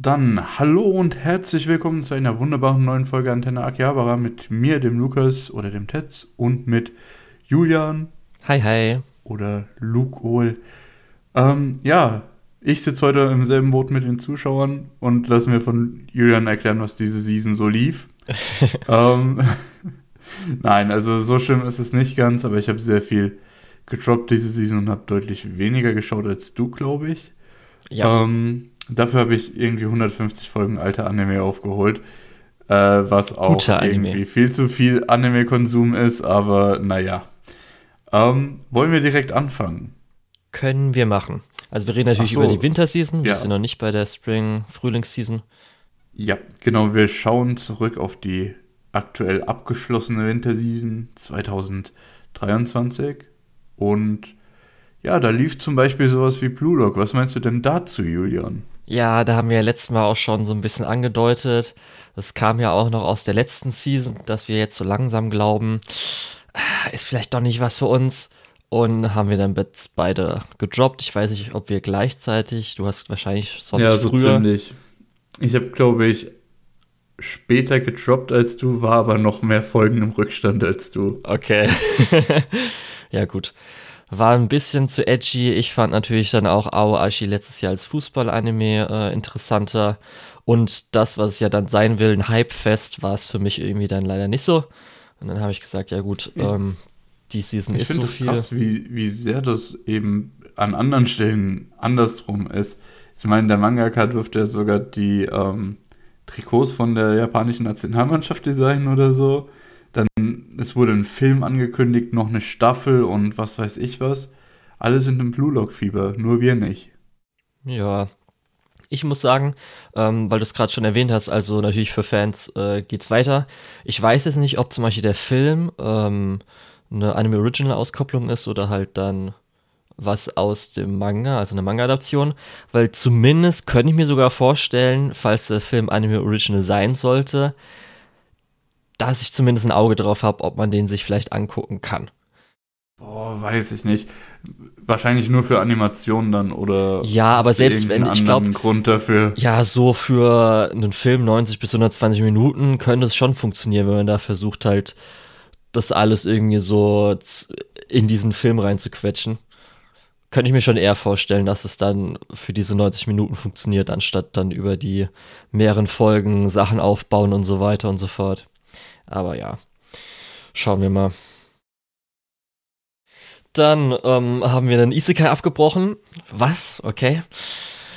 Dann hallo und herzlich willkommen zu einer wunderbaren neuen Folge Antenne Akihabara mit mir, dem Lukas oder dem Tetz und mit Julian Hi, hi. oder Luke Ohl. Ähm, ja, ich sitze heute im selben Boot mit den Zuschauern und lass mir von Julian erklären, was diese Season so lief. ähm, Nein, also so schlimm ist es nicht ganz, aber ich habe sehr viel gedroppt diese Season und habe deutlich weniger geschaut als du, glaube ich. Ja, Ähm, dafür habe ich irgendwie 150 Folgen alter Anime aufgeholt, äh, was auch Guter Anime. irgendwie viel zu viel Anime-Konsum ist, aber naja. Ähm, wollen wir direkt anfangen? können wir machen. Also wir reden natürlich so. über die Winterseason. Wir Ja. sind noch nicht bei der Spring-Frühlingsseason. Ja, genau, wir schauen zurück auf die aktuell abgeschlossene Winterseason 2023 und ja, da lief zum Beispiel sowas wie Blue Lock. Was meinst du denn dazu, Julian? Ja, da haben wir ja letztes Mal auch schon so ein bisschen angedeutet. Das kam ja auch noch aus der letzten Season, dass wir jetzt so langsam glauben, ah, ist vielleicht doch nicht was für uns. Und haben wir dann beide gedroppt. Ich weiß nicht, ob wir gleichzeitig, du hast wahrscheinlich sonst früher. ziemlich. Ich habe, glaube ich, später gedroppt als du, war aber noch mehr Folgen im Rückstand als du. Okay. ja, gut. War ein bisschen zu edgy. Ich fand natürlich dann auch Aoashi letztes Jahr als Fußball-Anime äh, interessanter. Und das, was es ja dann sein will, ein Hype-Fest, war es für mich irgendwie dann leider nicht so. Und dann habe ich gesagt, ja gut, ähm, die Season Ich ist finde so es viel. krass, wie, wie sehr das eben an anderen Stellen andersrum ist. Ich meine, der Mangaka durfte ja sogar die ähm, Trikots von der japanischen Nationalmannschaft designen oder so. Dann, es wurde ein Film angekündigt, noch eine Staffel und was weiß ich was. Alle sind im Blue Lock Fieber, nur wir nicht. Ja. Ich muss sagen, ähm, weil du es gerade schon erwähnt hast, also natürlich für Fans äh, geht's weiter. Ich weiß jetzt nicht, ob zum Beispiel der Film ähm, eine Anime Original Auskopplung ist oder halt dann was aus dem Manga, also eine Manga-Adaption, weil zumindest könnte ich mir sogar vorstellen, falls der Film Anime Original sein sollte, dass ich zumindest ein Auge drauf habe, ob man den sich vielleicht angucken kann. Boah, weiß ich nicht. Wahrscheinlich nur für Animationen dann oder. Ja, aber selbst wenn- ich glaub- anderen Grund dafür. Ja, so für einen Film 90 bis 120 Minuten könnte es schon funktionieren, wenn man da versucht halt, das alles irgendwie so in diesen Film reinzuquetschen. Könnte ich mir schon eher vorstellen, dass es dann für diese 90 Minuten funktioniert, anstatt dann über die mehreren Folgen Sachen aufbauen und so weiter und so fort. Aber ja, schauen wir mal. Dann ähm, haben wir den Isekai abgebrochen. Was? Okay.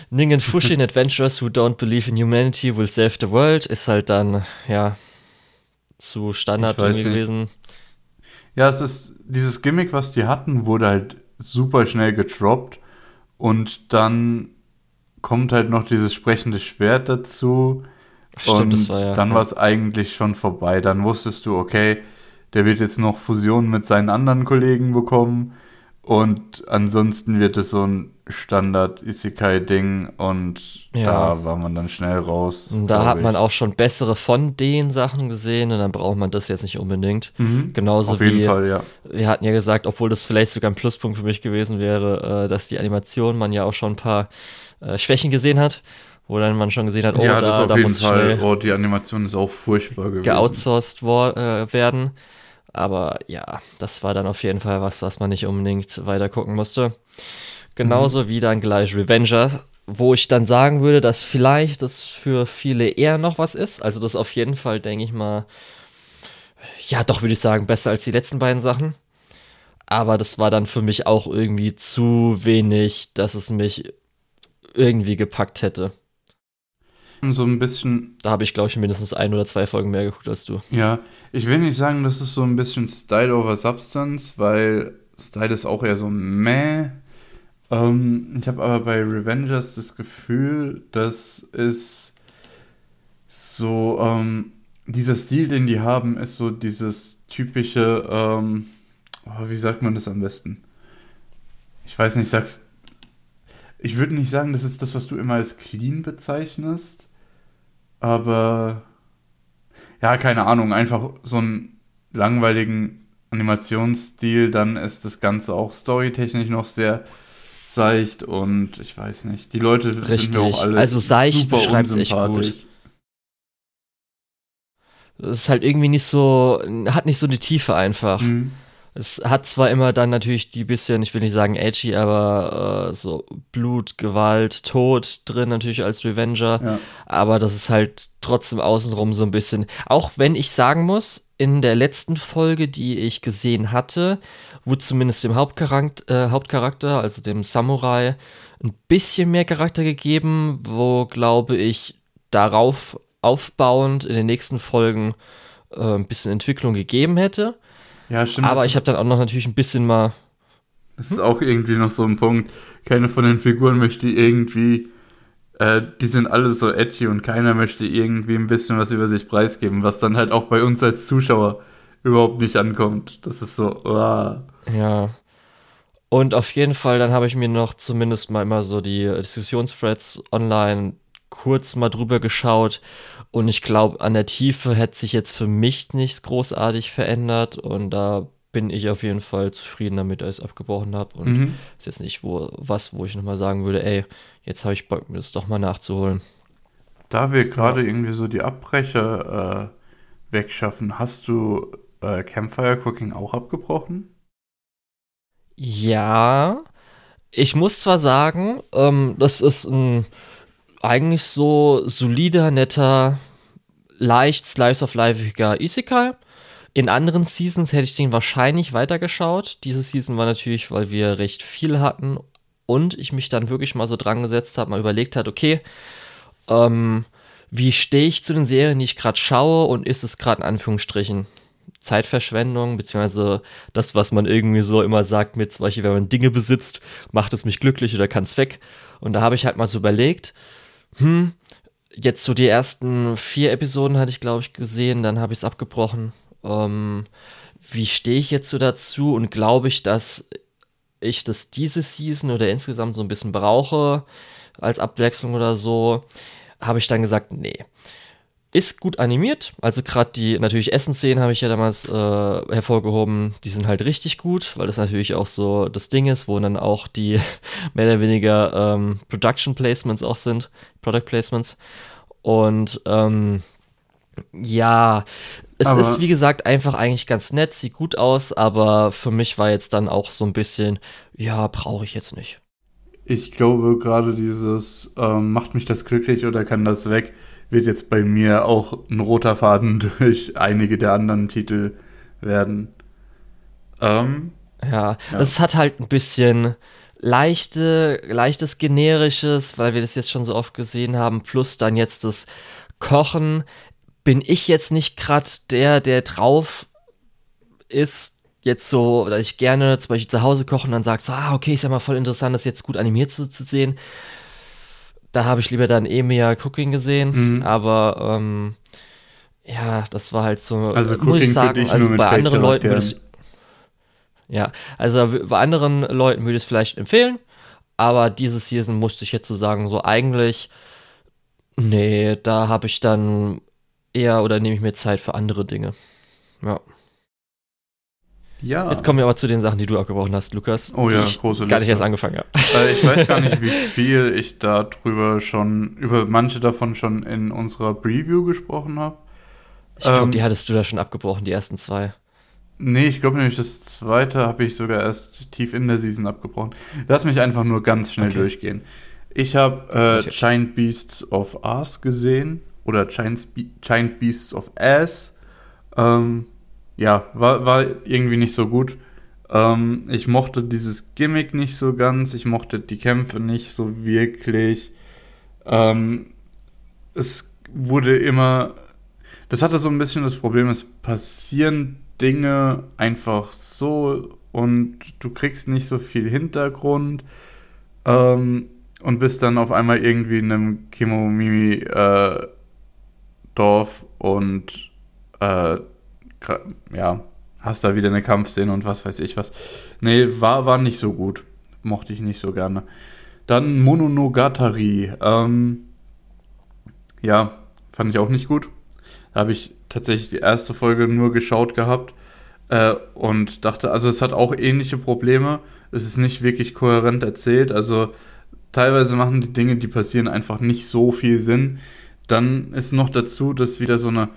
Ningen Fushin Adventurers who don't believe in humanity will save the world ist halt dann, ja, zu Standard nicht. gewesen. Ja, es ist dieses Gimmick, was die hatten, wurde halt super schnell gedroppt und dann kommt halt noch dieses sprechende Schwert dazu Stimmt, und war ja. dann ja. war es eigentlich schon vorbei. Dann wusstest du, okay, der wird jetzt noch Fusionen mit seinen anderen Kollegen bekommen und ansonsten wird es so ein Standard Isekai-Ding und Ja. da war man dann schnell raus. Und da hat man ich. auch schon bessere von den Sachen gesehen und dann braucht man das jetzt nicht unbedingt. Mhm. Genauso Auf jeden wie Fall, ja. wir hatten ja gesagt, obwohl das vielleicht sogar ein Pluspunkt für mich gewesen wäre, äh, dass die Animation man ja auch schon ein paar äh, Schwächen gesehen hat, wo dann man schon gesehen hat, oh, ja, das da, auf da jeden muss Fall. Oh, die Animation ist auch furchtbar gewesen. geoutsourced äh, werden. Aber ja, das war dann auf jeden Fall was, was man nicht unbedingt weiter gucken musste. Genauso wie dann gleich Revengers, wo ich dann sagen würde, dass vielleicht das für viele eher noch was ist. Also das auf jeden Fall, denke ich mal, ja, doch würde ich sagen, besser als die letzten beiden Sachen. Aber das war dann für mich auch irgendwie zu wenig, dass es mich irgendwie gepackt hätte. So ein bisschen, Da habe ich, glaube ich, mindestens ein oder zwei Folgen mehr geguckt als du. ja, ich will nicht sagen, das ist so ein bisschen Style over Substance, weil Style ist auch eher so meh. Ähm, ich habe aber bei Revengers das Gefühl, dass es so, ähm, dieser Stil, den die haben, ist so dieses typische, ähm, oh, wie sagt man das am besten? Ich weiß nicht, sagst, ich würde nicht sagen, das ist das, was du immer als clean bezeichnest, aber ja, keine Ahnung, einfach so einen langweiligen Animationsstil, dann ist das Ganze auch storytechnisch noch sehr seicht und ich weiß nicht. Die Leute Richtig. sind mir auch alle also seicht echt gut. Es ist halt irgendwie nicht so, hat nicht so eine Tiefe einfach. Mhm. Es hat zwar immer dann natürlich die bisschen, ich will nicht sagen edgy, aber äh, so Blut, Gewalt, Tod drin natürlich als Revenger, ja. aber das ist halt trotzdem außenrum so ein bisschen. Auch wenn ich sagen muss, in der letzten Folge, die ich gesehen hatte, wurde zumindest dem Hauptcharakter, äh, Hauptcharakter, also dem Samurai, ein bisschen mehr Charakter gegeben, wo glaube ich darauf aufbauend in den nächsten Folgen äh, ein bisschen Entwicklung gegeben hätte. Ja, stimmt. Aber ich habe dann auch noch natürlich ein bisschen mal. Das ist auch irgendwie noch so ein Punkt. Keine von den Figuren möchte irgendwie. Äh, die sind alle so edgy und keiner möchte irgendwie ein bisschen was über sich preisgeben, was dann halt auch bei uns als Zuschauer überhaupt nicht ankommt. Das ist so. Uh. Ja. Und auf jeden Fall, dann habe ich mir noch zumindest mal immer so die Diskussionsthreads online kurz mal drüber geschaut und ich glaube, an der Tiefe hätte sich jetzt für mich nichts großartig verändert und da bin ich auf jeden Fall zufrieden damit, als ich es abgebrochen habe und mhm. ist jetzt nicht wo, was, wo ich nochmal sagen würde, ey, jetzt habe ich Bock, mir das doch mal nachzuholen. Da wir gerade ja. irgendwie so die Abbrecher äh, wegschaffen, hast du äh, Campfire Cooking auch abgebrochen? Ja, ich muss zwar sagen, ähm, das ist ein eigentlich so solider, netter, leicht slice of lifeiger Isekai. In anderen Seasons hätte ich den wahrscheinlich weitergeschaut. Diese Season war natürlich, weil wir recht viel hatten und ich mich dann wirklich mal so dran gesetzt habe, mal überlegt hat, okay, ähm, wie stehe ich zu den Serien, die ich gerade schaue und ist es gerade in Anführungsstrichen Zeitverschwendung, beziehungsweise das, was man irgendwie so immer sagt, mit zum wenn man Dinge besitzt, macht es mich glücklich oder kann es weg. Und da habe ich halt mal so überlegt, hm, jetzt so die ersten vier Episoden hatte ich, glaube ich, gesehen, dann habe ich es abgebrochen. Ähm, wie stehe ich jetzt so dazu und glaube ich, dass ich das diese Season oder insgesamt so ein bisschen brauche als Abwechslung oder so, habe ich dann gesagt, nee. Ist gut animiert, also gerade die natürlich Essensszenen habe ich ja damals äh, hervorgehoben, die sind halt richtig gut, weil das natürlich auch so das Ding ist, wo dann auch die mehr oder weniger ähm, Production Placements auch sind, Product Placements. Und ähm, ja, es aber ist wie gesagt einfach eigentlich ganz nett, sieht gut aus, aber für mich war jetzt dann auch so ein bisschen, ja, brauche ich jetzt nicht. Ich glaube, gerade dieses ähm, macht mich das glücklich oder kann das weg, wird jetzt bei mir auch ein roter Faden durch einige der anderen Titel werden. Ähm, ja, ja, es hat halt ein bisschen leichte, leichtes generisches, weil wir das jetzt schon so oft gesehen haben, plus dann jetzt das Kochen. Bin ich jetzt nicht gerade der, der drauf ist, jetzt so, dass ich gerne zum Beispiel zu Hause koche und dann sagt, so, ah, okay, ist ja mal voll interessant, das jetzt gut animiert zu, zu sehen. Da habe ich lieber dann eh mehr Cooking gesehen, mhm. aber ähm, ja, das war halt so, also muss ich sagen, also bei anderen Leuten würde ich ja, also bei anderen Leuten würde ich es vielleicht empfehlen, aber dieses Season musste ich jetzt so sagen, so eigentlich, nee, da habe ich dann eher oder nehme ich mir Zeit für andere Dinge. Ja. Ja. Jetzt kommen wir aber zu den Sachen, die du abgebrochen hast, Lukas. Oh ja, große Liste. Gar nicht erst angefangen habe. Äh, ich weiß gar nicht, wie viel ich darüber schon, über manche davon schon in unserer Preview gesprochen habe. Ich glaube, ähm, die hattest du da schon abgebrochen, die ersten zwei. Nee, ich glaube nämlich, das zweite habe ich sogar erst tief in der Season abgebrochen. Lass mich einfach nur ganz schnell okay. durchgehen. Ich habe äh, Giant Beasts of Ass gesehen oder Giant, Be Giant Beasts of Ass. Ähm, ja, war, war irgendwie nicht so gut. Ähm, ich mochte dieses Gimmick nicht so ganz. Ich mochte die Kämpfe nicht so wirklich. Ähm, es wurde immer. Das hatte so ein bisschen das Problem, es passieren Dinge einfach so und du kriegst nicht so viel Hintergrund ähm, und bist dann auf einmal irgendwie in einem Kimomimi-Dorf äh, und äh, ja, hast da wieder eine Kampfszene und was weiß ich was. Nee, war, war nicht so gut. Mochte ich nicht so gerne. Dann Mononogatari. Ähm, ja, fand ich auch nicht gut. Da habe ich tatsächlich die erste Folge nur geschaut gehabt äh, und dachte, also es hat auch ähnliche Probleme. Es ist nicht wirklich kohärent erzählt. Also teilweise machen die Dinge, die passieren, einfach nicht so viel Sinn. Dann ist noch dazu, dass wieder so eine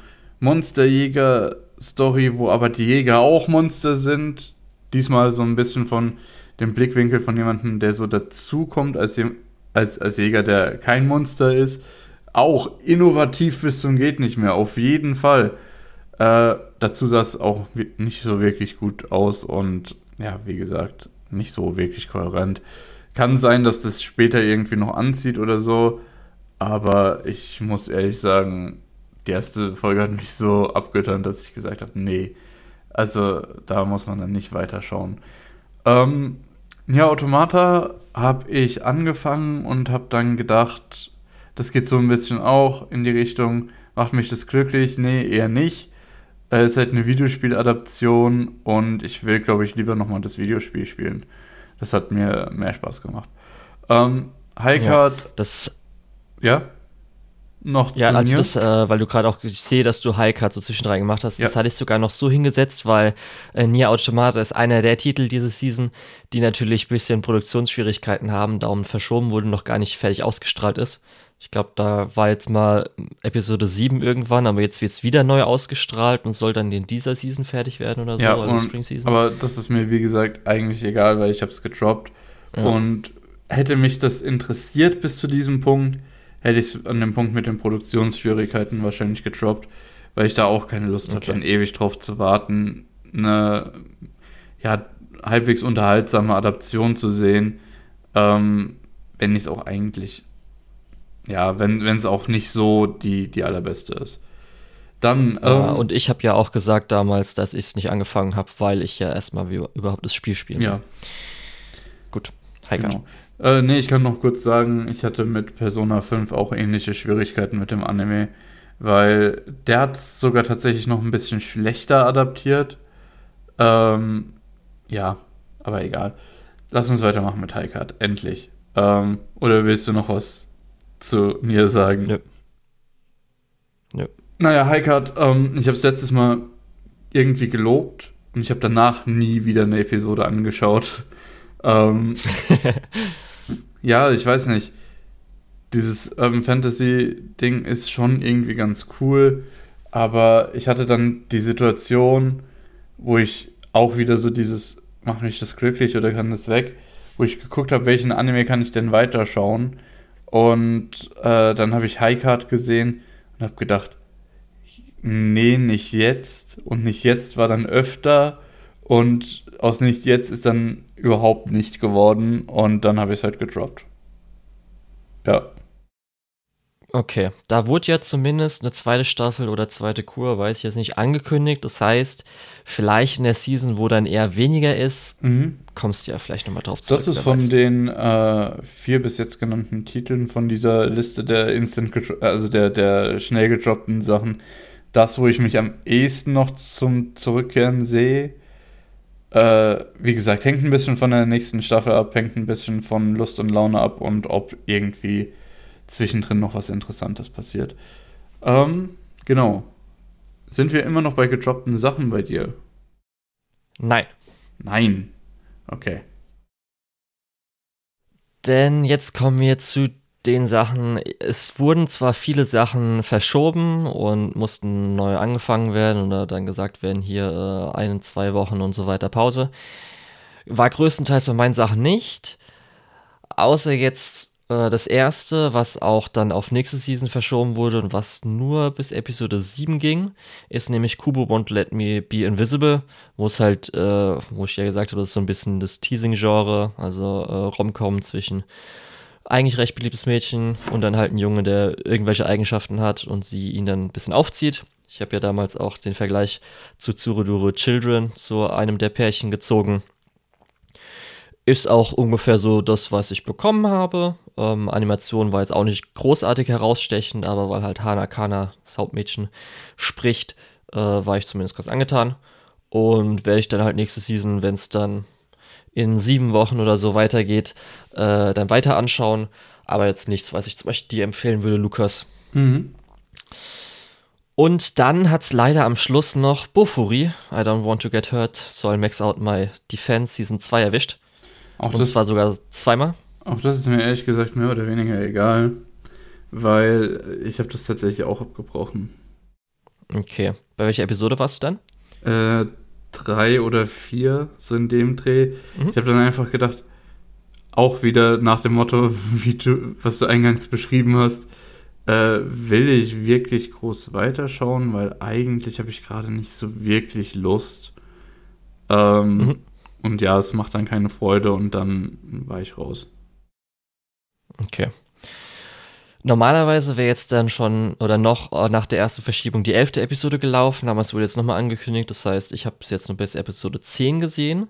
Monsterjäger-Story, wo aber die Jäger auch Monster sind. Diesmal so ein bisschen von dem Blickwinkel von jemandem, der so dazukommt als, als, als Jäger, der kein Monster ist. Auch innovativ bis zum geht nicht mehr, auf jeden Fall. Äh, dazu sah es auch nicht so wirklich gut aus und ja, wie gesagt, nicht so wirklich kohärent. Kann sein, dass das später irgendwie noch anzieht oder so, aber ich muss ehrlich sagen, die erste Folge hat mich so abgetan, dass ich gesagt habe, nee, also da muss man dann nicht weiterschauen. Ähm, ja, Automata habe ich angefangen und habe dann gedacht, das geht so ein bisschen auch in die Richtung, macht mich das glücklich? Nee, eher nicht. Es ist halt eine Videospieladaption und ich will, glaube ich, lieber nochmal das Videospiel spielen. Das hat mir mehr Spaß gemacht. Ähm, Highcard. Ja, das. Ja? Noch zu Ja, also mir? das, äh, weil du gerade auch, ich sehe, dass du Highcard so zwischendrin gemacht hast, ja. das hatte ich sogar noch so hingesetzt, weil äh, Nier Automata ist einer der Titel diese Season, die natürlich ein bisschen Produktionsschwierigkeiten haben, darum verschoben wurde, noch gar nicht fertig ausgestrahlt ist. Ich glaube, da war jetzt mal Episode 7 irgendwann, aber jetzt wird es wieder neu ausgestrahlt und soll dann in dieser Season fertig werden oder so, ja, also und, Spring Season. Aber das ist mir, wie gesagt, eigentlich egal, weil ich habe es gedroppt. Ja. Und hätte mich das interessiert bis zu diesem Punkt, hätte ich es an dem Punkt mit den Produktionsschwierigkeiten wahrscheinlich gedroppt, weil ich da auch keine Lust okay. hatte, dann ewig drauf zu warten, eine ja, halbwegs unterhaltsame Adaption zu sehen, ähm, wenn ich es auch eigentlich ja, wenn es auch nicht so die, die allerbeste ist. Dann. Ja, ähm, und ich habe ja auch gesagt damals, dass ich es nicht angefangen habe, weil ich ja erstmal überhaupt das Spiel spielen Ja. Gut. Hi, genau. Äh, nee, ich kann noch kurz sagen, ich hatte mit Persona 5 auch ähnliche Schwierigkeiten mit dem Anime, weil der hat es sogar tatsächlich noch ein bisschen schlechter adaptiert. Ähm, ja, aber egal. Lass uns weitermachen mit Highcard, endlich. Ähm, oder willst du noch was zu mir sagen. Nö. Nö. Naja, Highcard, ähm, ich habe es letztes Mal irgendwie gelobt und ich habe danach nie wieder eine Episode angeschaut. Ähm, ja, ich weiß nicht. Dieses Urban Fantasy Ding ist schon irgendwie ganz cool, aber ich hatte dann die Situation, wo ich auch wieder so dieses, mach mich das glücklich oder kann das weg, wo ich geguckt habe, welchen Anime kann ich denn weiterschauen und äh, dann habe ich Highcard gesehen und habe gedacht, nee, nicht jetzt. Und nicht jetzt war dann öfter. Und aus nicht jetzt ist dann überhaupt nicht geworden. Und dann habe ich es halt gedroppt. Ja. Okay, da wurde ja zumindest eine zweite Staffel oder zweite Kur, weiß ich jetzt nicht, angekündigt. Das heißt, vielleicht in der Season, wo dann eher weniger ist, mhm. kommst du ja vielleicht nochmal drauf zurück. Das ist von weiß. den äh, vier bis jetzt genannten Titeln von dieser Liste der Instant, also der, der schnell gedroppten Sachen, das, wo ich mich am ehesten noch zum Zurückkehren sehe. Äh, wie gesagt, hängt ein bisschen von der nächsten Staffel ab, hängt ein bisschen von Lust und Laune ab und ob irgendwie zwischendrin noch was Interessantes passiert. Ähm, genau. Sind wir immer noch bei gedroppten Sachen bei dir? Nein. Nein. Okay. Denn jetzt kommen wir zu den Sachen. Es wurden zwar viele Sachen verschoben und mussten neu angefangen werden oder dann gesagt werden, hier äh, ein, zwei Wochen und so weiter Pause. War größtenteils bei meinen Sachen nicht. Außer jetzt äh, das erste, was auch dann auf nächste Season verschoben wurde und was nur bis Episode 7 ging, ist nämlich Kubo Won't Let Me Be Invisible, wo es halt, äh, wo ich ja gesagt habe, das ist so ein bisschen das Teasing-Genre, also äh, Romcom zwischen eigentlich recht beliebtes Mädchen und dann halt ein Junge, der irgendwelche Eigenschaften hat und sie ihn dann ein bisschen aufzieht. Ich habe ja damals auch den Vergleich zu Tsuroduro Children, zu einem der Pärchen gezogen. Ist auch ungefähr so das, was ich bekommen habe. Ähm, Animation war jetzt auch nicht großartig herausstechend, aber weil halt Hana Kana, das Hauptmädchen, spricht, äh, war ich zumindest ganz angetan. Und werde ich dann halt nächste Season, wenn es dann in sieben Wochen oder so weitergeht, äh, dann weiter anschauen. Aber jetzt nichts, was ich zum Beispiel dir empfehlen würde, Lukas. Mhm. Und dann hat es leider am Schluss noch Bofuri, I Don't Want to Get Hurt, soll Max Out My Defense Season 2 erwischt. Auch Und das, zwar sogar zweimal. auch das ist mir ehrlich gesagt mehr oder weniger egal, weil ich habe das tatsächlich auch abgebrochen. Okay. Bei welcher Episode warst du dann? Äh, drei oder vier, so in dem Dreh. Mhm. Ich habe dann einfach gedacht, auch wieder nach dem Motto, wie du, was du eingangs beschrieben hast, äh, will ich wirklich groß weiterschauen, weil eigentlich habe ich gerade nicht so wirklich Lust. Ähm, Mhm. Und ja, es macht dann keine Freude und dann war ich raus. Okay. Normalerweise wäre jetzt dann schon oder noch äh, nach der ersten Verschiebung die elfte Episode gelaufen, aber es wurde jetzt nochmal angekündigt. Das heißt, ich habe bis jetzt nur bis Episode 10 gesehen.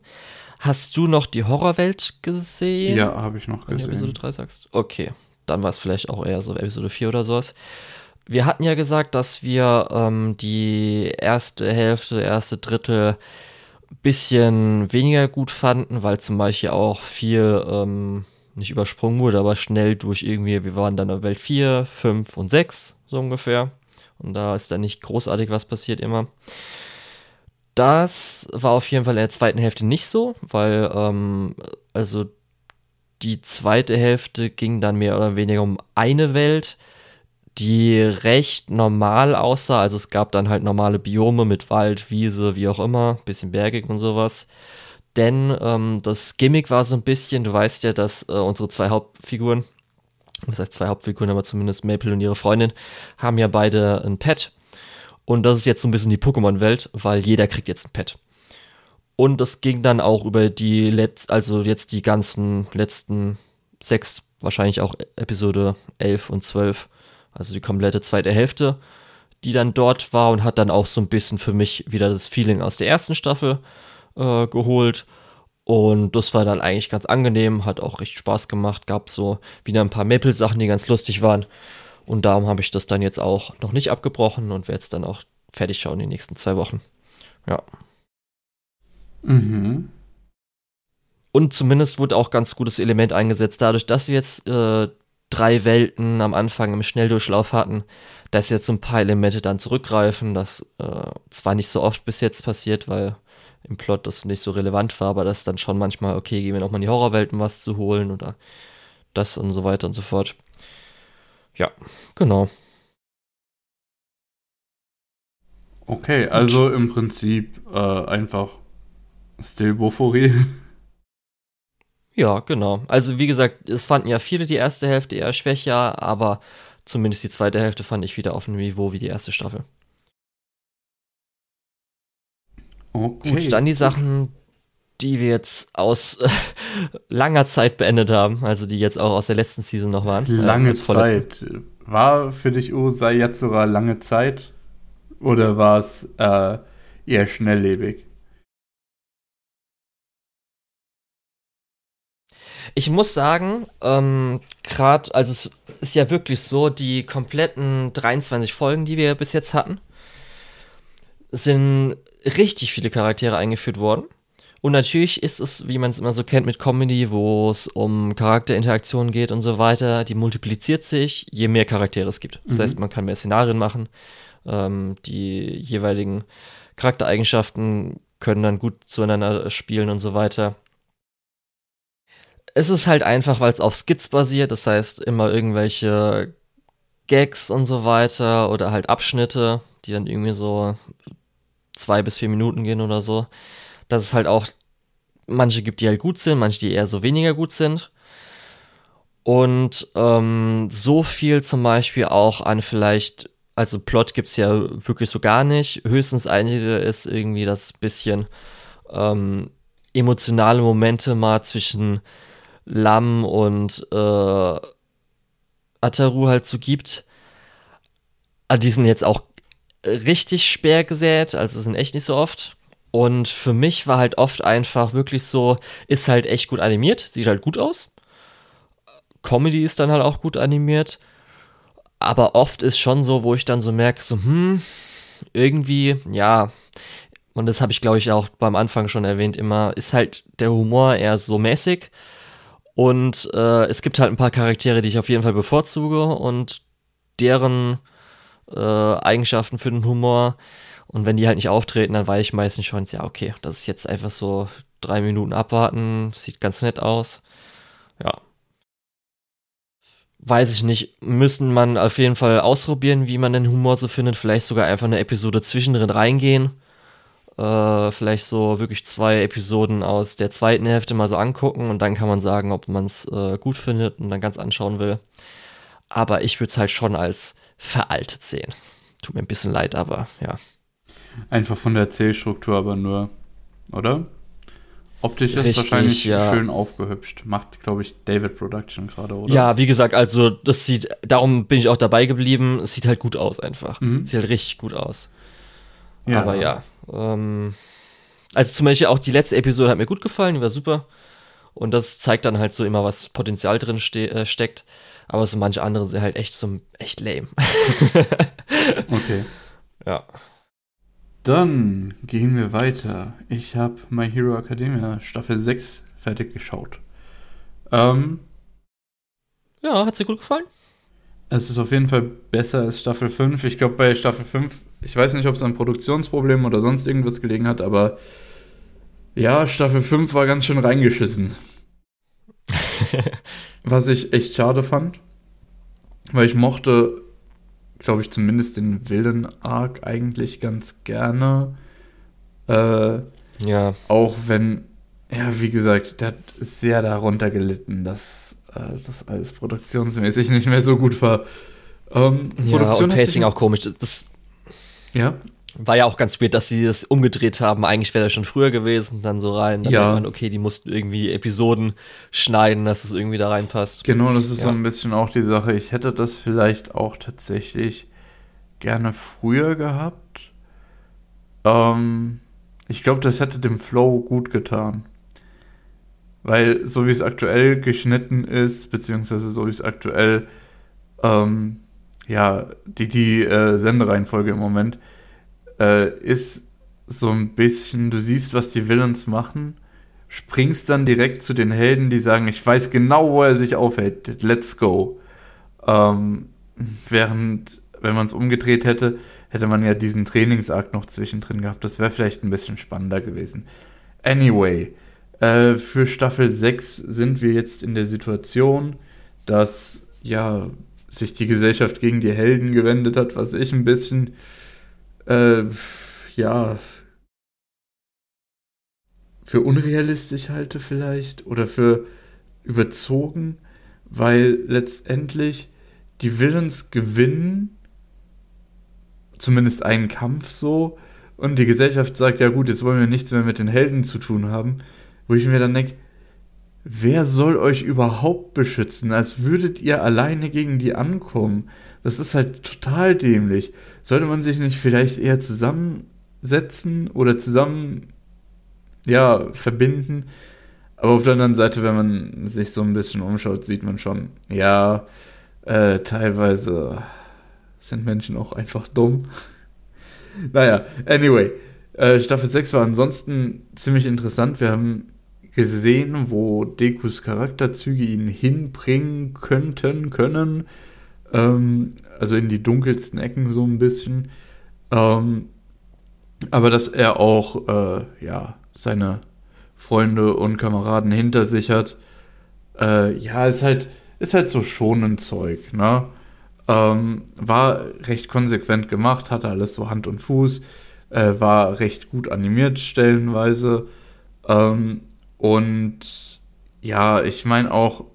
Hast du noch die Horrorwelt gesehen? Ja, habe ich noch Wenn du Episode gesehen. 3 sagst. Okay, dann war es vielleicht auch eher so Episode 4 oder sowas. Wir hatten ja gesagt, dass wir ähm, die erste Hälfte, erste Drittel bisschen weniger gut fanden, weil zum Beispiel auch viel ähm, nicht übersprungen wurde, aber schnell durch irgendwie, wir waren dann auf Welt 4, 5 und 6, so ungefähr. Und da ist dann nicht großartig was passiert immer. Das war auf jeden Fall in der zweiten Hälfte nicht so, weil ähm, also die zweite Hälfte ging dann mehr oder weniger um eine Welt, die recht normal aussah. Also es gab dann halt normale Biome mit Wald, Wiese, wie auch immer, bisschen bergig und sowas. Denn ähm, das Gimmick war so ein bisschen, du weißt ja, dass äh, unsere zwei Hauptfiguren, das heißt zwei Hauptfiguren, aber zumindest Maple und ihre Freundin, haben ja beide ein Pet. Und das ist jetzt so ein bisschen die Pokémon-Welt, weil jeder kriegt jetzt ein Pet. Und das ging dann auch über die letzten, also jetzt die ganzen letzten sechs, wahrscheinlich auch Episode 11 und 12, also die komplette zweite Hälfte, die dann dort war und hat dann auch so ein bisschen für mich wieder das Feeling aus der ersten Staffel äh, geholt. Und das war dann eigentlich ganz angenehm, hat auch recht Spaß gemacht, gab so wieder ein paar Maple-Sachen, die ganz lustig waren. Und darum habe ich das dann jetzt auch noch nicht abgebrochen und werde es dann auch fertig schauen die nächsten zwei Wochen. Ja. Mhm. Und zumindest wurde auch ganz gutes Element eingesetzt, dadurch, dass wir jetzt äh, drei Welten am Anfang im Schnelldurchlauf hatten, dass jetzt so ein paar Elemente dann zurückgreifen, das äh, zwar nicht so oft bis jetzt passiert, weil im Plot das nicht so relevant war, aber das dann schon manchmal, okay, gehen wir nochmal in die Horrorwelten was zu holen oder das und so weiter und so fort. Ja, genau. Okay, also im Prinzip äh, einfach Stillbophorie. Ja, genau. Also wie gesagt, es fanden ja viele die erste Hälfte eher schwächer, aber zumindest die zweite Hälfte fand ich wieder auf einem Niveau wie die erste Staffel. Okay. Gut, dann die Sachen, die wir jetzt aus äh, langer Zeit beendet haben, also die jetzt auch aus der letzten Season noch waren. Lange also vorletzte. Zeit. War für dich Urusei Yatsura lange Zeit? Oder war es äh, eher schnelllebig? Ich muss sagen, ähm, gerade, also es ist ja wirklich so, die kompletten 23 Folgen, die wir bis jetzt hatten, sind richtig viele Charaktere eingeführt worden. Und natürlich ist es, wie man es immer so kennt mit Comedy, wo es um Charakterinteraktionen geht und so weiter, die multipliziert sich, je mehr Charaktere es gibt. Das Mhm. heißt, man kann mehr Szenarien machen, ähm, die jeweiligen Charaktereigenschaften können dann gut zueinander spielen und so weiter. Es ist halt einfach, weil es auf Skits basiert, das heißt immer irgendwelche Gags und so weiter oder halt Abschnitte, die dann irgendwie so zwei bis vier Minuten gehen oder so. Dass es halt auch manche gibt, die halt gut sind, manche, die eher so weniger gut sind. Und ähm, so viel zum Beispiel auch an vielleicht, also Plot gibt's ja wirklich so gar nicht. Höchstens einige ist irgendwie das bisschen ähm, emotionale Momente mal zwischen Lam und äh, Ataru halt so gibt. Aber die sind jetzt auch richtig schwer gesät, also sind echt nicht so oft. Und für mich war halt oft einfach wirklich so, ist halt echt gut animiert, sieht halt gut aus. Comedy ist dann halt auch gut animiert. Aber oft ist schon so, wo ich dann so merke, so, hm, irgendwie, ja, und das habe ich, glaube ich, auch beim Anfang schon erwähnt, immer, ist halt der Humor eher so mäßig. Und äh, es gibt halt ein paar Charaktere, die ich auf jeden Fall bevorzuge und deren äh, Eigenschaften für den Humor. Und wenn die halt nicht auftreten, dann weiß ich meistens schon, ja, okay, das ist jetzt einfach so drei Minuten abwarten, sieht ganz nett aus. Ja. Weiß ich nicht, müssen man auf jeden Fall ausprobieren, wie man den Humor so findet. Vielleicht sogar einfach eine Episode zwischendrin reingehen. Äh, vielleicht so wirklich zwei Episoden aus der zweiten Hälfte mal so angucken und dann kann man sagen, ob man es äh, gut findet und dann ganz anschauen will. Aber ich würde es halt schon als veraltet sehen. Tut mir ein bisschen leid, aber ja. Einfach von der Erzählstruktur aber nur, oder? Optisch ist Richtig, wahrscheinlich ja. schön aufgehübscht. Macht, glaube ich, David Production gerade, oder? Ja, wie gesagt, also das sieht, darum bin ich auch dabei geblieben. Es sieht halt gut aus einfach. Mhm. Sieht halt richtig gut aus. Ja. Aber ja. Ähm, also zum Beispiel auch die letzte Episode hat mir gut gefallen, die war super. Und das zeigt dann halt so immer, was Potenzial drin ste äh, steckt. Aber so manche andere sind halt echt so echt lame. Okay. ja. Dann gehen wir weiter. Ich habe My Hero Academia Staffel 6 fertig geschaut. Ähm, Ja, hat dir gut gefallen? es ist auf jeden Fall besser als Staffel 5. Ich glaube, bei Staffel 5, ich weiß nicht, ob es an Produktionsproblemen oder sonst irgendwas gelegen hat, aber ja, Staffel 5 war ganz schön reingeschissen. Was ich echt schade fand, weil ich mochte, glaube ich, zumindest den wilden Arc eigentlich ganz gerne. Äh, Ja. auch wenn, ja, wie gesagt, der hat sehr darunter gelitten, dass äh, das alles produktionsmäßig nicht mehr so gut war. Ähm, Ja, und hat sich- Pacing auch komisch. Das Ja, war ja auch ganz weird, dass sie das umgedreht haben. Eigentlich wäre das schon früher gewesen, dann so rein. Dann Ja. man, okay, die mussten irgendwie Episoden schneiden, dass es irgendwie da reinpasst. genau, das ist so Ja. ein bisschen auch die Sache. Ich hätte das vielleicht auch tatsächlich gerne früher gehabt. Ähm, ich glaube, das hätte dem Flow gut getan. Weil so wie es aktuell geschnitten ist, beziehungsweise so wie es aktuell, ähm, ja, die, die äh, Sendereihenfolge im Moment, äh, ist so ein bisschen, du siehst, was die Villains machen, springst dann direkt zu den Helden, die sagen, ich weiß genau, wo er sich aufhält, let's go. Ähm, während, wenn man es umgedreht hätte, hätte man ja diesen Trainingsakt noch zwischendrin gehabt. Das wäre vielleicht ein bisschen spannender gewesen. Anyway, äh, für Staffel 6 sind wir jetzt in der Situation, dass ja sich die Gesellschaft gegen die Helden gewendet hat, was ich ein bisschen äh, ja für unrealistisch halte vielleicht oder für überzogen, weil letztendlich die Villains gewinnen zumindest einen Kampf so und die Gesellschaft sagt, ja gut, jetzt wollen wir nichts mehr mit den Helden zu tun haben, wo ich mir dann denke, wer soll euch überhaupt beschützen, als würdet ihr alleine gegen die ankommen? Das ist halt total dämlich. Sollte man sich nicht vielleicht eher zusammensetzen oder zusammen, ja, verbinden? Aber auf der anderen Seite, wenn man sich so ein bisschen umschaut, sieht man schon, ja, äh, teilweise sind Menschen auch einfach dumm. naja, anyway. Äh, Staffel 6 war ansonsten ziemlich interessant. Wir haben gesehen, wo Dekus Charakterzüge ihn hinbringen könnten, können. Ähm, also in die dunkelsten Ecken so ein bisschen. Ähm, aber dass er auch, äh, ja, seine Freunde und Kameraden hinter sich hat. Äh, ja, ist halt, ist halt so schonend Zeug, ne? Ähm, war recht konsequent gemacht, hatte alles so Hand und Fuß, äh, war recht gut animiert stellenweise. Ähm, und ja, ich meine auch,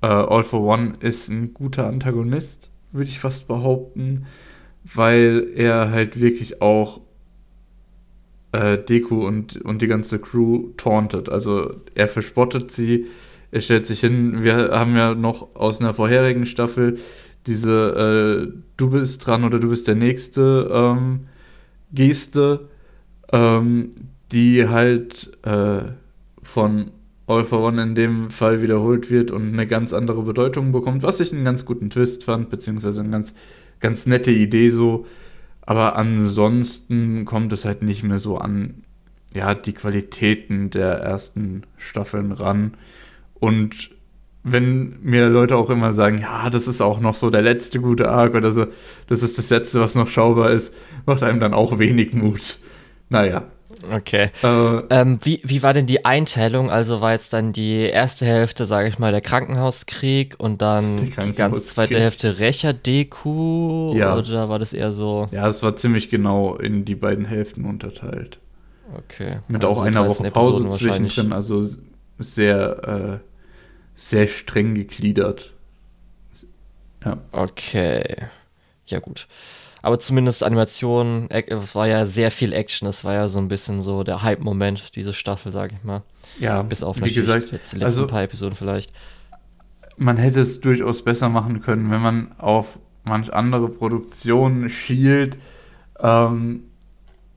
äh, All for One ist ein guter Antagonist, würde ich fast behaupten, weil er halt wirklich auch äh, Deku und, und die ganze Crew tauntet. Also er verspottet sie, er stellt sich hin. Wir haben ja noch aus einer vorherigen Staffel diese äh, Du bist dran oder du bist der Nächste ähm, Geste, ähm, die halt äh, von All for One in dem Fall wiederholt wird und eine ganz andere Bedeutung bekommt, was ich einen ganz guten Twist fand, beziehungsweise eine ganz, ganz nette Idee so. Aber ansonsten kommt es halt nicht mehr so an, ja, die Qualitäten der ersten Staffeln ran. Und wenn mir Leute auch immer sagen, ja, das ist auch noch so der letzte gute Arc oder so, das ist das letzte, was noch schaubar ist, macht einem dann auch wenig Mut. Naja, Okay. Äh, ähm, wie, wie war denn die Einteilung? Also war jetzt dann die erste Hälfte, sage ich mal, der Krankenhauskrieg und dann die ganze zweite Hälfte Rächer-Deku? Ja. Oder war das eher so? Ja, das war ziemlich genau in die beiden Hälften unterteilt. Okay. Mit also auch einer Woche Pause zwischendrin, also sehr, äh, sehr streng gegliedert. Ja. Okay. Ja, gut. Aber zumindest Animation, es war ja sehr viel Action. Es war ja so ein bisschen so der Hype-Moment, diese Staffel, sag ich mal. Ja, bis auf wie gesagt, jetzt die letzten also, paar Episoden vielleicht. Man hätte es durchaus besser machen können, wenn man auf manch andere Produktionen schielt. Ähm,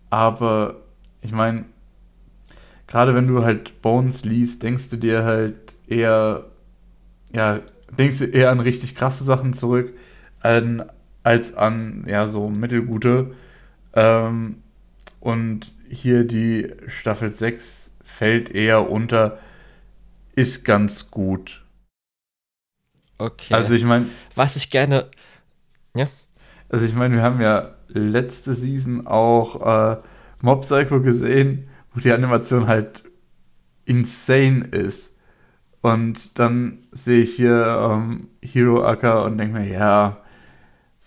aber ich meine, gerade wenn du halt Bones liest, denkst du dir halt eher, ja, denkst du eher an richtig krasse Sachen zurück, an, als an, ja, so mittelgute. Ähm, und hier die Staffel 6 fällt eher unter, ist ganz gut. Okay. Also ich meine. Was ich gerne. Ja. Also ich meine, wir haben ja letzte Season auch äh, Mob Psycho gesehen, wo die Animation halt insane ist. Und dann sehe ich hier ähm, Hero Acker und denke mir, ja,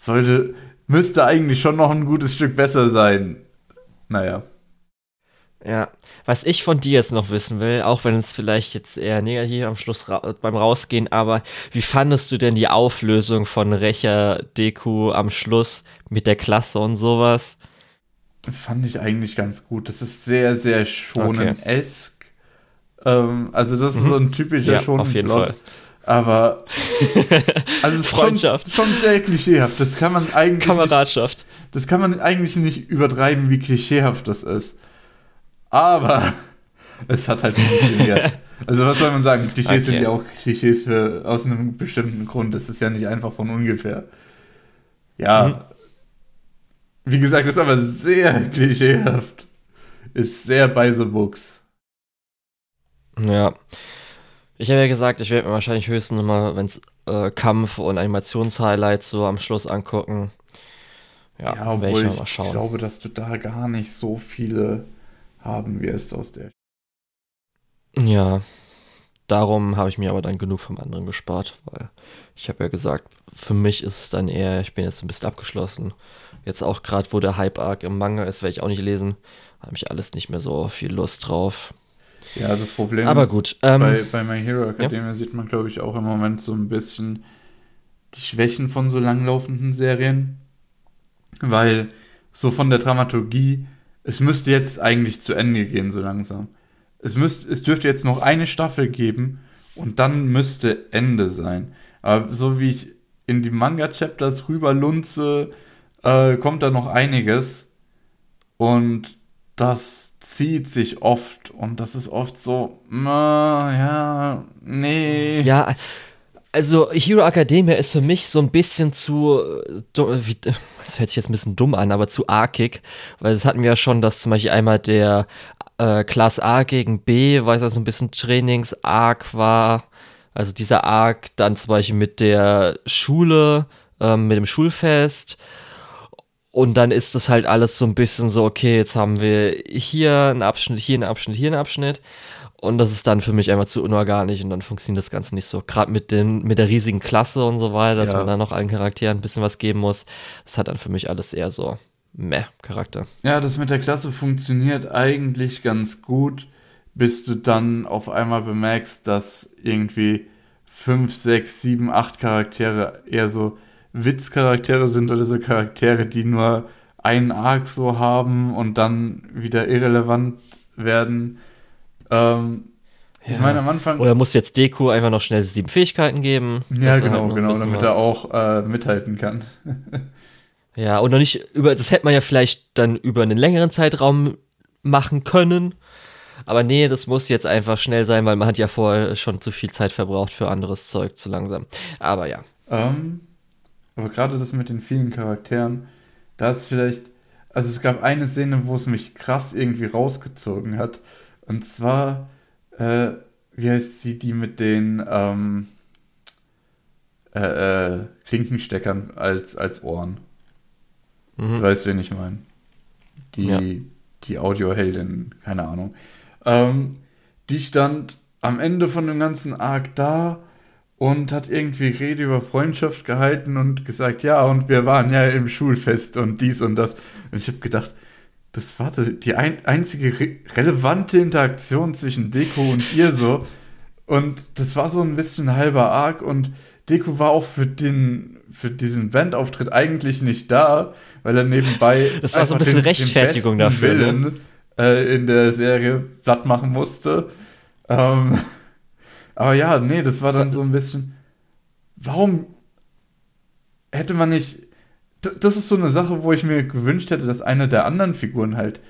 sollte, müsste eigentlich schon noch ein gutes Stück besser sein. Naja. Ja, was ich von dir jetzt noch wissen will, auch wenn es vielleicht jetzt eher negativ am Schluss ra beim Rausgehen, aber wie fandest du denn die Auflösung von Recher Deku am Schluss mit der Klasse und sowas? Fand ich eigentlich ganz gut. Das ist sehr, sehr schonen-esk. Okay. Ähm, also, das ist so ein typischer ja, schonen Auf jeden Fall. Aber also es Freundschaft. Ist schon, schon sehr klischeehaft. Das kann man eigentlich Kameradschaft. Nicht, das kann man eigentlich nicht übertreiben, wie klischeehaft das ist. Aber es hat halt funktioniert. also was soll man sagen? Klischees okay. sind ja auch Klischees für, aus einem bestimmten Grund. Das ist ja nicht einfach von ungefähr. Ja. Mhm. Wie gesagt, ist aber sehr klischeehaft. Ist sehr by the books. Ja. Ich habe ja gesagt, ich werde mir wahrscheinlich höchstens nochmal, wenn es äh, Kampf- und Animationshighlights so am Schluss angucken. Ja, ja obwohl ich, ich, glaube, dass du da gar nicht so viele haben wirst aus der. Ja, darum habe ich mir aber dann genug vom anderen gespart, weil ich habe ja gesagt, für mich ist es dann eher, ich bin jetzt ein bisschen abgeschlossen. Jetzt auch gerade, wo der Hype-Arc im Manga ist, werde ich auch nicht lesen. Habe ich alles nicht mehr so viel Lust drauf. Ja, das Problem Aber ist, gut, ähm, bei, bei My Hero Academia ja. sieht man, glaube ich, auch im Moment so ein bisschen die Schwächen von so langlaufenden Serien. Weil so von der Dramaturgie, es müsste jetzt eigentlich zu Ende gehen, so langsam. Es, müsst, es dürfte jetzt noch eine Staffel geben und dann müsste Ende sein. Aber so wie ich in die Manga-Chapters rüberlunze, äh, kommt da noch einiges. Und das zieht sich oft und das ist oft so, ja, nee. Ja, also Hero Academia ist für mich so ein bisschen zu, das hört sich jetzt ein bisschen dumm an, aber zu arkig, weil das hatten wir ja schon, dass zum Beispiel einmal der äh, Class A gegen B, weil es so ein bisschen Trainings-Arc war, also dieser Arc dann zum Beispiel mit der Schule, ähm, mit dem Schulfest und dann ist das halt alles so ein bisschen so, okay, jetzt haben wir hier einen Abschnitt, hier einen Abschnitt, hier einen Abschnitt. Und das ist dann für mich einfach zu unorganisch und dann funktioniert das Ganze nicht so. Gerade mit, mit der riesigen Klasse und so weiter, dass ja. man da noch allen Charakteren ein bisschen was geben muss. Das hat dann für mich alles eher so meh Charakter. Ja, das mit der Klasse funktioniert eigentlich ganz gut, bis du dann auf einmal bemerkst, dass irgendwie fünf, sechs, sieben, acht Charaktere eher so Witzcharaktere sind oder so Charaktere, die nur einen Arc so haben und dann wieder irrelevant werden. Ähm, ja. Ich meine, am Anfang. Oder muss jetzt Deku einfach noch schnell sieben Fähigkeiten geben? Ja, genau, halt genau, damit was. er auch äh, mithalten kann. ja, und noch nicht über, das hätte man ja vielleicht dann über einen längeren Zeitraum machen können. Aber nee, das muss jetzt einfach schnell sein, weil man hat ja vorher schon zu viel Zeit verbraucht für anderes Zeug, zu langsam. Aber ja. Ähm, aber gerade das mit den vielen Charakteren, da ist vielleicht. Also es gab eine Szene, wo es mich krass irgendwie rausgezogen hat. Und zwar, äh, wie heißt sie, die mit den ähm, äh, äh, Klinkensteckern als, als Ohren. Mhm. Du weißt, wen ich meine. Die. Ja. die Audioheldin, keine Ahnung. Ähm, die stand am Ende von dem ganzen Arc da und hat irgendwie Rede über Freundschaft gehalten und gesagt, ja, und wir waren ja im Schulfest und dies und das. Und ich habe gedacht, das war die ein, einzige re relevante Interaktion zwischen Deko und ihr so. Und das war so ein bisschen halber Arc und Deko war auch für den für diesen Bandauftritt eigentlich nicht da, weil er nebenbei das war so ein bisschen den, Rechtfertigung den dafür ne? Willen, ne? äh, in der Serie platt machen musste. Ähm, aber ja, nee, das war dann so ein bisschen. Warum hätte man nicht. Das ist so eine Sache, wo ich mir gewünscht hätte, dass eine der anderen Figuren halt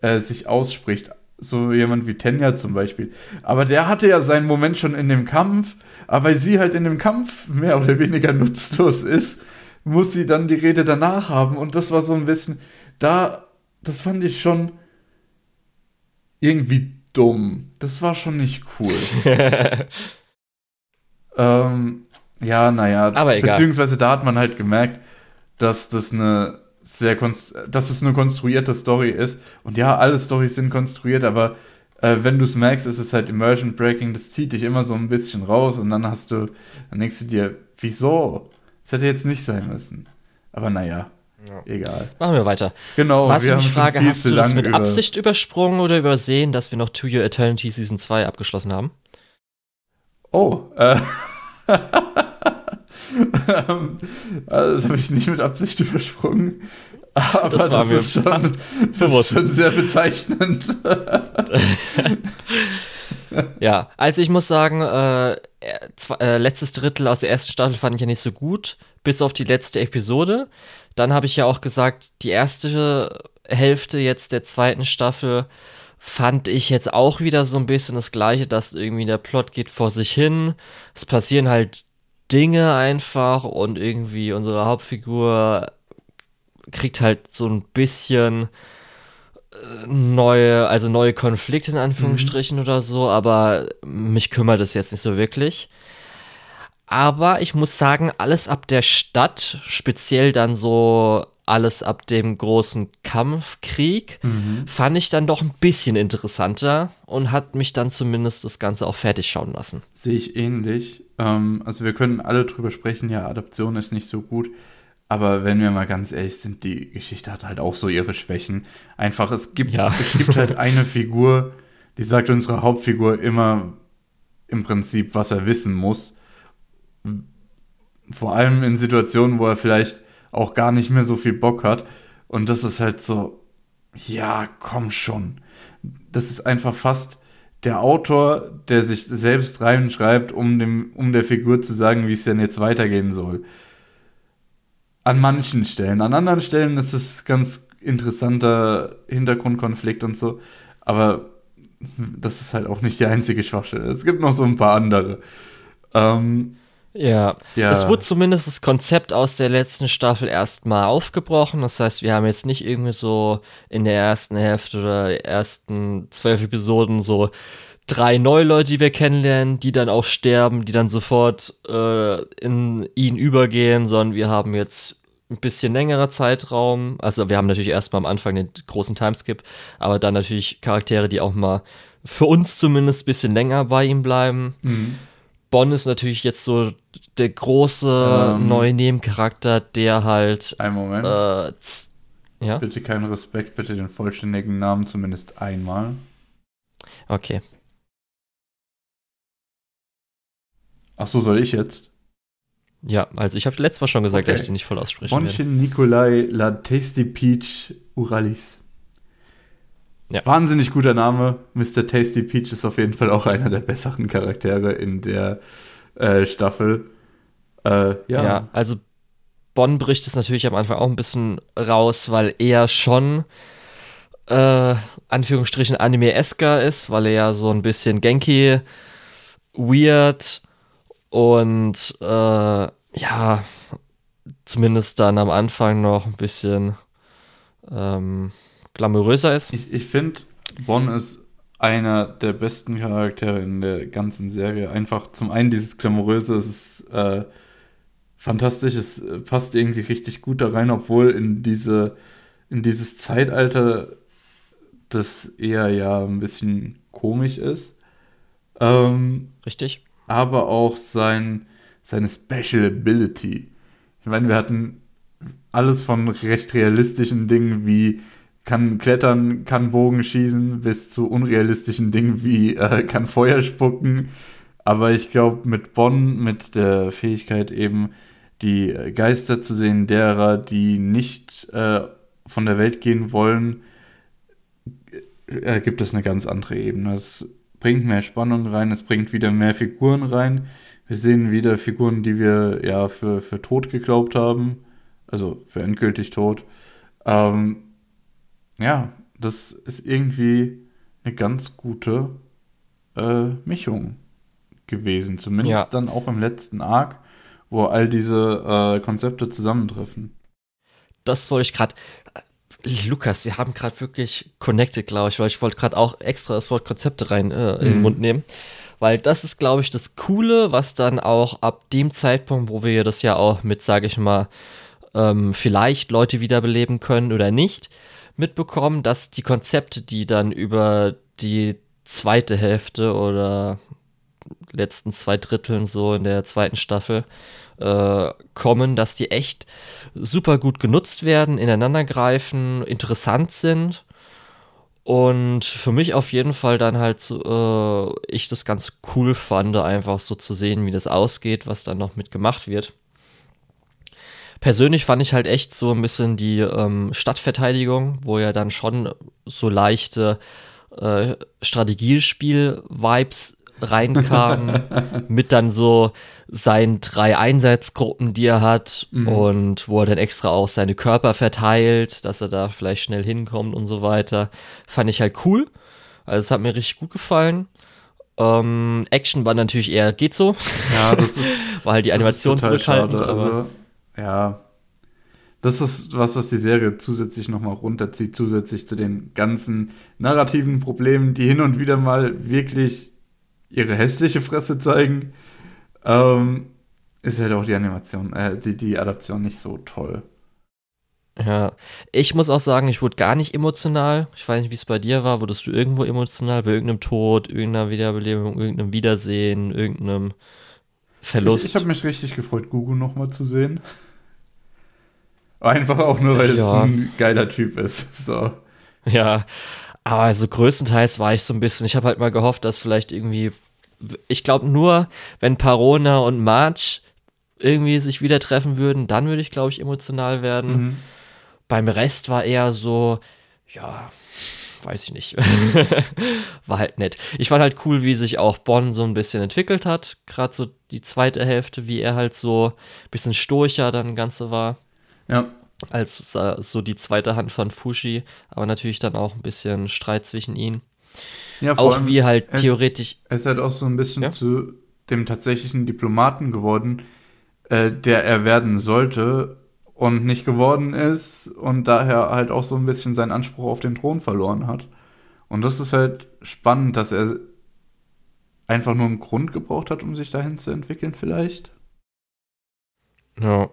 äh, sich ausspricht. So jemand wie Tenya zum Beispiel. Aber der hatte ja seinen Moment schon in dem Kampf. Aber weil sie halt in dem Kampf mehr oder weniger nutzlos ist, muss sie dann die Rede danach haben. Und das war so ein bisschen. Da, das fand ich schon irgendwie dumm. Das war schon nicht cool. ähm, ja, naja. Aber egal. Beziehungsweise da hat man halt gemerkt, dass das eine sehr dass es eine konstruierte Story ist. Und ja, alle Storys sind konstruiert, aber äh, wenn du es merkst, ist es halt Immersion Breaking, das zieht dich immer so ein bisschen raus und dann hast du, dann denkst du dir, wieso? Das hätte jetzt nicht sein müssen. Aber naja, ja. egal. Machen wir weiter. Genau, Was wir haben Frage, hast du das mit über Absicht übersprungen oder übersehen, dass wir noch To Your Eternity Season 2 abgeschlossen haben? Oh, äh. Ähm, also das habe ich nicht mit Absicht übersprungen. Aber das, das ist, schon, das ist schon sehr bezeichnend. ja, also ich muss sagen, äh, äh, letztes Drittel aus der ersten Staffel fand ich ja nicht so gut, bis auf die letzte Episode. Dann habe ich ja auch gesagt, die erste Hälfte jetzt der zweiten Staffel fand ich jetzt auch wieder so ein bisschen das Gleiche, dass irgendwie der Plot geht vor sich hin. Es passieren halt Dinge einfach und irgendwie unsere Hauptfigur kriegt halt so ein bisschen äh, neue, also neue Konflikte in Anführungsstrichen mhm. oder so, aber mich kümmert es jetzt nicht so wirklich. Aber ich muss sagen, alles ab der Stadt, speziell dann so alles ab dem großen Kampfkrieg, mhm. fand ich dann doch ein bisschen interessanter und hat mich dann zumindest das Ganze auch fertig schauen lassen. Sehe ich ähnlich. Ähm, also wir können alle drüber sprechen, ja, Adaption ist nicht so gut. Aber wenn wir mal ganz ehrlich sind, die Geschichte hat halt auch so ihre Schwächen. Einfach, es gibt, ja. es gibt halt eine Figur, die sagt unserer Hauptfigur immer im Prinzip, was er wissen muss. Vor allem in Situationen, wo er vielleicht auch gar nicht mehr so viel Bock hat. Und das ist halt so, ja, komm schon. Das ist einfach fast der Autor, der sich selbst reinschreibt, um, dem, um der Figur zu sagen, wie es denn jetzt weitergehen soll. An manchen Stellen. An anderen Stellen ist es ganz interessanter Hintergrundkonflikt und so. Aber das ist halt auch nicht die einzige Schwachstelle. Es gibt noch so ein paar andere. Ähm, ja. ja, es wurde zumindest das Konzept aus der letzten Staffel erstmal aufgebrochen. Das heißt, wir haben jetzt nicht irgendwie so in der ersten Hälfte oder ersten zwölf Episoden so drei neue Leute, die wir kennenlernen, die dann auch sterben, die dann sofort äh, in ihn übergehen, sondern wir haben jetzt ein bisschen längerer Zeitraum. Also wir haben natürlich erstmal am Anfang den großen Timeskip, aber dann natürlich Charaktere, die auch mal für uns zumindest ein bisschen länger bei ihm bleiben. Mhm. Bonn ist natürlich jetzt so der große ähm, neue Nebencharakter, der halt. Ein Moment. Äh, ja? Bitte keinen Respekt, bitte den vollständigen Namen zumindest einmal. Okay. Ach so, soll ich jetzt? Ja, also ich habe letztes Mal schon gesagt, okay. dass ich den nicht voll aussprechen Bonchin werde. Nikolai La Tasty Peach Uralis. Ja. Wahnsinnig guter Name. Mr. Tasty Peach ist auf jeden Fall auch einer der besseren Charaktere in der äh, Staffel. Äh, ja. ja, also Bonn bricht es natürlich am Anfang auch ein bisschen raus, weil er schon äh, Anführungsstrichen Anime-esker ist, weil er ja so ein bisschen Genki weird und äh, ja, zumindest dann am Anfang noch ein bisschen ähm, glamouröser ist. Ich, ich finde, Bonn ist einer der besten Charaktere in der ganzen Serie. Einfach zum einen dieses glamouröse, es ist äh, fantastisch, es passt irgendwie richtig gut da rein, obwohl in diese in dieses Zeitalter das eher ja ein bisschen komisch ist. Ähm, Richtig. aber auch sein, seine Special Ability. Ich meine, wir hatten alles von recht realistischen Dingen wie kann klettern, kann Bogen schießen, bis zu unrealistischen Dingen wie äh, kann Feuer spucken. Aber ich glaube, mit Bonn, mit der Fähigkeit eben die Geister zu sehen, derer, die nicht äh, von der Welt gehen wollen, äh, gibt es eine ganz andere Ebene. Es bringt mehr Spannung rein, es bringt wieder mehr Figuren rein. Wir sehen wieder Figuren, die wir ja für, für tot geglaubt haben, also für endgültig tot. Ähm, ja, das ist irgendwie eine ganz gute äh, Mischung gewesen. Zumindest ja. dann auch im letzten Arc, wo all diese äh, Konzepte zusammentreffen. Das wollte ich gerade. Lukas, wir haben gerade wirklich connected, glaube ich, weil ich wollte gerade auch extra das Wort Konzepte rein äh, in den mhm. Mund nehmen. Weil das ist, glaube ich, das Coole, was dann auch ab dem Zeitpunkt, wo wir das ja auch mit, sage ich mal, ähm, vielleicht Leute wiederbeleben können oder nicht, mitbekommen, dass die Konzepte, die dann über die zweite Hälfte oder letzten zwei Dritteln so in der zweiten Staffel äh, kommen, dass die echt super gut genutzt werden, ineinandergreifen, interessant sind. Und für mich auf jeden Fall dann halt so, äh, ich das ganz cool fand, einfach so zu sehen, wie das ausgeht, was dann noch mitgemacht wird. Persönlich fand ich halt echt so ein bisschen die ähm, Stadtverteidigung, wo ja dann schon so leichte äh, Strategiespiel-Vibes reinkam, mit dann so seinen drei Einsatzgruppen, die er hat mhm. und wo er dann extra auch seine Körper verteilt, dass er da vielleicht schnell hinkommt und so weiter. Fand ich halt cool. Also es hat mir richtig gut gefallen. Ähm, Action war natürlich eher geht so. Ja, das ist war halt die Animation zurückhaltend. Also, ja, das ist was, was die Serie zusätzlich nochmal runterzieht, zusätzlich zu den ganzen narrativen Problemen, die hin und wieder mal wirklich ihre hässliche Fresse zeigen, ähm, ist halt auch die Animation, äh, die, die Adaption nicht so toll. Ja, ich muss auch sagen, ich wurde gar nicht emotional. Ich weiß nicht, wie es bei dir war. Wurdest du irgendwo emotional bei irgendeinem Tod, irgendeiner Wiederbelebung, irgendeinem Wiedersehen, irgendeinem Verlust? Ich, ich habe mich richtig gefreut, Gugu nochmal zu sehen. Einfach auch nur, weil ja. es ein geiler Typ ist. So. Ja, aber also größtenteils war ich so ein bisschen, ich habe halt mal gehofft, dass vielleicht irgendwie, ich glaube nur, wenn Parona und March irgendwie sich wieder treffen würden, dann würde ich, glaube ich, emotional werden. Mhm. Beim Rest war eher so, ja, weiß ich nicht. war halt nett. Ich fand halt cool, wie sich auch Bonn so ein bisschen entwickelt hat. Gerade so die zweite Hälfte, wie er halt so ein bisschen stoischer dann Ganze war. Ja als äh, so die zweite Hand von Fushi, aber natürlich dann auch ein bisschen Streit zwischen ihnen. Ja, auch wie halt theoretisch. Es ist halt auch so ein bisschen ja? zu dem tatsächlichen Diplomaten geworden, äh, der er werden sollte und nicht geworden ist und daher halt auch so ein bisschen seinen Anspruch auf den Thron verloren hat. Und das ist halt spannend, dass er einfach nur einen Grund gebraucht hat, um sich dahin zu entwickeln, vielleicht. Ja.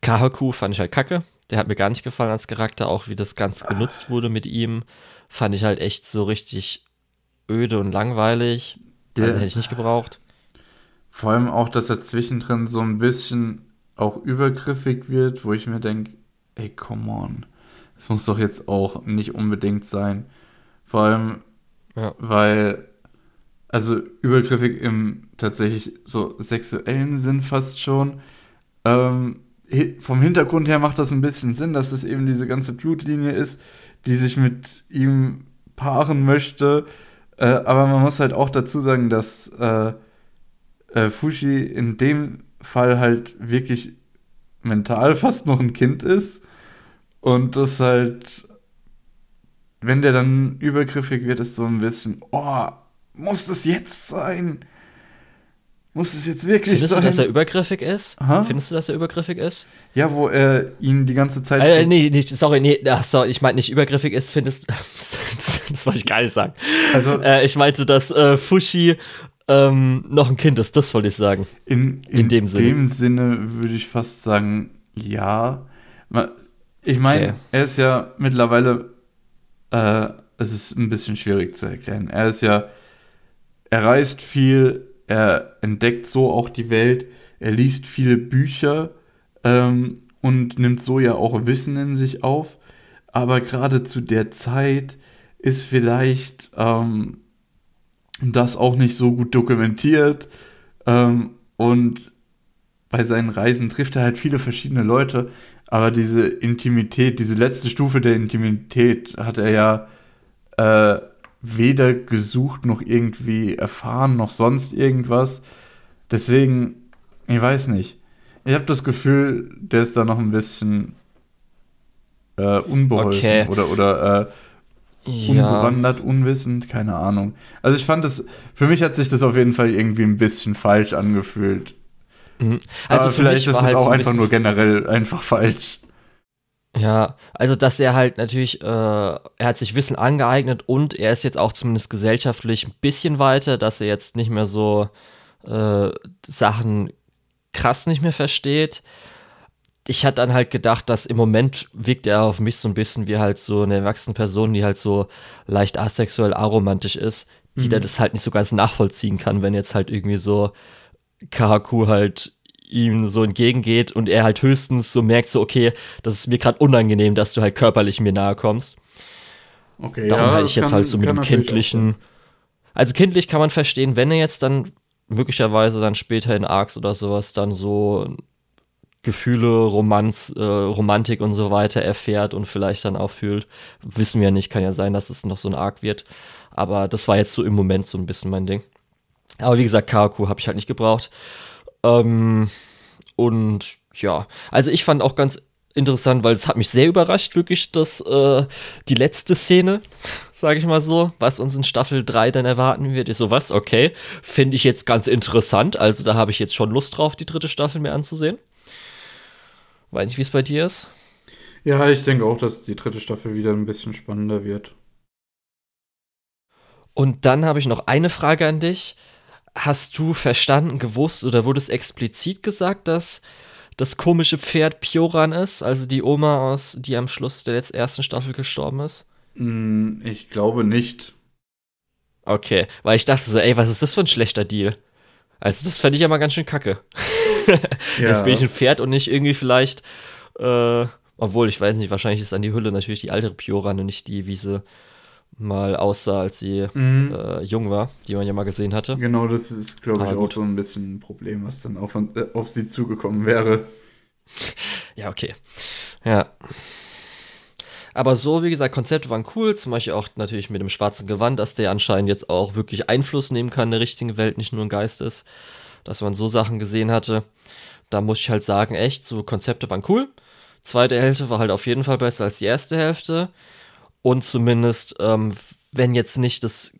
Kahaku fand ich halt kacke. Der hat mir gar nicht gefallen als Charakter, auch wie das Ganze genutzt wurde mit ihm. Fand ich halt echt so richtig öde und langweilig. Den hätte ich nicht gebraucht. Vor allem auch, dass er zwischendrin so ein bisschen auch übergriffig wird, wo ich mir denke, ey, come on. Das muss doch jetzt auch nicht unbedingt sein. Vor allem, ja. weil, also übergriffig im tatsächlich so sexuellen Sinn fast schon. Ähm, vom Hintergrund her macht das ein bisschen Sinn, dass es eben diese ganze Blutlinie ist, die sich mit ihm paaren möchte. Äh, aber man muss halt auch dazu sagen, dass äh, äh, Fushi in dem Fall halt wirklich mental fast noch ein Kind ist. Und das halt, wenn der dann übergriffig wird, ist so ein bisschen, oh, muss das jetzt sein? Muss es jetzt wirklich Findest sein? Findest du, dass er übergriffig ist? Aha. Findest du, dass er übergriffig ist? Ja, wo er ihn die ganze Zeit. Äh, nee, nicht, sorry, nee, ach, sorry, ich meinte nicht übergriffig ist, findest du. das wollte ich gar nicht sagen. Also, äh, ich meinte, dass äh, Fushi ähm, noch ein Kind ist, das wollte ich sagen. In, in, in dem Sinne. In dem Sinne würde ich fast sagen, ja. Ich meine, okay. er ist ja mittlerweile. Äh, es ist ein bisschen schwierig zu erklären. Er ist ja, er reist viel, er entdeckt so auch die Welt, er liest viele Bücher ähm, und nimmt so ja auch Wissen in sich auf. Aber gerade zu der Zeit ist vielleicht ähm, das auch nicht so gut dokumentiert. Ähm, und bei seinen Reisen trifft er halt viele verschiedene Leute. Aber diese Intimität, diese letzte Stufe der Intimität hat er ja äh, weder gesucht noch irgendwie erfahren noch sonst irgendwas. Deswegen, ich weiß nicht. Ich habe das Gefühl, der ist da noch ein bisschen äh, unbeholfen okay. oder, oder äh, ja. unbewandert, unwissend, keine Ahnung. Also ich fand es, für mich hat sich das auf jeden Fall irgendwie ein bisschen falsch angefühlt. Mhm. Also Aber vielleicht ist es halt auch so ein einfach nur generell einfach falsch. Ja, also dass er halt natürlich, äh, er hat sich Wissen angeeignet und er ist jetzt auch zumindest gesellschaftlich ein bisschen weiter, dass er jetzt nicht mehr so äh, Sachen krass nicht mehr versteht. Ich hatte dann halt gedacht, dass im Moment wirkt er auf mich so ein bisschen wie halt so eine erwachsene Person, die halt so leicht asexuell aromantisch ist, die mhm. das halt nicht so ganz nachvollziehen kann, wenn jetzt halt irgendwie so Kahaku halt ihm so entgegengeht und er halt höchstens so merkt, so, okay, das ist mir gerade unangenehm, dass du halt körperlich mir nahe kommst. Okay, Darum ja, halte ich jetzt kann, halt so mit dem kindlichen. Also kindlich kann man verstehen, wenn er jetzt dann möglicherweise dann später in Arcs oder sowas dann so Gefühle, Romanz, äh, Romantik und so weiter erfährt und vielleicht dann auch fühlt. Wissen wir ja nicht, kann ja sein, dass es noch so ein Arc wird. Aber das war jetzt so im Moment so ein bisschen mein Ding. Aber wie gesagt, Kaku habe ich halt nicht gebraucht. Ähm, und ja, also ich fand auch ganz interessant, weil es hat mich sehr überrascht, wirklich, dass äh, die letzte Szene, sage ich mal so, was uns in Staffel 3 dann erwarten wird, ist sowas, okay, finde ich jetzt ganz interessant. Also da habe ich jetzt schon Lust drauf, die dritte Staffel mir anzusehen. Weiß nicht, wie es bei dir ist. Ja, ich denke auch, dass die dritte Staffel wieder ein bisschen spannender wird. Und dann habe ich noch eine Frage an dich. Hast du verstanden, gewusst oder wurde es explizit gesagt, dass das komische Pferd Pioran ist, also die Oma aus, die am Schluss der ersten Staffel gestorben ist? Mm, ich glaube nicht. Okay, weil ich dachte so, ey, was ist das für ein schlechter Deal? Also das fände ich ja mal ganz schön kacke. ja. Jetzt bin ich ein Pferd und nicht irgendwie vielleicht, äh, obwohl ich weiß nicht, wahrscheinlich ist an die Hülle natürlich die alte Pioran und nicht die, wie sie mal aussah, als sie mhm. äh, jung war, die man ja mal gesehen hatte. Genau, das ist, glaube ich, Aber auch gut. so ein bisschen ein Problem, was dann auf, äh, auf sie zugekommen wäre. Ja, okay. Ja. Aber so, wie gesagt, Konzepte waren cool, zum Beispiel auch natürlich mit dem schwarzen Gewand, dass der anscheinend jetzt auch wirklich Einfluss nehmen kann in der richtigen Welt, nicht nur ein Geist ist, dass man so Sachen gesehen hatte. Da muss ich halt sagen, echt, so Konzepte waren cool. Zweite Hälfte war halt auf jeden Fall besser als die erste Hälfte. Und zumindest, ähm, wenn jetzt nicht das,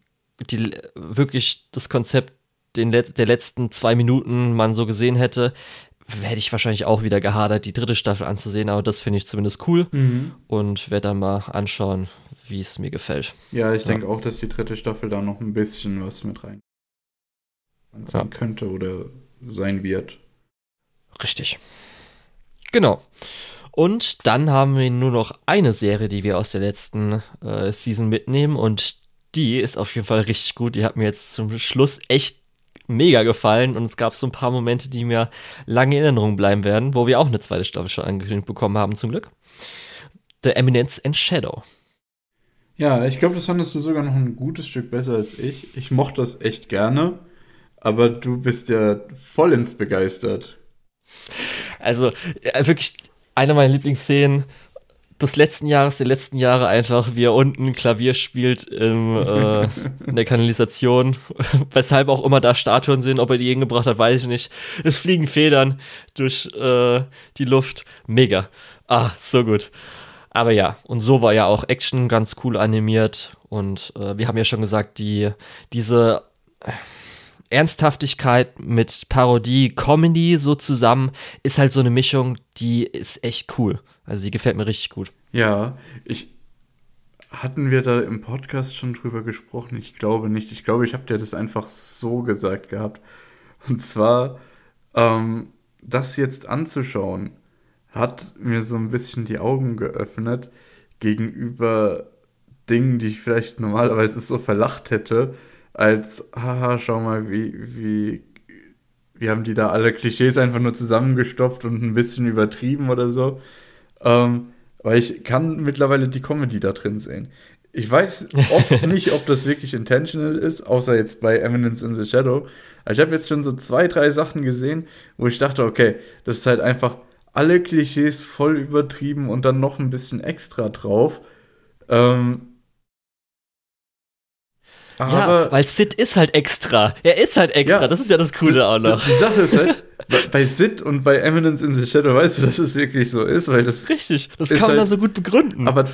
die, wirklich das Konzept den, der letzten zwei Minuten man so gesehen hätte, hätte ich wahrscheinlich auch wieder gehadert, die dritte Staffel anzusehen, aber das finde ich zumindest cool mhm. und werde dann mal anschauen, wie es mir gefällt. Ja, ich ja. denke auch, dass die dritte Staffel da noch ein bisschen was mit rein sein ja. könnte oder sein wird. Richtig. Genau. Und dann haben wir nur noch eine Serie, die wir aus der letzten äh, Season mitnehmen. Und die ist auf jeden Fall richtig gut. Die hat mir jetzt zum Schluss echt mega gefallen. Und es gab so ein paar Momente, die mir lange in Erinnerung bleiben werden, wo wir auch eine zweite Staffel schon angekündigt bekommen haben, zum Glück. The Eminence and Shadow. Ja, ich glaube, das fandest du sogar noch ein gutes Stück besser als ich. Ich mochte das echt gerne, aber du bist ja vollends begeistert. Also, wirklich, eine meiner Lieblingsszenen des letzten Jahres, der letzten Jahre einfach, wie er unten Klavier spielt im, äh, in der Kanalisation. Weshalb auch immer da Statuen sind, ob er die hingebracht hat, weiß ich nicht. Es fliegen Federn durch äh, die Luft. Mega. Ah, so gut. Aber ja, und so war ja auch Action ganz cool animiert. Und äh, wir haben ja schon gesagt, die, diese Ernsthaftigkeit mit Parodie, Comedy so zusammen ist halt so eine Mischung, die ist echt cool. Also die gefällt mir richtig gut. Ja, ich hatten wir da im Podcast schon drüber gesprochen? Ich glaube nicht. Ich glaube, ich habe dir das einfach so gesagt gehabt. Und zwar, ähm, das jetzt anzuschauen, hat mir so ein bisschen die Augen geöffnet gegenüber Dingen, die ich vielleicht normalerweise so verlacht hätte, als, haha, schau mal, wie, wie, wie haben die da alle Klischees einfach nur zusammengestopft und ein bisschen übertrieben oder so. Ähm, weil ich kann mittlerweile die Comedy da drin sehen. Ich weiß oft nicht, ob das wirklich intentional ist, außer jetzt bei Eminence in the Shadow. Aber ich habe jetzt schon so zwei, drei Sachen gesehen, wo ich dachte, okay, das ist halt einfach alle Klischees voll übertrieben und dann noch ein bisschen extra drauf. Ähm, aber ja, weil Sid ist halt extra. Er ist halt extra. Ja, das ist ja das Coole auch noch. Die Sache ist halt, bei Sid und bei Eminence in the Shadow weißt du, dass es wirklich so ist, weil das. Richtig, das kann man halt, dann so gut begründen. Aber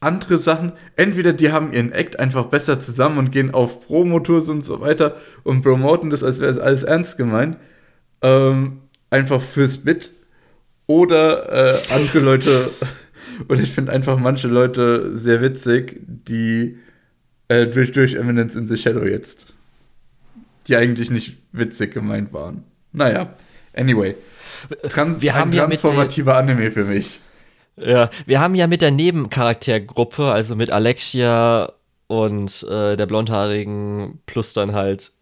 andere Sachen, entweder die haben ihren Act einfach besser zusammen und gehen auf Promotours und so weiter und promoten das, als wäre es alles ernst gemeint. Ähm, einfach fürs Bit. Oder äh, andere Leute, und ich finde einfach manche Leute sehr witzig, die äh, durch, durch Eminence in the Shadow jetzt. Die eigentlich nicht witzig gemeint waren. Naja, anyway. Trans wir haben ein transformativer ja Anime für mich. Ja, wir haben ja mit der Nebencharaktergruppe, also mit Alexia und äh, der blondhaarigen plus dann halt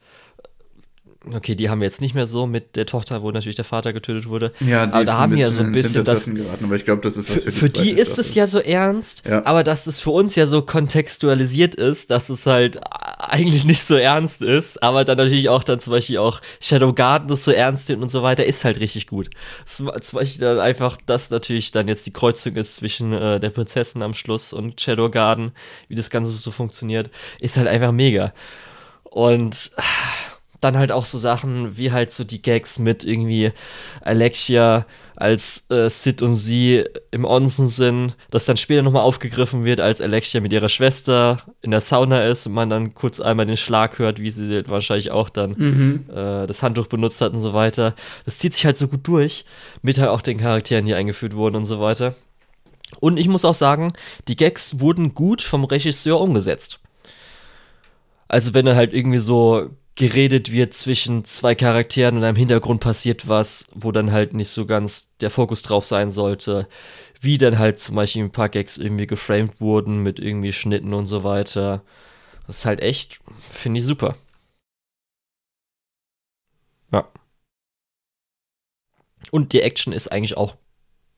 Okay, die haben wir jetzt nicht mehr so mit der Tochter, wo natürlich der Vater getötet wurde. Ja, die aber da haben wir ja so ein bisschen das. Geraten, aber ich glaube, das ist was für, für die, die ist es ja so ernst, ja. aber dass es für uns ja so kontextualisiert ist, dass es halt eigentlich nicht so ernst ist, aber dann natürlich auch dann zum Beispiel auch Shadow Garden das so ernst nimmt und so weiter, ist halt richtig gut. Zum Beispiel dann einfach, dass natürlich dann jetzt die Kreuzung ist zwischen äh, der Prinzessin am Schluss und Shadow Garden, wie das Ganze so funktioniert, ist halt einfach mega. Und dann halt auch so Sachen wie halt so die Gags mit irgendwie Alexia als äh, Sid und sie im Onsen sind, das dann später nochmal aufgegriffen wird, als Alexia mit ihrer Schwester in der Sauna ist und man dann kurz einmal den Schlag hört, wie sie wahrscheinlich auch dann mhm. äh, das Handtuch benutzt hat und so weiter. Das zieht sich halt so gut durch, mit halt auch den Charakteren, die eingeführt wurden und so weiter. Und ich muss auch sagen, die Gags wurden gut vom Regisseur umgesetzt. Also wenn er halt irgendwie so geredet wird zwischen zwei Charakteren und im Hintergrund passiert was, wo dann halt nicht so ganz der Fokus drauf sein sollte. Wie dann halt zum Beispiel ein paar Gags irgendwie geframed wurden mit irgendwie Schnitten und so weiter. Das ist halt echt, finde ich super. Ja. Und die Action ist eigentlich auch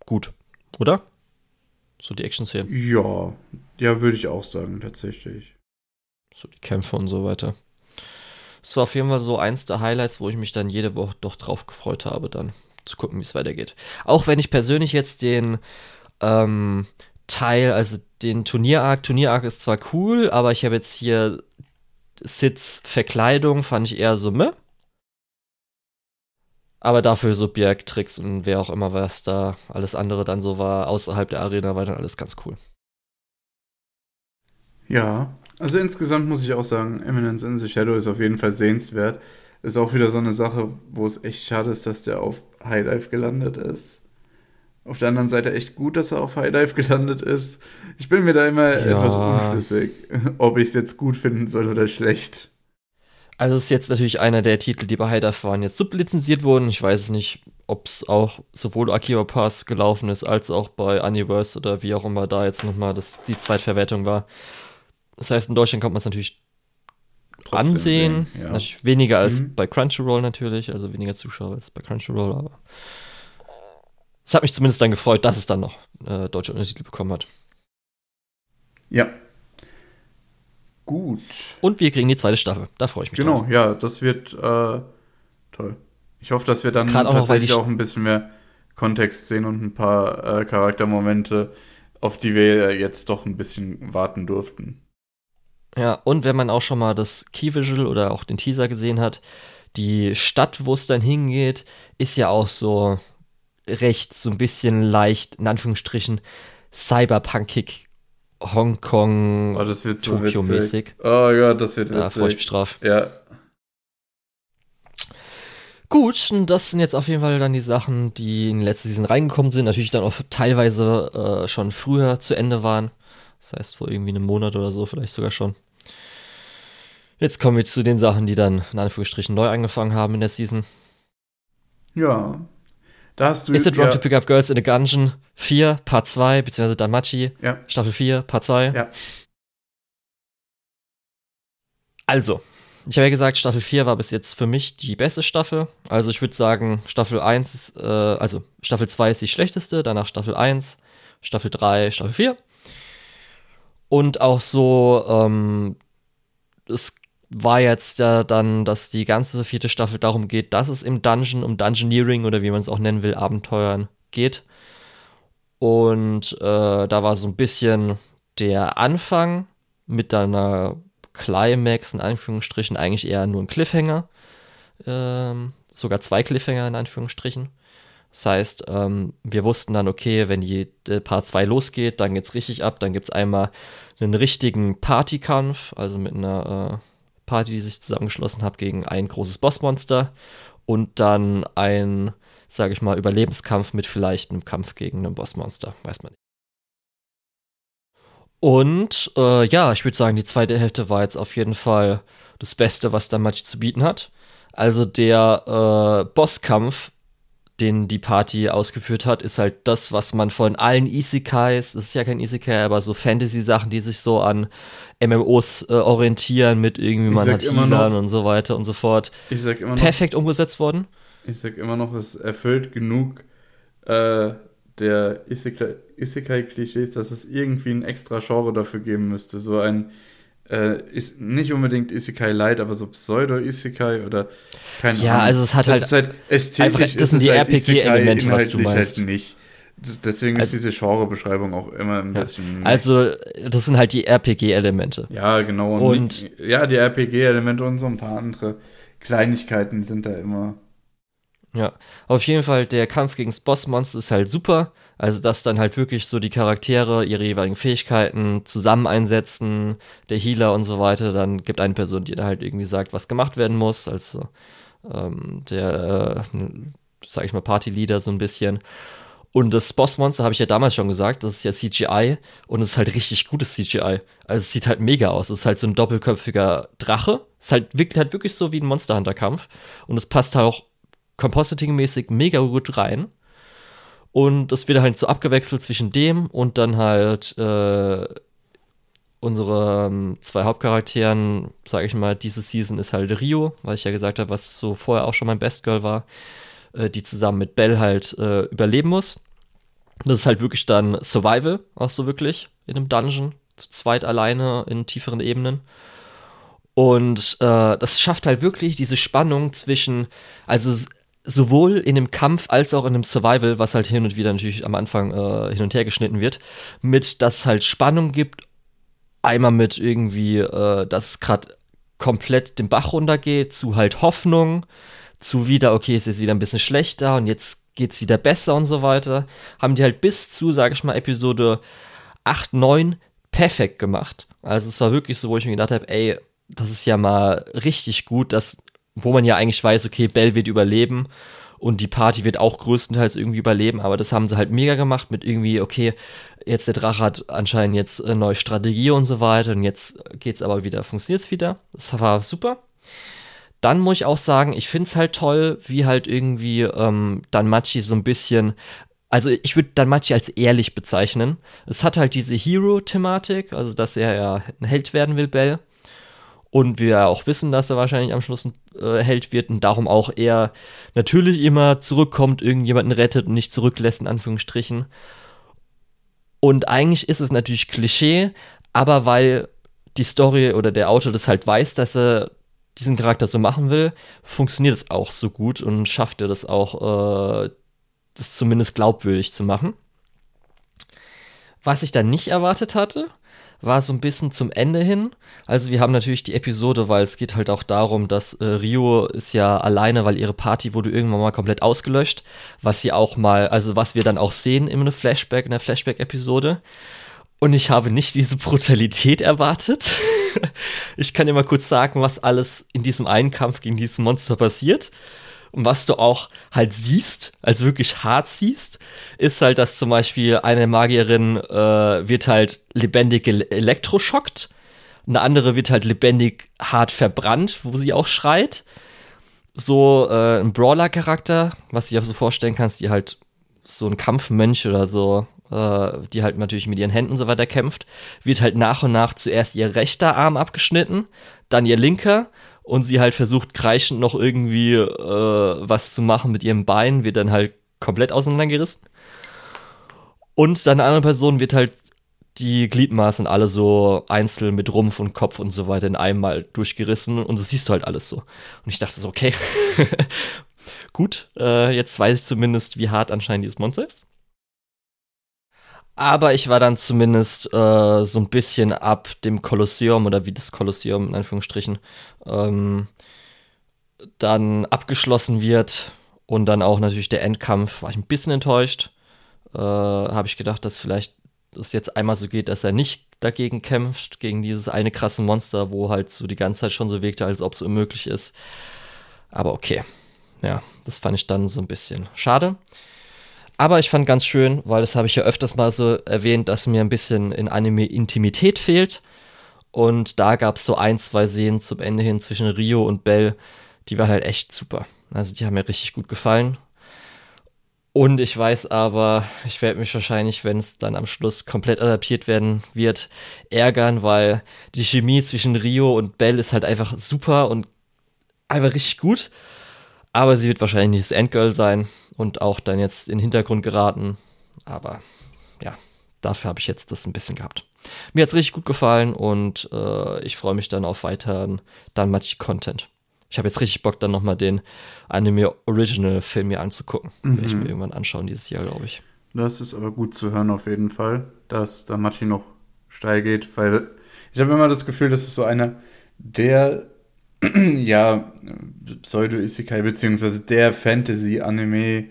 gut, oder? So die Action-Szenen. Ja, ja, würde ich auch sagen, tatsächlich. So die Kämpfe und so weiter. Es war auf jeden Fall so eins der Highlights, wo ich mich dann jede Woche doch drauf gefreut habe, dann zu gucken, wie es weitergeht. Auch wenn ich persönlich jetzt den ähm, Teil, also den Turnier-Arc, Turnier-Arc ist zwar cool, aber ich habe jetzt hier Sids Verkleidung, fand ich eher so meh. Aber dafür so Bergtricks und wer auch immer was da alles andere dann so war, außerhalb der Arena, war dann alles ganz cool. Ja, also insgesamt muss ich auch sagen, Eminence in the Shadow ist auf jeden Fall sehenswert. Ist auch wieder so eine Sache, wo es echt schade ist, dass der auf High Dive gelandet ist. Auf der anderen Seite echt gut, dass er auf High Dive gelandet ist. Ich bin mir da immer ja. etwas unschlüssig, ob ich es jetzt gut finden soll oder schlecht. Also es ist jetzt natürlich einer der Titel, die bei High Dive waren, jetzt sublizenziert wurden. Ich weiß nicht, ob es auch sowohl Akiba Pass gelaufen ist, als auch bei Universe oder wie auch immer da jetzt nochmal die Zweitverwertung war. Das heißt, in Deutschland kann man es natürlich Trotzdem ansehen. Sehen, ja. weniger als mhm. bei Crunchyroll natürlich, also weniger Zuschauer als bei Crunchyroll, aber es hat mich zumindest dann gefreut, dass es dann noch äh, deutsche Untertitel bekommen hat. Ja. Gut. Und wir kriegen die zweite Staffel. Da freue ich mich Genau, drauf. ja, das wird äh, toll. Ich hoffe, dass wir dann auch tatsächlich auch ein bisschen mehr Kontext sehen und ein paar äh, Charaktermomente, auf die wir jetzt doch ein bisschen warten durften. Ja, und wenn man auch schon mal das Key Visual oder auch den Teaser gesehen hat, die Stadt, wo es dann hingeht, ist ja auch so recht, so ein bisschen leicht, in Anführungsstrichen, cyberpunkig Hongkong, oh, das wird so Tokio-mäßig. Oh ja, das wird witzig. Da freue ich mich drauf. Ja. Gut, und das sind jetzt auf jeden Fall dann die Sachen, die in die letzte Season reingekommen sind. Natürlich dann auch teilweise äh, schon früher zu Ende waren. Das heißt, vor irgendwie einem Monat oder so, vielleicht sogar schon. Jetzt kommen wir zu den Sachen, die dann in Anführungsstrichen neu angefangen haben in der Season. Ja. Da hast du. Is it wrong ja. to pick up girls in a dungeon 4, Part 2, beziehungsweise Damachi, ja. Staffel 4, Part 2. Ja. Also, ich habe ja gesagt, Staffel 4 war bis jetzt für mich die beste Staffel. Also ich würde sagen, Staffel 1 ist, äh, also Staffel 2 ist die schlechteste, danach Staffel 1, Staffel 3, Staffel 4. Und auch so, ähm, es war jetzt ja dann, dass die ganze vierte Staffel darum geht, dass es im Dungeon um Dungeoneering oder wie man es auch nennen will, Abenteuern geht. Und äh, da war so ein bisschen der Anfang mit einer Climax in Anführungsstrichen eigentlich eher nur ein Cliffhanger. Ähm, sogar zwei Cliffhanger in Anführungsstrichen. Das heißt, ähm, wir wussten dann, okay, wenn die äh, Part 2 losgeht, dann geht's richtig ab. Dann gibt es einmal einen richtigen Partykampf, also mit einer äh, Party, die sich zusammengeschlossen hat gegen ein großes Bossmonster. Und dann ein, sage ich mal, Überlebenskampf mit vielleicht einem Kampf gegen ein Bossmonster. Weiß man nicht. Und äh, ja, ich würde sagen, die zweite Hälfte war jetzt auf jeden Fall das Beste, was der Match zu bieten hat. Also der äh, Bosskampf, den die Party ausgeführt hat, ist halt das, was man von allen Isekais, das ist ja kein Isekai, aber so Fantasy-Sachen, die sich so an MMOs äh, orientieren mit irgendwie, man hat Healern und so weiter und so fort. Ich sag immer noch, perfekt umgesetzt worden. Ich sag immer noch, es erfüllt genug äh, der Isekai-Klischees, dass es irgendwie ein extra Genre dafür geben müsste. So ein, äh, ist nicht unbedingt Isekai Light, aber so Pseudo-Isekai oder keine ja, Ahnung. Ja, also es hat das halt, ist halt ästhetisch. Einfach, das sind die halt RPG-Elemente, was du meinst. Halt nicht. Deswegen also, ist diese Genrebeschreibung auch immer ein ja. bisschen. Also, das sind halt die RPG-Elemente. Ja, genau. Und, und ja, die RPG-Elemente und so ein paar andere Kleinigkeiten sind da immer ja, auf jeden Fall, der Kampf gegen das Bossmonster ist halt super. Also, dass dann halt wirklich so die Charaktere ihre jeweiligen Fähigkeiten zusammen einsetzen, der Healer und so weiter. Dann gibt eine Person, die da halt irgendwie sagt, was gemacht werden muss. Also, ähm, der, äh, sag ich mal, Partyleader so ein bisschen. Und das Bossmonster habe ich ja damals schon gesagt, das ist ja CGI und es ist halt richtig gutes CGI. Also es sieht halt mega aus. Es ist halt so ein doppelköpfiger Drache. Es halt, wirkt halt wirklich so wie ein Monster Hunter Kampf und es passt halt auch Compositing-mäßig mega gut rein. Und das wird halt so abgewechselt zwischen dem und dann halt äh, unsere zwei Hauptcharakteren, sage ich mal, diese Season ist halt Rio, weil ich ja gesagt habe, was so vorher auch schon mein Best Girl war, äh, die zusammen mit Belle halt äh, überleben muss. Das ist halt wirklich dann Survival, auch so wirklich, in einem Dungeon, zu zweit alleine in tieferen Ebenen. Und äh, das schafft halt wirklich diese Spannung zwischen, also sowohl in dem Kampf als auch in dem Survival, was halt hin und wieder natürlich am Anfang äh, hin und her geschnitten wird, mit, dass es halt Spannung gibt, einmal mit irgendwie, äh, dass es gerade komplett den Bach runtergeht, zu halt Hoffnung, zu wieder, okay, es ist wieder ein bisschen schlechter und jetzt geht's wieder besser und so weiter, haben die halt bis zu, sag ich mal, Episode 8, 9 perfekt gemacht. Also es war wirklich so, wo ich mir gedacht habe, ey, das ist ja mal richtig gut, dass wo man ja eigentlich weiß, okay, Bell wird überleben und die Party wird auch größtenteils irgendwie überleben, aber das haben sie halt mega gemacht mit irgendwie, okay, jetzt der Drache hat anscheinend jetzt eine neue Strategie und so weiter und jetzt geht's aber wieder, funktioniert's wieder. Das war super. Dann muss ich auch sagen, ich finde es halt toll, wie halt irgendwie ähm, Danmachi so ein bisschen also ich würde Danmachi als ehrlich bezeichnen. Es hat halt diese Hero-Thematik, also dass er ja ein Held werden will, Bell. Und wir auch wissen, dass er wahrscheinlich am Schluss ein äh, Held wird und darum auch eher natürlich immer zurückkommt, irgendjemanden rettet und nicht zurücklässt, in Anführungsstrichen. Und eigentlich ist es natürlich Klischee, aber weil die Story oder der Autor das halt weiß, dass er diesen Charakter so machen will, funktioniert es auch so gut und schafft er das auch, äh, das zumindest glaubwürdig zu machen. Was ich dann nicht erwartet hatte, war so ein bisschen zum Ende hin. Also wir haben natürlich die Episode, weil es geht halt auch darum, dass äh, Rio ist ja alleine, weil ihre Party wurde irgendwann mal komplett ausgelöscht, was sie auch mal, also was wir dann auch sehen in einem Flashback, in der Flashback-Episode. Und ich habe nicht diese Brutalität erwartet. ich kann dir mal kurz sagen, was alles in diesem einen Kampf gegen dieses Monster passiert. Und was du auch halt siehst, also wirklich hart siehst, ist halt, dass zum Beispiel eine Magierin äh, wird halt lebendig elektroschockt, eine andere wird halt lebendig hart verbrannt, wo sie auch schreit. So äh, ein Brawler-Charakter, was du dir so vorstellen kannst, die halt so ein Kampfmönch oder so, äh, die halt natürlich mit ihren Händen und so weiter kämpft, wird halt nach und nach zuerst ihr rechter Arm abgeschnitten, dann ihr linker und sie halt versucht kreischend noch irgendwie äh, was zu machen mit ihrem Bein, wird dann halt komplett auseinandergerissen. Und dann eine andere Person wird halt die Gliedmaßen alle so einzeln mit Rumpf und Kopf und so weiter in einem Mal durchgerissen und das siehst du halt alles so. Und ich dachte so, okay, gut, äh, jetzt weiß ich zumindest, wie hart anscheinend dieses Monster ist. Aber ich war dann zumindest äh, so ein bisschen ab dem Kolosseum oder wie das Kolosseum in Anführungsstrichen ähm, dann abgeschlossen wird und dann auch natürlich der Endkampf, war ich ein bisschen enttäuscht. Äh, Habe ich gedacht, dass vielleicht es jetzt einmal so geht, dass er nicht dagegen kämpft, gegen dieses eine krasse Monster, wo halt so die ganze Zeit schon so wirkte, als ob es unmöglich ist. Aber okay. Ja, das fand ich dann so ein bisschen schade. Aber ich fand ganz schön, weil das habe ich ja öfters mal so erwähnt, dass mir ein bisschen in Anime Intimität fehlt. Und da gab es so ein, zwei Szenen zum Ende hin zwischen Rio und Bell, die waren halt echt super. Also die haben mir richtig gut gefallen. Und ich weiß aber, ich werde mich wahrscheinlich, wenn es dann am Schluss komplett adaptiert werden wird, ärgern, weil die Chemie zwischen Rio und Bell ist halt einfach super und einfach richtig gut. Aber sie wird wahrscheinlich nicht das Endgirl sein und auch dann jetzt in den Hintergrund geraten. Aber ja, dafür habe ich jetzt das ein bisschen gehabt. Mir hat es richtig gut gefallen und äh, ich freue mich dann auf weiteren Danmachi-Content. Ich habe jetzt richtig Bock, dann nochmal den Anime Original Film mir anzugucken. Mhm. Werde ich mir irgendwann anschauen dieses Jahr, glaube ich. Das ist aber gut zu hören auf jeden Fall, dass Danmachi noch steil geht, weil ich habe immer das Gefühl, das ist so einer der ja, Pseudo-Isekai, beziehungsweise der Fantasy-Anime,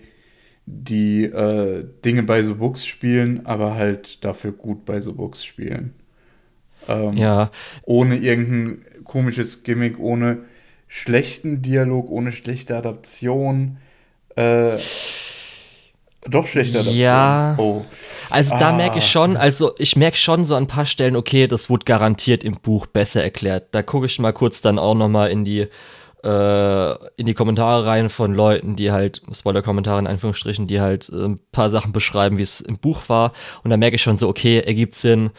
die äh, Dinge bei The Books spielen, aber halt dafür gut bei The Books spielen. Ähm, ja. Ohne irgendein komisches Gimmick, ohne schlechten Dialog, ohne schlechte Adaption. Äh, doch schlechter Adaption. Ja. Oh. Also da ah. merke ich schon, also ich merke schon so an ein paar Stellen, okay, das wurde garantiert im Buch besser erklärt. Da gucke ich mal kurz dann auch noch mal in die äh, in die Kommentare rein von Leuten, die halt, Spoiler-Kommentare in Anführungsstrichen, die halt äh, ein paar Sachen beschreiben, wie es im Buch war. Und da merke ich schon so, okay, ergibt Sinn,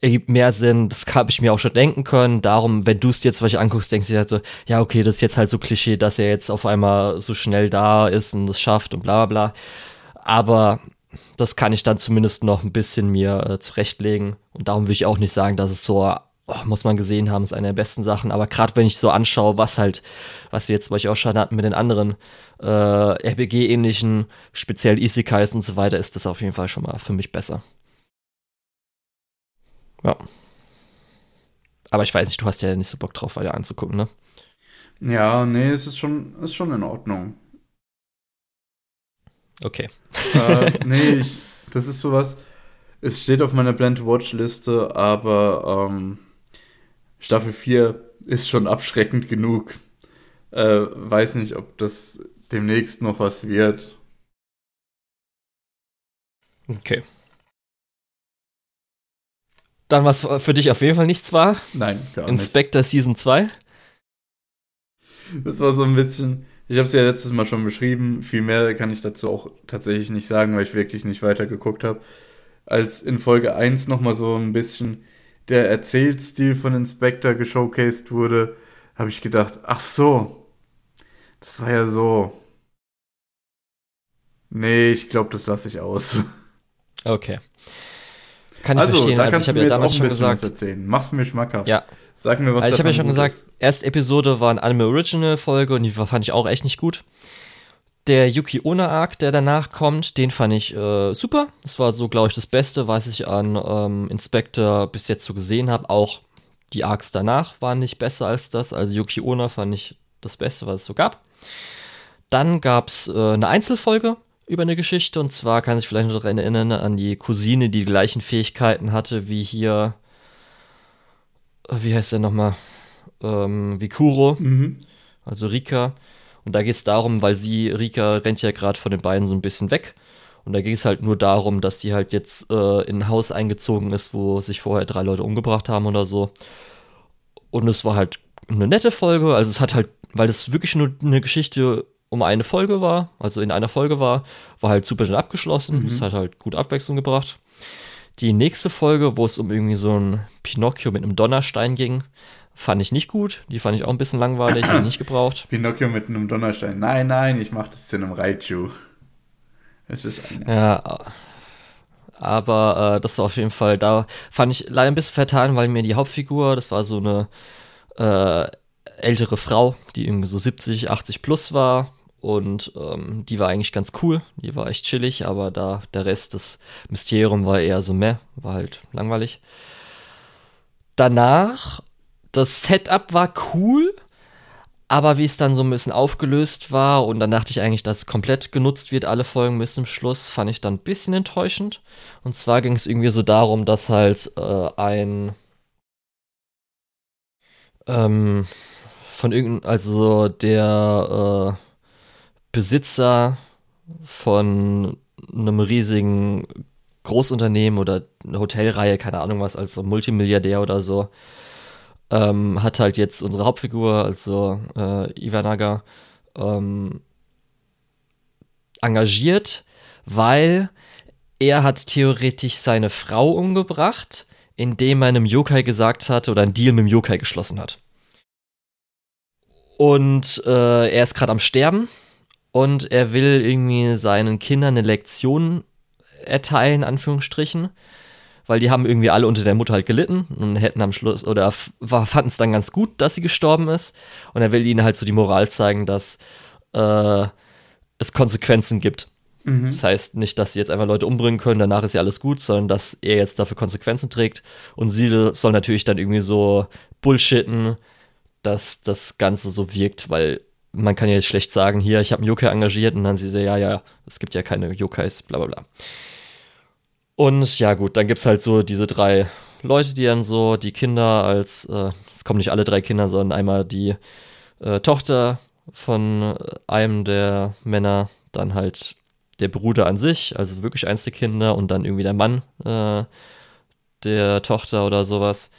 ergibt mehr Sinn, das habe ich mir auch schon denken können. Darum, wenn du es dir jetzt welche anguckst, denkst du dir halt so, ja, okay, das ist jetzt halt so Klischee, dass er jetzt auf einmal so schnell da ist und es schafft und bla bla bla. Aber das kann ich dann zumindest noch ein bisschen mir äh, zurechtlegen. Und darum will ich auch nicht sagen, dass es so, oh, muss man gesehen haben, ist eine der besten Sachen. Aber gerade wenn ich so anschaue, was halt, was wir jetzt bei euch auch schon hatten mit den anderen äh, RPG-ähnlichen, speziell Isekais und so weiter, ist das auf jeden Fall schon mal für mich besser. Ja. Aber ich weiß nicht, du hast ja nicht so Bock drauf, weiter anzugucken, ne? Ja, nee, es ist schon, ist schon in Ordnung. Okay. Äh, nee, ich, das ist sowas. Es steht auf meiner Blend Watch Liste, aber ähm, Staffel 4 ist schon abschreckend genug. Äh, weiß nicht, ob das demnächst noch was wird. Okay. Dann was für dich auf jeden Fall nichts war? Nein, gar nicht. Inspector Season 2? Das war so ein bisschen ich habe es ja letztes Mal schon beschrieben. Viel mehr kann ich dazu auch tatsächlich nicht sagen, weil ich wirklich nicht weiter geguckt habe. Als in Folge 1 nochmal so ein bisschen der Erzählstil von Inspector geshowcased wurde, habe ich gedacht, ach so, das war ja so. Nee, ich glaube, das lasse ich aus. Okay. Kann ich also, verstehen. Da also, kannst ich du mir ja jetzt auch ein bisschen gesagt, was erzählen. Mach's mir schmackhaft. Ja, Sag mir, was also Ich habe ja schon gesagt, ist. erste Episode war eine Anime Original Folge und die fand ich auch echt nicht gut. Der Yuki Onna Arc, der danach kommt, den fand ich äh, super. Das war so, glaube ich, das Beste, was ich an ähm, Inspector bis jetzt so gesehen habe. Auch die Arcs danach waren nicht besser als das. Also Yuki Onna fand ich das Beste, was es so gab. Dann gab es äh, eine Einzelfolge über eine Geschichte und zwar kann ich vielleicht noch daran erinnern an die Cousine, die die gleichen Fähigkeiten hatte wie hier wie heißt der nochmal? Ähm, wie Kuro, mhm. also Rika. Und da geht es darum, weil sie, Rika rennt ja gerade von den beiden so ein bisschen weg. Und da ging es halt nur darum, dass sie halt jetzt äh, in ein Haus eingezogen ist, wo sich vorher drei Leute umgebracht haben oder so. Und es war halt eine nette Folge. Also es hat halt, weil es wirklich nur eine Geschichte um eine Folge war, also in einer Folge war, war halt super schnell abgeschlossen. Mhm. Es hat halt gut Abwechslung gebracht. Die nächste Folge, wo es um irgendwie so ein Pinocchio mit einem Donnerstein ging, fand ich nicht gut. Die fand ich auch ein bisschen langweilig, die nicht gebraucht. Pinocchio mit einem Donnerstein. Nein, nein, ich mach das zu einem Raichu. Es ist ein. Ja, aber äh, das war auf jeden Fall, da fand ich leider ein bisschen vertan, weil mir die Hauptfigur, das war so eine äh, ältere Frau, die irgendwie so 70, 80 plus war. Und ähm, die war eigentlich ganz cool, die war echt chillig, aber da der Rest des Mysterium war eher so meh, war halt langweilig. Danach, das Setup war cool, aber wie es dann so ein bisschen aufgelöst war und dann dachte ich eigentlich, dass es komplett genutzt wird, alle Folgen bis zum Schluss, fand ich dann ein bisschen enttäuschend. Und zwar ging es irgendwie so darum, dass halt äh, ein ähm, von irgendeinem, also der äh, Besitzer von einem riesigen Großunternehmen oder eine Hotelreihe, keine Ahnung was, also Multimilliardär oder so, ähm, hat halt jetzt unsere Hauptfigur, also äh, Ivanaga, ähm, engagiert, weil er hat theoretisch seine Frau umgebracht, indem er einem Yokai gesagt hat oder einen Deal mit dem Yokai geschlossen hat. Und äh, er ist gerade am Sterben und er will irgendwie seinen Kindern eine Lektion erteilen, Anführungsstrichen weil die haben irgendwie alle unter der Mutter halt gelitten und hätten am Schluss oder fanden es dann ganz gut, dass sie gestorben ist. Und er will ihnen halt so die Moral zeigen, dass äh, es Konsequenzen gibt. Mhm. Das heißt nicht, dass sie jetzt einfach Leute umbringen können, danach ist ja alles gut, sondern dass er jetzt dafür Konsequenzen trägt. Und sie soll natürlich dann irgendwie so bullshitten, dass das Ganze so wirkt, weil man kann ja jetzt schlecht sagen, hier, ich habe einen Yokai engagiert und dann sie so, ja, ja, es gibt ja keine Yokais, bla bla bla. Und ja, gut, dann gibt es halt so diese drei Leute, die dann so die Kinder als, äh, es kommen nicht alle drei Kinder, sondern einmal die äh, Tochter von einem der Männer, dann halt der Bruder an sich, also wirklich eins der Kinder und dann irgendwie der Mann äh, der Tochter oder sowas.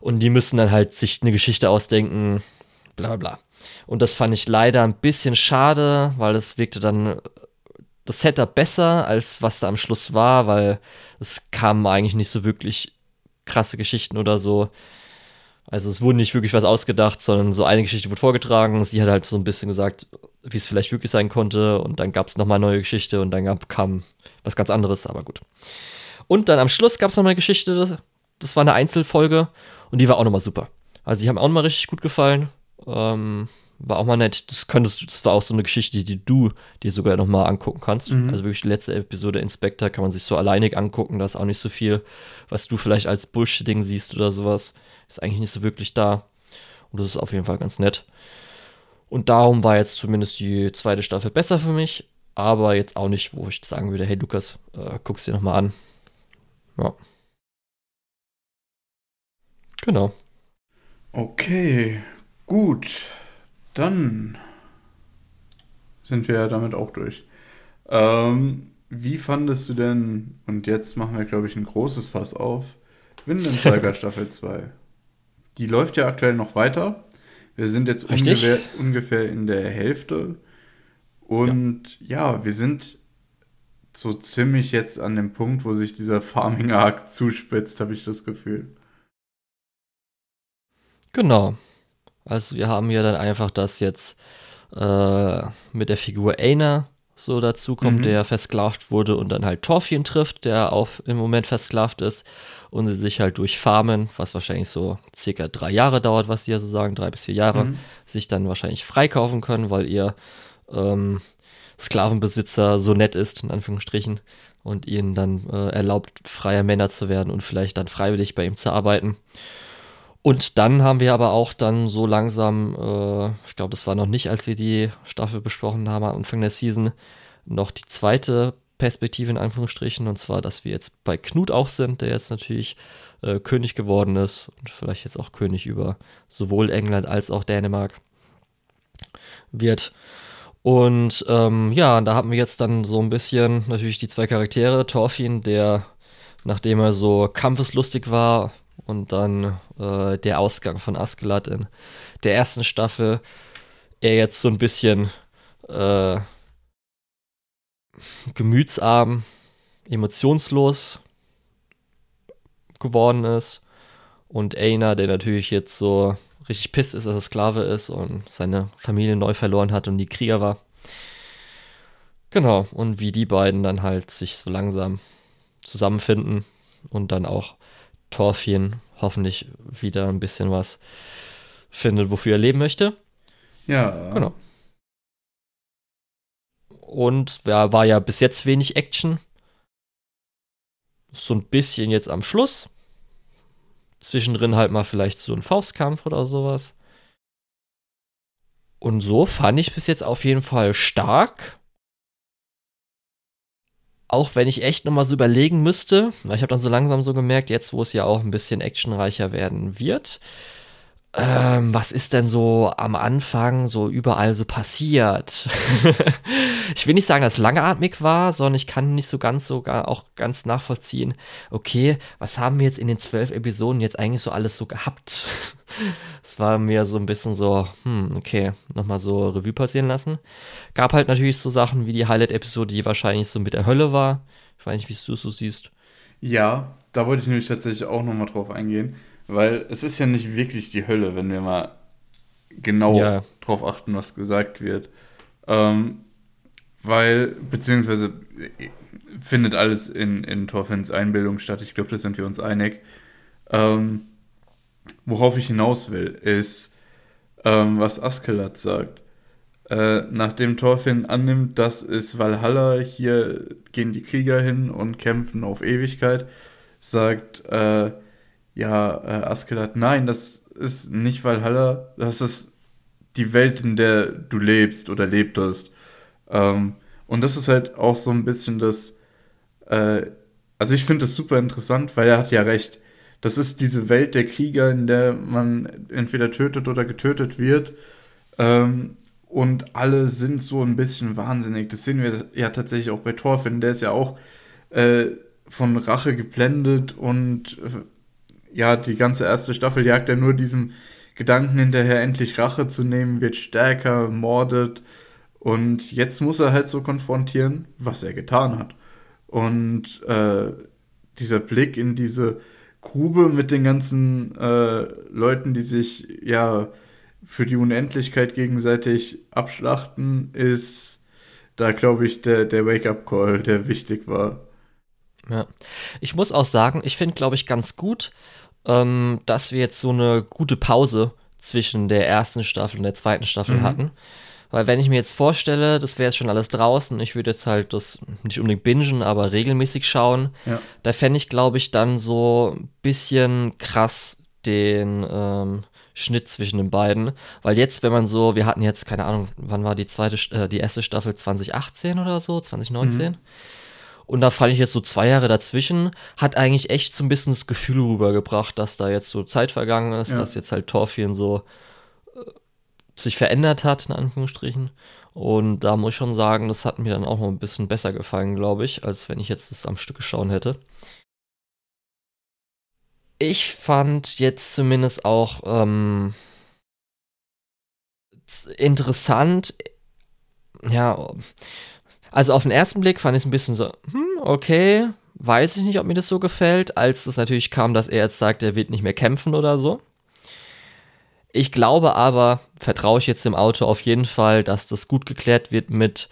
Und die müssen dann halt sich eine Geschichte ausdenken, bla bla. Und das fand ich leider ein bisschen schade, weil es wirkte dann das Setup besser, als was da am Schluss war, weil es kamen eigentlich nicht so wirklich krasse Geschichten oder so. Also es wurde nicht wirklich was ausgedacht, sondern so eine Geschichte wurde vorgetragen. Sie hat halt so ein bisschen gesagt, wie es vielleicht wirklich sein konnte. Und dann gab es nochmal eine neue Geschichte und dann gab, kam was ganz anderes, aber gut. Und dann am Schluss gab es nochmal eine Geschichte, das war eine Einzelfolge und die war auch nochmal super. Also die haben auch nochmal richtig gut gefallen. Ähm, war auch mal nett. Das könntest du, das war auch so eine Geschichte, die du dir sogar noch mal angucken kannst. Mhm. Also wirklich die letzte Episode Inspector kann man sich so alleinig angucken. Da ist auch nicht so viel, was du vielleicht als Bullshitting siehst oder sowas. Ist eigentlich nicht so wirklich da. Und das ist auf jeden Fall ganz nett. Und darum war jetzt zumindest die zweite Staffel besser für mich. Aber jetzt auch nicht, wo ich sagen würde, hey Lukas, äh, guck's dir noch mal an. Ja. Genau. Okay, gut. Dann sind wir ja damit auch durch. Ähm, wie fandest du denn, und jetzt machen wir, glaube ich, ein großes Fass auf, Windensteiger Staffel 2? Die läuft ja aktuell noch weiter. Wir sind jetzt ungefähr, ungefähr, in der Hälfte. Und ja. ja, wir sind so ziemlich jetzt an dem Punkt, wo sich dieser Farming-Arc zuspitzt, habe ich das Gefühl. Genau. Also wir haben ja dann einfach das jetzt äh, mit der Figur Aina so dazu kommt, mhm. der versklavt wurde und dann halt Torfien trifft, der auch im Moment versklavt ist und sie sich halt durch Farmen, was wahrscheinlich so circa drei Jahre dauert, was sie ja so sagen, drei bis vier Jahre, mhm. sich dann wahrscheinlich freikaufen können, weil ihr ähm, Sklavenbesitzer so nett ist, in Anführungsstrichen, und ihnen dann äh, erlaubt, freier Männer zu werden und vielleicht dann freiwillig bei ihm zu arbeiten. Und dann haben wir aber auch dann so langsam, äh, ich glaube, das war noch nicht, als wir die Staffel besprochen haben am Anfang der Season, noch die zweite Perspektive in Anführungsstrichen, und zwar, dass wir jetzt bei Knut auch sind, der jetzt natürlich äh, König geworden ist und vielleicht jetzt auch König über sowohl England als auch Dänemark wird. Und ähm, ja, da haben wir jetzt dann so ein bisschen natürlich die zwei Charaktere. Thorfinn, der, nachdem er so kampfeslustig war, und dann äh, der Ausgang von Askeladd in der ersten Staffel. Er jetzt so ein bisschen äh, gemütsarm, emotionslos geworden ist. Und Aina, der natürlich jetzt so richtig pisst ist, dass er Sklave ist und seine Familie neu verloren hat und die Krieger war. Genau, und wie die beiden dann halt sich so langsam zusammenfinden und dann auch Thorfinn hoffentlich wieder ein bisschen was findet, wofür er leben möchte. Ja. Genau. Und ja, war ja bis jetzt wenig Action. So ein bisschen jetzt am Schluss. Zwischendrin halt mal vielleicht so ein Faustkampf oder sowas. Und so fand ich bis jetzt auf jeden Fall stark. Auch wenn ich echt nochmal so überlegen müsste, weil ich habe dann so langsam so gemerkt, jetzt wo es ja auch ein bisschen actionreicher werden wird, ähm, was ist denn so am Anfang so überall so passiert? ich will nicht sagen, dass es langatmig war, sondern ich kann nicht so ganz sogar auch ganz nachvollziehen, okay, was haben wir jetzt in den zwölf Episoden jetzt eigentlich so alles so gehabt? Es war mir so ein bisschen so, hm, okay, nochmal so Revue passieren lassen. Gab halt natürlich so Sachen wie die Highlight-Episode, die wahrscheinlich so mit der Hölle war. Ich weiß nicht, wie du es so siehst. Ja, da wollte ich nämlich tatsächlich auch nochmal drauf eingehen. Weil es ist ja nicht wirklich die Hölle, wenn wir mal genau ja. drauf achten, was gesagt wird. Ähm, weil, beziehungsweise findet alles in, in Thorfinns Einbildung statt. Ich glaube, da sind wir uns einig. Ähm, worauf ich hinaus will, ist, ähm, was Askelat sagt. Äh, nachdem Thorfinn annimmt, das ist Valhalla, hier gehen die Krieger hin und kämpfen auf Ewigkeit, sagt äh, ja, äh, Askelat, nein, das ist nicht Valhalla, das ist die Welt, in der du lebst oder lebtest. Ähm, und das ist halt auch so ein bisschen das, äh, also ich finde das super interessant, weil er hat ja recht. Das ist diese Welt der Krieger, in der man entweder tötet oder getötet wird. Ähm, und alle sind so ein bisschen wahnsinnig. Das sehen wir ja tatsächlich auch bei Thorfinn. Der ist ja auch äh, von Rache geblendet und äh, ja, die ganze erste Staffel jagt er nur diesem Gedanken hinterher, endlich Rache zu nehmen, wird stärker, mordet. Und jetzt muss er halt so konfrontieren, was er getan hat. Und äh, dieser Blick in diese Grube mit den ganzen äh, Leuten, die sich ja für die Unendlichkeit gegenseitig abschlachten, ist da, glaube ich, der, der Wake-up-Call, der wichtig war. Ja. Ich muss auch sagen, ich finde, glaube ich, ganz gut, ähm, dass wir jetzt so eine gute Pause zwischen der ersten Staffel und der zweiten Staffel mhm. hatten. Weil wenn ich mir jetzt vorstelle, das wäre jetzt schon alles draußen, ich würde jetzt halt das nicht unbedingt bingen, aber regelmäßig schauen, ja. da fände ich, glaube ich, dann so ein bisschen krass den ähm, Schnitt zwischen den beiden. Weil jetzt, wenn man so, wir hatten jetzt, keine Ahnung, wann war die zweite, äh, die erste Staffel 2018 oder so, 2019? Mhm. Und da fand ich jetzt so zwei Jahre dazwischen, hat eigentlich echt so ein bisschen das Gefühl rübergebracht, dass da jetzt so Zeit vergangen ist, ja. dass jetzt halt Torfien so äh, sich verändert hat, in Anführungsstrichen. Und da muss ich schon sagen, das hat mir dann auch noch ein bisschen besser gefallen, glaube ich, als wenn ich jetzt das am Stück geschaut hätte. Ich fand jetzt zumindest auch ähm, interessant, ja, also auf den ersten Blick fand ich es ein bisschen so, hm, okay, weiß ich nicht, ob mir das so gefällt, als es natürlich kam, dass er jetzt sagt, er wird nicht mehr kämpfen oder so. Ich glaube aber, vertraue ich jetzt dem Auto auf jeden Fall, dass das gut geklärt wird mit,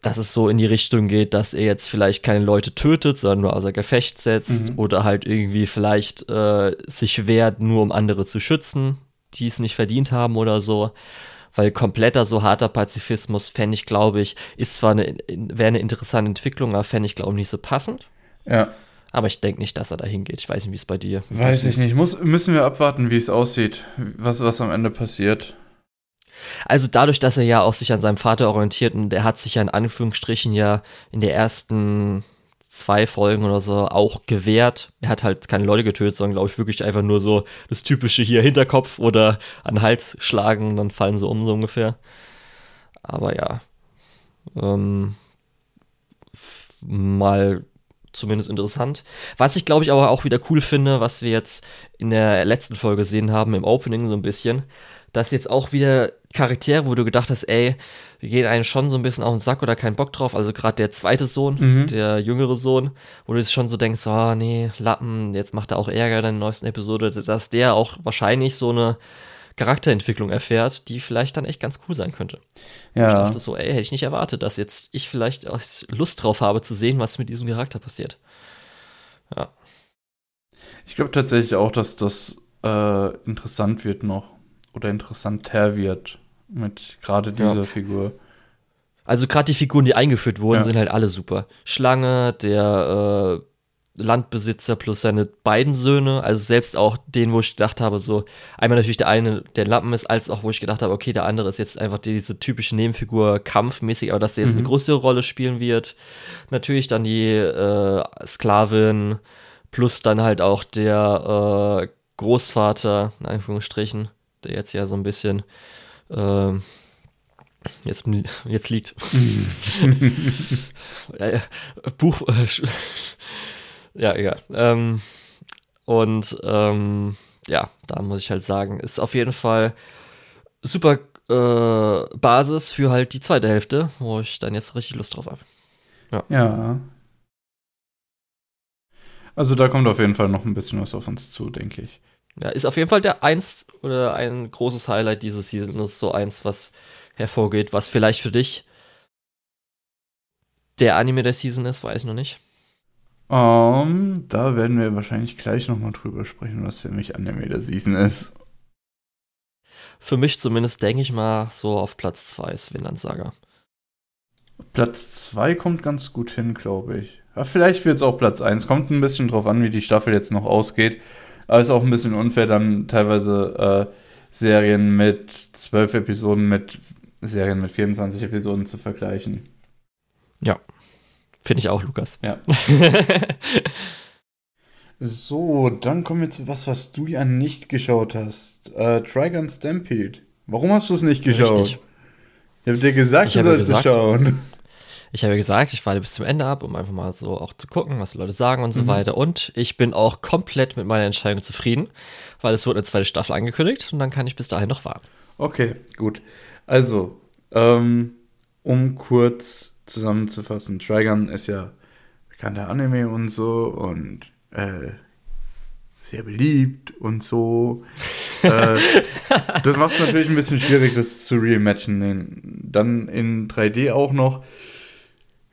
dass es so in die Richtung geht, dass er jetzt vielleicht keine Leute tötet, sondern nur außer Gefecht setzt mhm. oder halt irgendwie vielleicht äh, sich wehrt, nur um andere zu schützen, die es nicht verdient haben oder so weil kompletter so harter Pazifismus fände ich, glaube ich, ist zwar eine, wäre eine interessante Entwicklung, aber fände ich, glaube ich, nicht so passend. Ja. Aber ich denke nicht, dass er dahin geht. Ich weiß nicht, wie es bei dir Weiß ich nicht. Muss, müssen wir abwarten, wie es aussieht, was, was am Ende passiert. Also dadurch, dass er ja auch sich an seinem Vater orientiert und er hat sich ja in Anführungsstrichen ja in der ersten zwei Folgen oder so auch gewehrt. Er hat halt keine Leute getötet, sondern glaube ich wirklich einfach nur so das typische hier Hinterkopf oder an den Hals schlagen, dann fallen sie um so ungefähr. Aber ja, ähm, mal zumindest interessant. Was ich glaube ich aber auch wieder cool finde, was wir jetzt in der letzten Folge gesehen haben im Opening so ein bisschen, dass jetzt auch wieder Charaktere, wo du gedacht hast, ey, wir gehen einem schon so ein bisschen auf den Sack oder keinen Bock drauf. Also gerade der zweite Sohn, Mhm. der jüngere Sohn, wo du schon so denkst, oh nee, Lappen, jetzt macht er auch Ärger in der neuesten Episode, dass der auch wahrscheinlich so eine Charakterentwicklung erfährt, die vielleicht dann echt ganz cool sein könnte. Ich Ja, dachte so, ey, hätte ich nicht erwartet, dass jetzt ich vielleicht auch Lust drauf habe zu sehen, was mit diesem Charakter passiert. Ja. ich glaube tatsächlich auch, dass das äh, interessant wird noch oder interessanter wird mit gerade Ja. dieser Figur. Also gerade die Figuren, die eingeführt wurden, Ja. sind halt alle super. Schlange, der äh, Landbesitzer plus seine beiden Söhne, also selbst auch den, wo ich gedacht habe, so einmal natürlich der eine, der Lappen ist, als auch wo ich gedacht habe, okay, der andere ist jetzt einfach diese typische Nebenfigur kampfmäßig, aber dass der jetzt eine Mhm. größere Rolle spielen wird. Natürlich dann die äh, Sklavin plus dann halt auch der äh, Großvater, in Anführungsstrichen, der jetzt ja so ein bisschen ähm, jetzt, jetzt liegt. Ja, ja, Buch. äh, ja, egal. Ähm, und ähm, ja, da muss ich halt sagen, ist auf jeden Fall super äh, Basis für halt die zweite Hälfte, wo ich dann jetzt richtig Lust drauf habe. Ja. Also da kommt auf jeden Fall noch ein bisschen was auf uns zu, denke ich. Ja, ist auf jeden Fall der eins oder ein großes Highlight dieses Season. Ist so eins, was hervorgeht, was vielleicht für dich der Anime der Season ist, weiß ich noch nicht. Ähm, da werden wir wahrscheinlich gleich nochmal drüber sprechen, was für mich Anime der Season ist. Für mich zumindest denke ich mal so auf Platz 2 ist Vinland Saga. Platz 2 kommt ganz gut hin, glaube ich. Ja, vielleicht wird es auch Platz 1. Kommt ein bisschen drauf an, wie die Staffel jetzt noch ausgeht. Aber ist auch ein bisschen unfair, dann teilweise äh, Serien mit 12 Episoden mit Serien mit 24 Episoden zu vergleichen. Finde ich auch, Lukas. Ja. So, dann kommen wir zu was, was du ja nicht geschaut hast. Äh, Trigun Stampede. Warum hast du es nicht geschaut? Richtig. Ich habe dir gesagt, Ich du sollst es schauen. Ich habe ja gesagt, ich warte bis zum Ende ab, um einfach mal so auch zu gucken, was die Leute sagen und so Mhm. weiter. Und ich bin auch komplett mit meiner Entscheidung zufrieden, weil es wurde eine zweite Staffel angekündigt und dann kann ich bis dahin noch warten. Okay, gut. Also, ähm, um kurz zusammenzufassen, Trigun ist ja bekannter Anime und so und äh, sehr beliebt und so. äh, das macht es natürlich ein bisschen schwierig, das zu reimaginen. Dann in 3D auch noch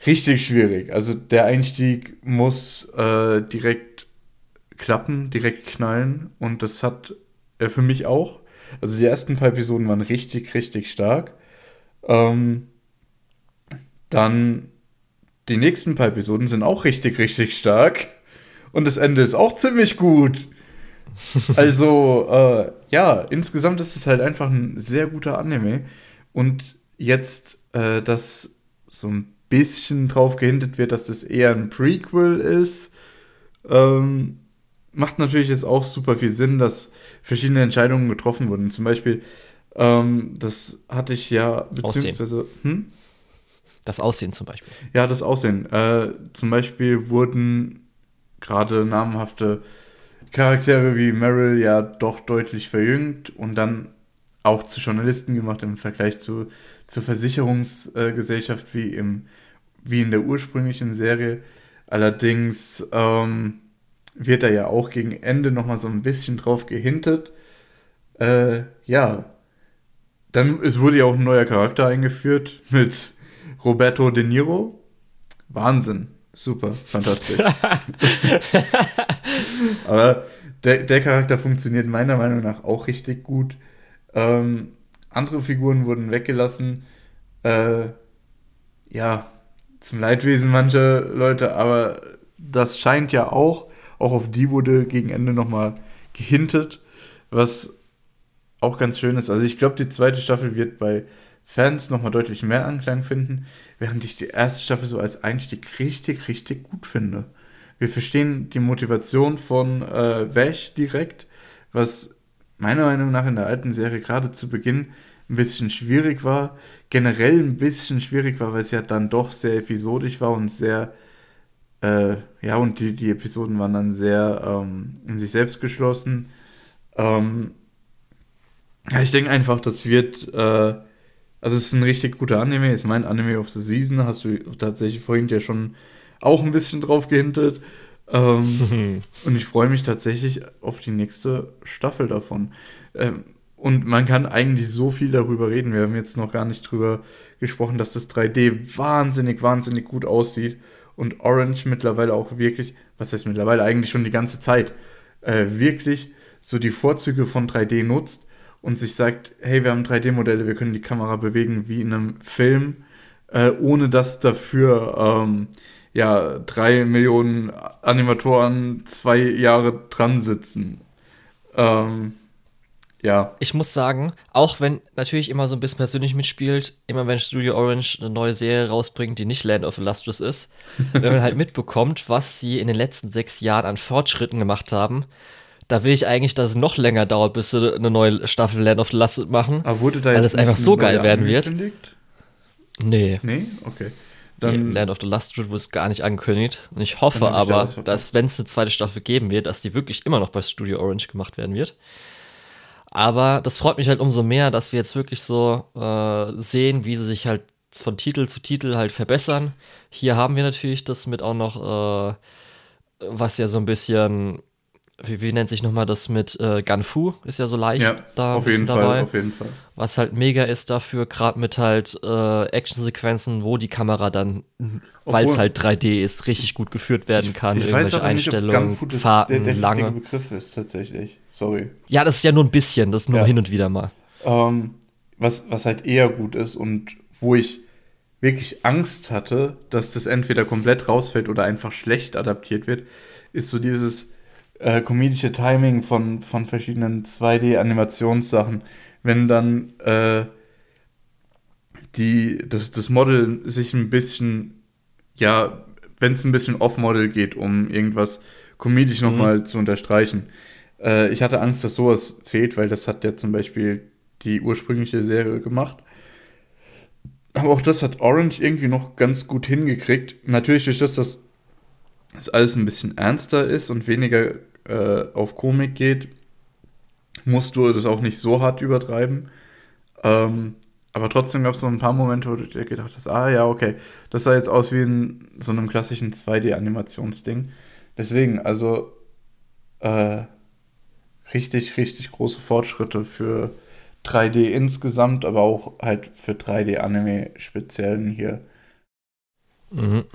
richtig schwierig. Also der Einstieg muss äh, direkt klappen, direkt knallen und das hat er für mich auch. Also die ersten paar Episoden waren richtig, richtig stark. Ähm, dann die nächsten paar Episoden sind auch richtig, richtig stark. Und das Ende ist auch ziemlich gut. Also, äh, ja, insgesamt ist es halt einfach ein sehr guter Anime. Und jetzt, äh, dass so ein bisschen drauf gehintet wird, dass das eher ein Prequel ist, ähm, macht natürlich jetzt auch super viel Sinn, dass verschiedene Entscheidungen getroffen wurden. Zum Beispiel, ähm, das hatte ich ja, beziehungsweise, hm? Das Aussehen zum Beispiel. Ja, das Aussehen. Äh, zum Beispiel wurden gerade namhafte Charaktere wie Meryl ja doch deutlich verjüngt und dann auch zu Journalisten gemacht im Vergleich zu, zur Versicherungsgesellschaft wie, im, wie in der ursprünglichen Serie. Allerdings ähm, wird da ja auch gegen Ende nochmal so ein bisschen drauf gehintet. Äh, ja. Dann, es wurde ja auch ein neuer Charakter eingeführt mit Roberto De Niro. Wahnsinn. Super, fantastisch. Aber der, der Charakter funktioniert meiner Meinung nach auch richtig gut. Ähm, andere Figuren wurden weggelassen. Äh, ja, zum Leidwesen mancher Leute, aber das scheint ja auch, auch auf die wurde gegen Ende nochmal gehintet, was auch ganz schön ist. Also ich glaube, die zweite Staffel wird bei Fans nochmal deutlich mehr Anklang finden, während ich die erste Staffel so als Einstieg richtig, richtig gut finde. Wir verstehen die Motivation von äh, Vash direkt, was meiner Meinung nach in der alten Serie gerade zu Beginn ein bisschen schwierig war, generell ein bisschen schwierig war, weil es ja dann doch sehr episodisch war und sehr, äh, ja, und die, die Episoden waren dann sehr ähm, in sich selbst geschlossen. Ähm, Ja, ich denke einfach, das wird, äh, also es ist ein richtig guter Anime, ist mein Anime of the Season, hast du tatsächlich vorhin ja schon auch ein bisschen drauf gehintet. Ähm, und ich freue mich tatsächlich auf die nächste Staffel davon. Ähm, und man kann eigentlich so viel darüber reden. Wir haben jetzt noch gar nicht drüber gesprochen, dass das 3D wahnsinnig, wahnsinnig gut aussieht. Und Orange mittlerweile auch wirklich, was heißt mittlerweile eigentlich schon die ganze Zeit, äh, wirklich so die Vorzüge von 3D nutzt und sich sagt, hey, wir haben 3D-Modelle, wir können die Kamera bewegen wie in einem Film, äh, ohne dass dafür ähm, ja drei Millionen Animatoren zwei Jahre dran sitzen. Ähm, ja. Ich muss sagen, auch wenn natürlich immer so ein bisschen persönlich mitspielt, immer wenn Studio Orange eine neue Serie rausbringt, die nicht Land of Illustrious ist, wenn man halt mitbekommt, was sie in den letzten sechs Jahren an Fortschritten gemacht haben, da will ich eigentlich, dass es noch länger dauert, bis sie eine neue Staffel Land of the Lost machen. Aber wurde da weil jetzt es einfach so geil werden wird. Nee. Nee? Okay. Dann Dann, Land of the Last wurde es gar nicht angekündigt. Und ich hoffe da aber, verpasst. dass, wenn es eine zweite Staffel geben wird, dass die wirklich immer noch bei Studio Orange gemacht werden wird. Aber das freut mich halt umso mehr, dass wir jetzt wirklich so äh, sehen, wie sie sich halt von Titel zu Titel halt verbessern. Hier haben wir natürlich das mit auch noch, äh, was ja so ein bisschen, wie, wie nennt sich nochmal das mit äh, Ganfu, ist ja so leicht ja, da auf jeden Fall, dabei. auf jeden Fall. Was halt mega ist dafür, gerade mit halt äh, Actionsequenzen, wo die Kamera dann, weil es halt 3D ist, richtig gut geführt werden kann. ich weiß irgendwelche aber nicht, ob Einstellungen, Gunfoot das Fahrten, der, der lange. Begriff ist, tatsächlich. Sorry. Ja, das ist ja nur ein bisschen, das ist nur Ja. hin und wieder mal. Ähm, was, was halt eher gut ist und wo ich wirklich Angst hatte, dass das entweder komplett rausfällt oder einfach schlecht adaptiert wird, ist so dieses äh, komedische Timing von, von verschiedenen 2D-Animationssachen. Wenn dann äh, die, das, das Model sich ein bisschen, ja, wenn es ein bisschen off-Model geht, um irgendwas komedisch Mhm. nochmal zu unterstreichen. Äh, ich hatte Angst, dass sowas fehlt, weil das hat ja zum Beispiel die ursprüngliche Serie gemacht. Aber auch das hat Orange irgendwie noch ganz gut hingekriegt. Natürlich durch das, dass das alles ein bisschen ernster ist und weniger äh, auf Komik geht, musst du das auch nicht so hart übertreiben. Ähm, aber trotzdem gab es so ein paar Momente, wo du dir gedacht hast, ah ja, okay, das sah jetzt aus wie in so einem klassischen 2D-Animationsding. Deswegen, also äh, richtig, richtig große Fortschritte für 3D insgesamt, aber auch halt für 3D-Anime speziellen hier. Mhm.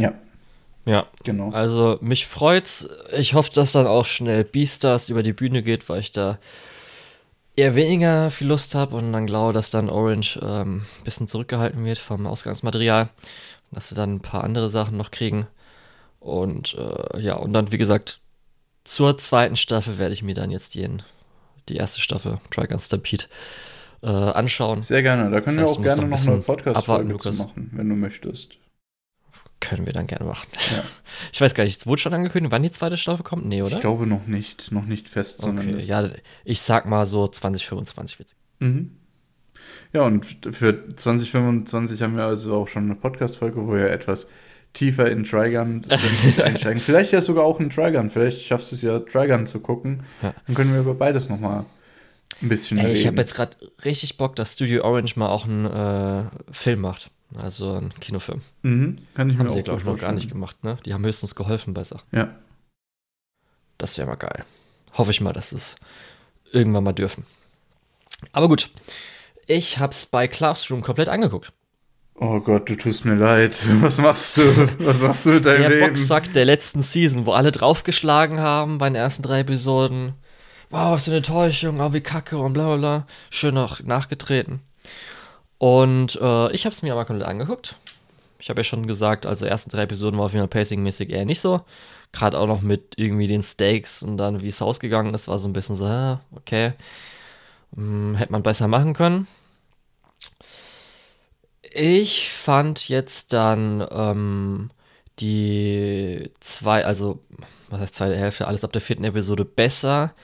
Ja. Ja, Genau. also mich freut's. Ich hoffe, dass dann auch schnell Beastars über die Bühne geht, weil ich da eher weniger viel Lust habe und dann glaube, dass dann Orange ähm, ein bisschen zurückgehalten wird vom Ausgangsmaterial. Und dass sie dann ein paar andere Sachen noch kriegen. Und äh, ja, und dann, wie gesagt, zur zweiten Staffel werde ich mir dann jetzt den, die erste Staffel, Trigun Stampede, äh, anschauen. Sehr gerne. Da können Das heißt, wir auch gerne noch eine Podcast-Folge machen, wenn du möchtest. Können wir dann gerne machen. Ja. Ich weiß gar nicht, wurde schon angekündigt, wann die zweite Staffel kommt? Nee, oder? Ich glaube noch nicht, noch nicht fest Okay, ja, ich sag mal so 2025 wird's. Mhm. Ja, und für 2025 haben wir also auch schon eine Podcast-Folge, wo wir etwas tiefer in Trigun einsteigen. Vielleicht ja sogar auch in Trigun. Vielleicht schaffst du es ja, Trigun zu gucken. Ja. Dann können wir über beides nochmal ein bisschen Ey, reden. ich habe jetzt gerade richtig Bock, dass Studio Orange mal auch einen äh, Film macht. Also einen Kinofilm. mhm. Kann ich mir Haben sie, glaube ich, noch gar nicht gemacht, ne? Die haben höchstens geholfen bei Sachen. Ja. Das wäre mal geil. Hoffe ich mal, dass es irgendwann mal dürfen. Aber gut. Ich hab's bei Classroom komplett angeguckt. Oh Gott, du tust mir leid. Was machst du? Was machst du mit deinem Der Leben? Boxsack der letzten Season, wo alle draufgeschlagen haben bei den ersten drei Episoden. Wow, was für eine Enttäuschung, oh, wie kacke und bla bla bla. Schön noch nachgetreten. Und äh, ich habe es mir aber komplett angeguckt. Ich habe ja schon gesagt, also ersten drei Episoden war auf jeden Fall pacingmäßig eher nicht so. Gerade auch noch mit irgendwie den Stakes und dann, wie es ausgegangen ist, war so ein bisschen so, ah, okay. Hm, hätte man besser machen können. Ich fand jetzt dann ähm, die zwei, also was heißt zweite Hälfte, alles ab der vierten Episode besser,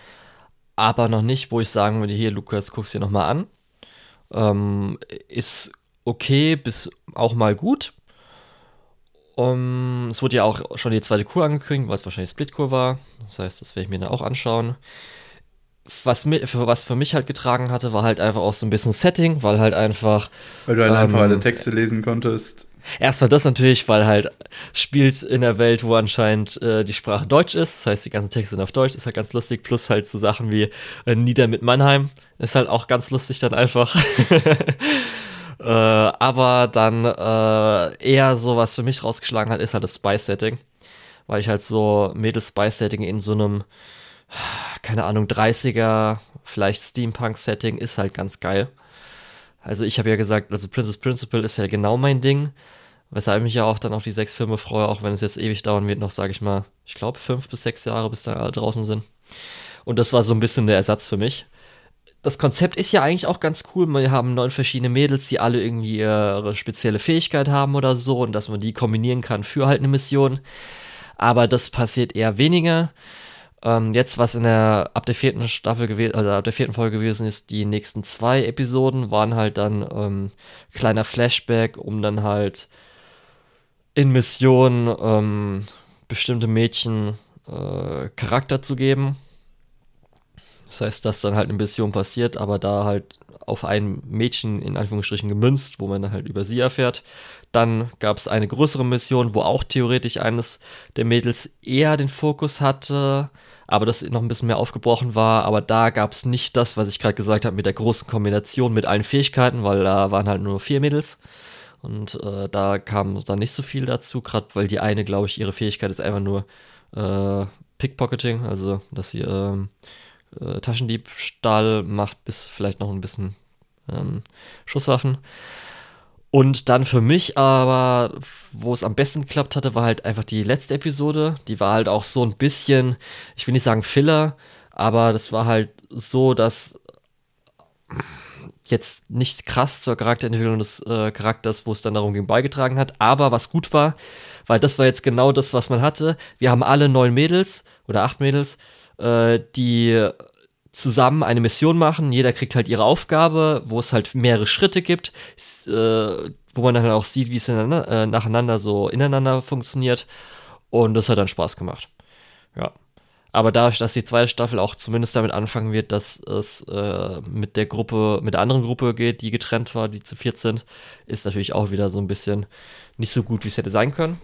aber noch nicht, wo ich sagen würde, hier Lukas, guck's dir nochmal an. Ähm, ist okay, bis auch mal gut. Um, es wurde ja auch schon die zweite Kur angekündigt, was wahrscheinlich Splitkur war. Das heißt, das werde ich mir dann auch anschauen. Was, mi- für, was für mich halt getragen hatte, war halt einfach auch so ein bisschen Setting, weil halt einfach. Weil du halt einfach Ähm, alle Texte lesen konntest. Erstmal das natürlich, weil halt spielt in der Welt, wo anscheinend äh, die Sprache Deutsch ist. Das heißt, die ganzen Texte sind auf Deutsch, ist halt ganz lustig. Plus halt so Sachen wie äh, Nieder mit Mannheim. Ist halt auch ganz lustig dann einfach. äh, aber dann äh, eher so, was für mich rausgeschlagen hat, ist halt das Spy-Setting. Weil ich halt so Mädels-Spy-Setting in so einem, keine Ahnung, 30er, vielleicht Steampunk-Setting ist halt ganz geil. Also ich habe ja gesagt, also Princess Principal ist ja genau mein Ding, weshalb ich mich ja auch dann auf die sechs Filme freue, auch wenn es jetzt ewig dauern wird, noch sage ich mal, ich glaube fünf bis sechs Jahre, bis da alle draußen sind. Und das war so ein bisschen der Ersatz für mich. Das Konzept ist ja eigentlich auch ganz cool. Wir haben neun verschiedene Mädels, die alle irgendwie ihre spezielle Fähigkeit haben oder so und dass man die kombinieren kann für halt eine Mission. Aber das passiert eher weniger. Ähm, jetzt, was in der ab der vierten Staffel gewesen, also ab der vierten Folge gewesen ist, die nächsten zwei Episoden waren halt dann ähm, kleiner Flashback, um dann halt in Missionen ähm, bestimmte Mädchen äh, Charakter zu geben. Das heißt, dass dann halt eine Mission passiert, aber da halt auf ein Mädchen in Anführungsstrichen gemünzt, wo man dann halt über sie erfährt. Dann gab es eine größere Mission, wo auch theoretisch eines der Mädels eher den Fokus hatte, aber das noch ein bisschen mehr aufgebrochen war. Aber da gab es nicht das, was ich gerade gesagt habe, mit der großen Kombination mit allen Fähigkeiten, weil da waren halt nur vier Mädels. Und äh, da kam dann nicht so viel dazu, gerade weil die eine, glaube ich, ihre Fähigkeit ist einfach nur äh, Pickpocketing, also dass sie ähm, äh, Taschendiebstahl macht, bis vielleicht noch ein bisschen ähm, Schusswaffen. Und dann für mich aber, wo es am besten geklappt hatte, war halt einfach die letzte Episode. Die war halt auch so ein bisschen, ich will nicht sagen Filler, aber das war halt so, dass jetzt nicht krass zur Charakterentwicklung des äh, Charakters, wo es dann darum ging, beigetragen hat. Aber was gut war, weil das war jetzt genau das, was man hatte. Wir haben alle neun Mädels oder acht Mädels, äh, die zusammen eine Mission machen. Jeder kriegt halt ihre Aufgabe, wo es halt mehrere Schritte gibt, äh, wo man dann auch sieht, wie es äh, nacheinander so ineinander funktioniert. Und das hat dann Spaß gemacht. Ja. Aber dadurch, dass die zweite Staffel auch zumindest damit anfangen wird, dass es äh, mit der Gruppe, mit der anderen Gruppe geht, die getrennt war, die zu viert sind, ist natürlich auch wieder so ein bisschen nicht so gut, wie es hätte sein können.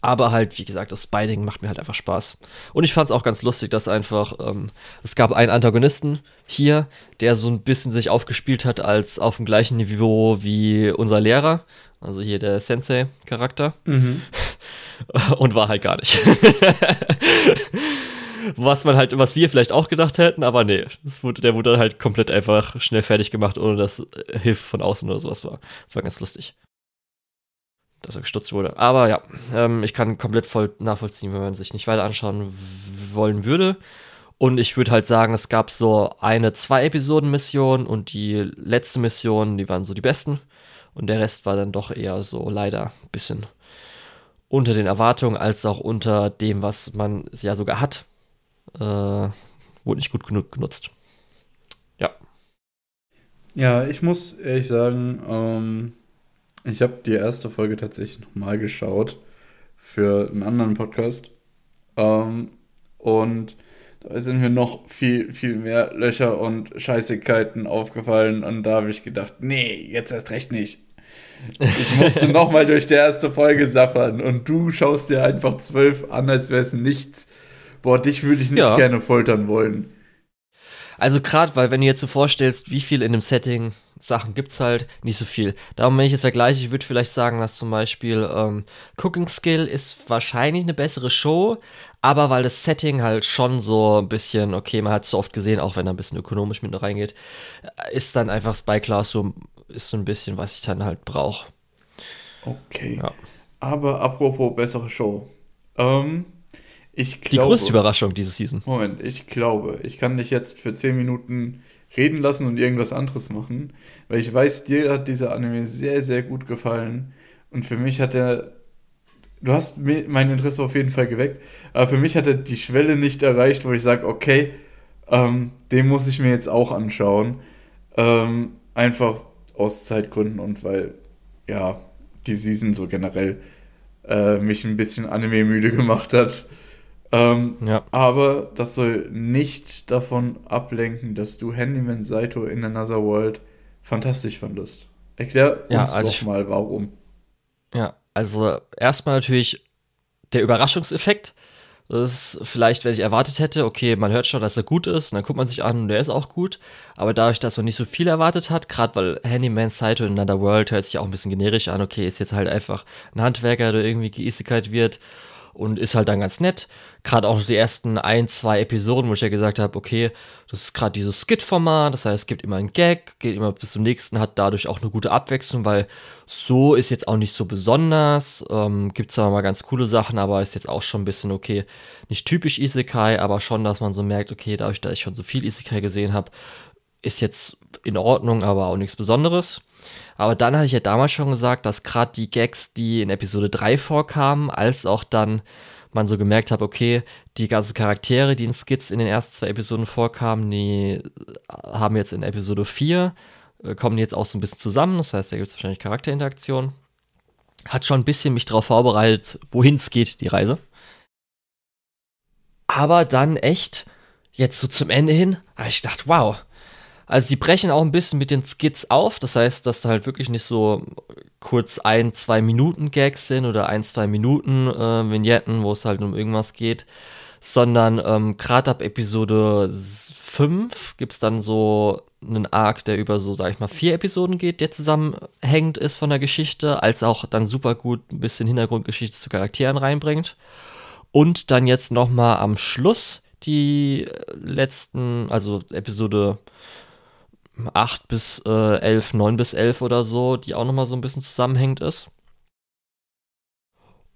Aber halt, wie gesagt, das Spiding macht mir halt einfach Spaß. Und ich fand es auch ganz lustig, dass einfach, ähm, es gab einen Antagonisten hier, der so ein bisschen sich aufgespielt hat als auf dem gleichen Niveau wie unser Lehrer. Also hier der Sensei-Charakter. Und war halt gar nicht. was man halt, was wir vielleicht auch gedacht hätten, aber nee, das wurde, der wurde dann halt komplett einfach schnell fertig gemacht, ohne dass äh, Hilfe von außen oder sowas war. Das war ganz lustig. Dass er gestutzt wurde. Aber ja, ähm, ich kann komplett voll nachvollziehen, wenn man sich nicht weiter anschauen wollen würde. Und ich würde halt sagen, es gab so eine, zwei Episoden-Mission und die letzte Mission, die waren so die besten. Und der Rest war dann doch eher so leider ein bisschen unter den Erwartungen als auch unter dem, was man ja sogar hat. Äh, wurde nicht gut genug genutzt. Ja. Ja, ich muss ehrlich sagen, ähm, ich habe die erste Folge tatsächlich nochmal geschaut für einen anderen Podcast. Ähm, und da sind mir noch viel, viel mehr Löcher und Scheißigkeiten aufgefallen. Und da habe ich gedacht, nee, jetzt erst recht nicht. Ich musste nochmal durch die erste Folge sappern und du schaust dir einfach zwölf an, als wäre es nichts. Boah, dich würde ich nicht Ja. gerne foltern wollen. Also gerade, weil wenn du jetzt so vorstellst, wie viel in dem Setting Sachen gibt's halt, nicht so viel. Darum, wenn ich jetzt vergleiche, ich würde vielleicht sagen, dass zum Beispiel ähm, Cooking Skill ist wahrscheinlich eine bessere Show, aber weil das Setting halt schon so ein bisschen, okay, man hat es so oft gesehen, auch wenn er ein bisschen ökonomisch mit reingeht, äh, ist dann einfach Spy Class so, ist so ein bisschen, was ich dann halt brauche. Okay. Ja. Aber apropos bessere Show. Ähm, ich Die glaube, größte Überraschung diese Season. Moment, ich glaube, ich kann dich jetzt für 10 Minuten reden lassen und irgendwas anderes machen, weil ich weiß, dir hat dieser Anime sehr, sehr gut gefallen und für mich hat er, du hast mein Interesse auf jeden Fall geweckt, aber für mich hat er die Schwelle nicht erreicht, wo ich sage, okay, ähm, den muss ich mir jetzt auch anschauen, ähm, einfach aus Zeitgründen und weil, ja, die Season so generell äh, mich ein bisschen Anime-müde gemacht hat. Ähm, ja. Aber das soll nicht davon ablenken, dass du Handyman Saito in Another World fantastisch fandest. Erklär uns ja, also doch mal, warum. Ja, also erstmal natürlich der Überraschungseffekt. Das ist vielleicht, wenn ich erwartet hätte, okay, man hört schon, dass er gut ist, und dann guckt man sich an und der ist auch gut. Aber dadurch, dass man nicht so viel erwartet hat, gerade weil Handyman Saito in Another World hört sich auch ein bisschen generisch an, okay, ist jetzt halt einfach ein Handwerker, der irgendwie geisigkeit wird und ist halt dann ganz nett. Gerade auch die ersten ein, zwei Episoden, wo ich ja gesagt habe, okay, das ist gerade dieses Skit-Format, das heißt, es gibt immer einen Gag, geht immer bis zum nächsten, hat dadurch auch eine gute Abwechslung, weil so ist jetzt auch nicht so besonders. Ähm, gibt zwar mal ganz coole Sachen, aber ist jetzt auch schon ein bisschen okay, nicht typisch Isekai, aber schon, dass man so merkt, okay, dadurch, dass ich schon so viel Isekai gesehen habe, ist jetzt in Ordnung, aber auch nichts Besonderes. Aber dann hatte ich ja damals schon gesagt, dass gerade die Gags, die in Episode 3 vorkamen, als auch dann man so gemerkt hat, okay, die ganzen Charaktere, die in Skits in den ersten zwei Episoden vorkamen, die haben jetzt in Episode 4, äh, kommen jetzt auch so ein bisschen zusammen. Das heißt, da gibt es wahrscheinlich Charakterinteraktion. Hat schon ein bisschen mich darauf vorbereitet, wohin es geht, die Reise. Aber dann echt, jetzt so zum Ende hin, habe ich gedacht, wow, also sie brechen auch ein bisschen mit den Skits auf, das heißt, dass da halt wirklich nicht so kurz ein, zwei Minuten Gags sind oder ein, zwei Minuten äh, Vignetten, wo es halt um irgendwas geht, sondern ähm, gerade ab Episode 5 gibt es dann so einen Arc, der über so, sag ich mal, vier Episoden geht, der zusammenhängend ist von der Geschichte, als auch dann super gut ein bisschen Hintergrundgeschichte zu Charakteren reinbringt. Und dann jetzt nochmal am Schluss die letzten, also Episode 8 bis äh, 11, 9 bis 11 oder so, die auch nochmal so ein bisschen zusammenhängend ist.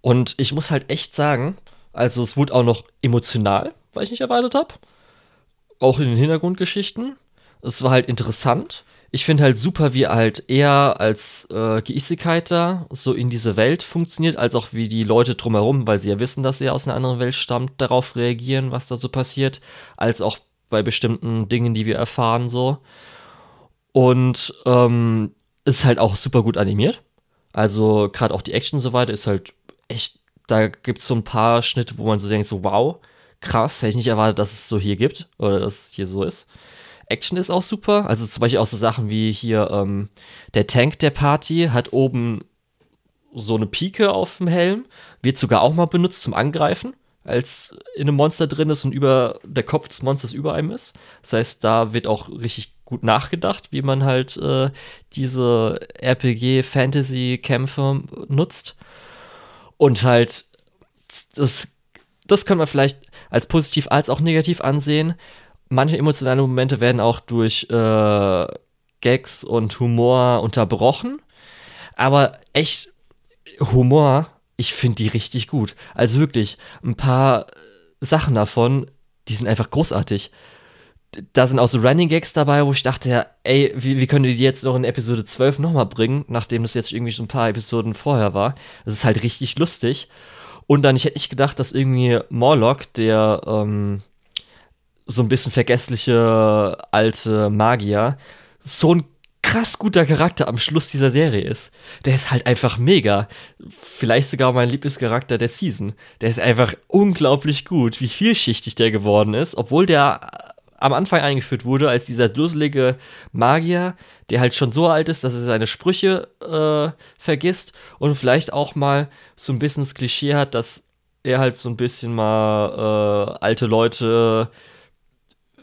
Und ich muss halt echt sagen, also es wurde auch noch emotional, weil ich nicht erwartet habe. Auch in den Hintergrundgeschichten. Es war halt interessant. Ich finde halt super, wie er halt eher als äh, Geisigkeiter so in diese Welt funktioniert, als auch wie die Leute drumherum, weil sie ja wissen, dass er aus einer anderen Welt stammt, darauf reagieren, was da so passiert, als auch bei bestimmten Dingen, die wir erfahren, so. Und ähm, ist halt auch super gut animiert. Also gerade auch die Action und so weiter ist halt echt, da gibt es so ein paar Schnitte, wo man so denkt, so wow, krass, hätte ich nicht erwartet, dass es so hier gibt oder dass es hier so ist. Action ist auch super. Also zum Beispiel auch so Sachen wie hier ähm, der Tank der Party hat oben so eine Pike auf dem Helm, wird sogar auch mal benutzt zum Angreifen als in einem Monster drin ist und über der Kopf des Monsters über einem ist. Das heißt, da wird auch richtig gut nachgedacht, wie man halt äh, diese RPG-Fantasy-Kämpfe nutzt. Und halt, das, das kann man vielleicht als positiv als auch negativ ansehen. Manche emotionale Momente werden auch durch äh, Gags und Humor unterbrochen. Aber echt Humor ich finde die richtig gut. Also wirklich, ein paar Sachen davon, die sind einfach großartig. Da sind auch so Running Gags dabei, wo ich dachte, ja, ey, wie, wie können die die jetzt noch in Episode 12 nochmal bringen, nachdem das jetzt irgendwie schon ein paar Episoden vorher war. Das ist halt richtig lustig. Und dann, ich hätte nicht gedacht, dass irgendwie Morlock, der ähm, so ein bisschen vergessliche alte Magier, so ein krass guter Charakter am Schluss dieser Serie ist. Der ist halt einfach mega. Vielleicht sogar mein Lieblingscharakter der Season. Der ist einfach unglaublich gut, wie vielschichtig der geworden ist, obwohl der am Anfang eingeführt wurde als dieser dusselige Magier, der halt schon so alt ist, dass er seine Sprüche äh, vergisst und vielleicht auch mal so ein bisschen das Klischee hat, dass er halt so ein bisschen mal äh, alte Leute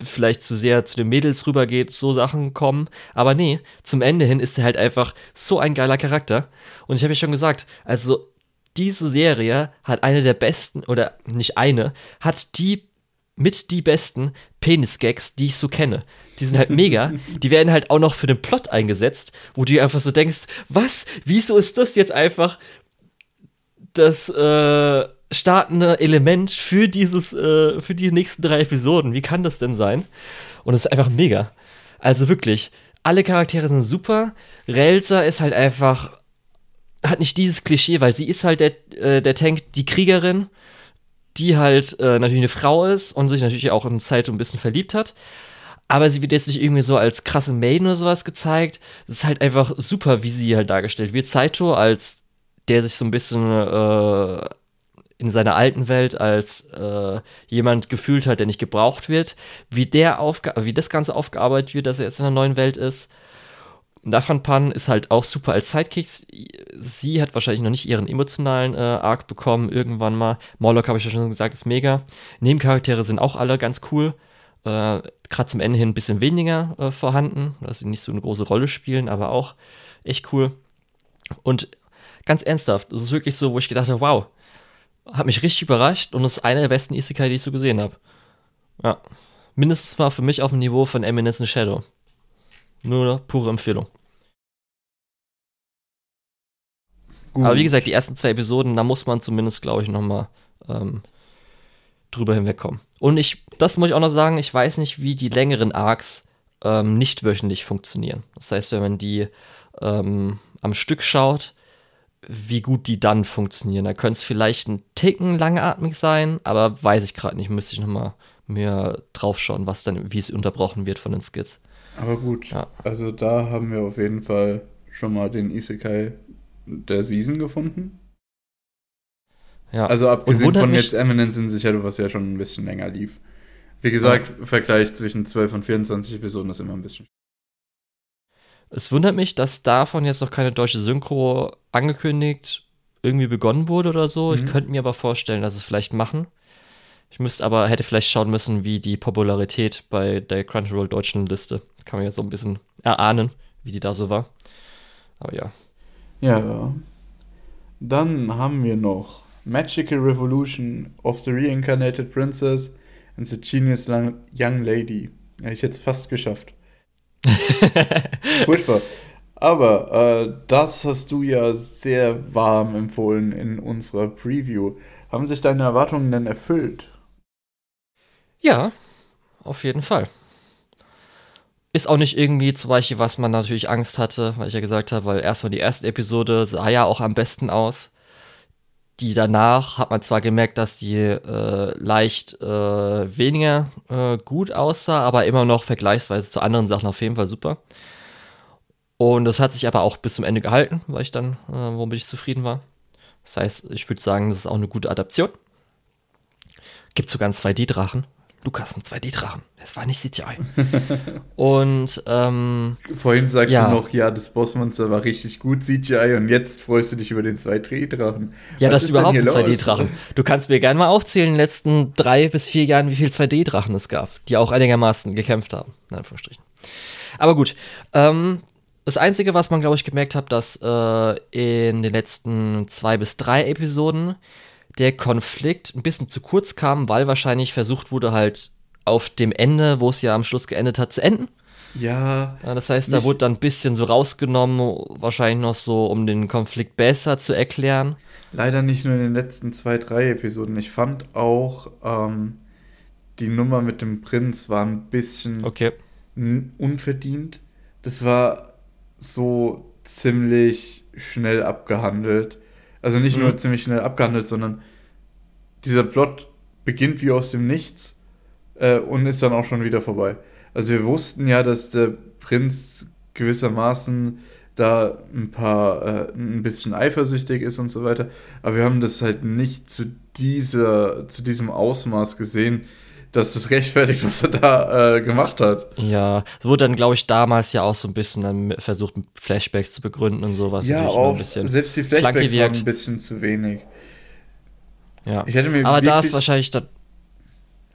vielleicht zu sehr zu den Mädels rübergeht, so Sachen kommen. Aber nee, zum Ende hin ist er halt einfach so ein geiler Charakter. Und ich habe ja schon gesagt, also diese Serie hat eine der besten, oder nicht eine, hat die mit die besten Penis-Gags, die ich so kenne. Die sind halt mega. Die werden halt auch noch für den Plot eingesetzt, wo du einfach so denkst, was? Wieso ist das jetzt einfach das, äh, startende Element für dieses, äh, für die nächsten drei Episoden. Wie kann das denn sein? Und es ist einfach mega. Also wirklich, alle Charaktere sind super. Relsa ist halt einfach, hat nicht dieses Klischee, weil sie ist halt der, äh, der Tank, die Kriegerin, die halt äh, natürlich eine Frau ist und sich natürlich auch in Zeit ein bisschen verliebt hat. Aber sie wird jetzt nicht irgendwie so als krasse Maiden oder sowas gezeigt. Es ist halt einfach super, wie sie halt dargestellt wird. Saito als der sich so ein bisschen äh, in seiner alten Welt als äh, jemand gefühlt hat, der nicht gebraucht wird, wie, der wie das Ganze aufgearbeitet wird, dass er jetzt in einer neuen Welt ist. Nafran Pan ist halt auch super als Sidekick. Sie hat wahrscheinlich noch nicht ihren emotionalen äh, Arc bekommen, irgendwann mal. Morlock, habe ich ja schon gesagt, ist mega. Nebencharaktere sind auch alle ganz cool. Äh, Gerade zum Ende hin ein bisschen weniger äh, vorhanden, dass sie nicht so eine große Rolle spielen, aber auch echt cool. Und ganz ernsthaft, es ist wirklich so, wo ich gedacht habe, wow, hat mich richtig überrascht und ist einer der besten Isekai, die ich so gesehen habe. Ja. Mindestens mal für mich auf dem Niveau von Eminence Shadow. Nur eine pure Empfehlung. Gut. Aber wie gesagt, die ersten zwei Episoden, da muss man zumindest, glaube ich, nochmal ähm, drüber hinwegkommen. Und ich, das muss ich auch noch sagen, ich weiß nicht, wie die längeren Arcs ähm, nicht wöchentlich funktionieren. Das heißt, wenn man die ähm, am Stück schaut, wie gut die dann funktionieren. Da könnte es vielleicht ein Ticken langatmig sein, aber weiß ich gerade nicht. Müsste ich nochmal mehr drauf schauen, was dann, wie es unterbrochen wird von den Skits. Aber gut, ja. also da haben wir auf jeden Fall schon mal den Isekai der Season gefunden. Ja. Also abgesehen von jetzt Eminence in Sicherheit, was ja schon ein bisschen länger lief. Wie gesagt, ja. Vergleich zwischen 12 und 24 Episoden ist immer ein bisschen. Es wundert mich, dass davon jetzt noch keine deutsche Synchro angekündigt, irgendwie begonnen wurde oder so. Mhm. Ich könnte mir aber vorstellen, dass es vielleicht machen. Ich müsste aber, hätte vielleicht schauen müssen, wie die Popularität bei der Crunchyroll deutschen Liste. Kann man ja so ein bisschen erahnen, wie die da so war. Aber ja. Ja. Dann haben wir noch Magical Revolution of the Reincarnated Princess and the Genius Young Lady. Ja, ich hätte es fast geschafft. Furchtbar. Aber äh, das hast du ja sehr warm empfohlen in unserer Preview. Haben sich deine Erwartungen denn erfüllt? Ja, auf jeden Fall. Ist auch nicht irgendwie zum Beispiel, was man natürlich Angst hatte, weil ich ja gesagt habe, weil erstmal die erste Episode sah ja auch am besten aus. Die danach hat man zwar gemerkt, dass die äh, leicht äh, weniger äh, gut aussah, aber immer noch vergleichsweise zu anderen Sachen auf jeden Fall super. Und das hat sich aber auch bis zum Ende gehalten, weil ich dann, äh, womit ich zufrieden war. Das heißt, ich würde sagen, das ist auch eine gute Adaption. Gibt sogar einen 2D-Drachen. Lukas, ein 2D-Drachen. Das war nicht CGI. und ähm, vorhin sagst ja. du noch, ja, das Bossmonster war richtig gut CGI und jetzt freust du dich über den 2D-Drachen. Ja, Was das ist überhaupt ein 2D-Drachen. Du kannst mir gerne mal aufzählen in den letzten drei bis vier Jahren, wie viele 2D-Drachen es gab, die auch einigermaßen gekämpft haben. In Anführungsstrichen. Aber gut. Ähm, das Einzige, was man, glaube ich, gemerkt hat, dass äh, in den letzten zwei bis drei Episoden der Konflikt ein bisschen zu kurz kam, weil wahrscheinlich versucht wurde, halt auf dem Ende, wo es ja am Schluss geendet hat, zu enden. Ja. das heißt, da wurde dann ein bisschen so rausgenommen, wahrscheinlich noch so, um den Konflikt besser zu erklären. Leider nicht nur in den letzten zwei, drei Episoden. Ich fand auch, ähm, die Nummer mit dem Prinz war ein bisschen okay. unverdient. Das war so ziemlich schnell abgehandelt. Also nicht mhm. nur ziemlich schnell abgehandelt, sondern dieser Plot beginnt wie aus dem Nichts äh, und ist dann auch schon wieder vorbei. Also wir wussten ja, dass der Prinz gewissermaßen da ein paar äh, ein bisschen eifersüchtig ist und so weiter, aber wir haben das halt nicht zu dieser zu diesem Ausmaß gesehen, dass das rechtfertigt, was er da äh, gemacht hat. Ja, es wurde dann, glaube ich, damals ja auch so ein bisschen dann versucht, Flashbacks zu begründen und sowas. Ja, auch selbst die Flashbacks waren ein bisschen zu wenig. Ja, ich hätte mir aber da ist wahrscheinlich da,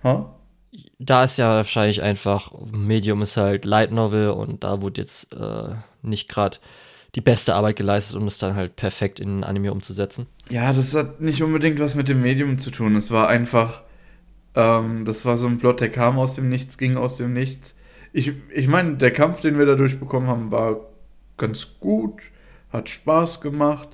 huh? da ist ja wahrscheinlich einfach Medium ist halt Light Novel und da wurde jetzt äh, nicht gerade die beste Arbeit geleistet, um es dann halt perfekt in Anime umzusetzen. Ja, das hat nicht unbedingt was mit dem Medium zu tun. Es war einfach ähm, das war so ein Plot, der kam aus dem Nichts, ging aus dem Nichts. Ich, ich meine, der Kampf, den wir dadurch bekommen haben, war ganz gut, hat Spaß gemacht,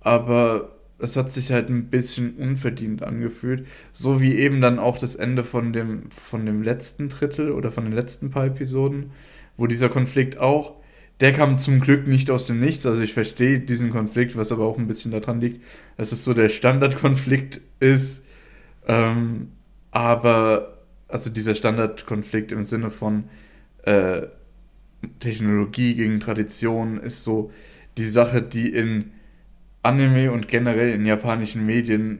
aber es hat sich halt ein bisschen unverdient angefühlt. So wie eben dann auch das Ende von dem, von dem letzten Drittel oder von den letzten paar Episoden, wo dieser Konflikt auch, der kam zum Glück nicht aus dem Nichts. Also ich verstehe diesen Konflikt, was aber auch ein bisschen daran liegt, dass es so der Standardkonflikt ist. Ähm, aber, also dieser Standardkonflikt im Sinne von äh, Technologie gegen Tradition ist so die Sache, die in Anime und generell in japanischen Medien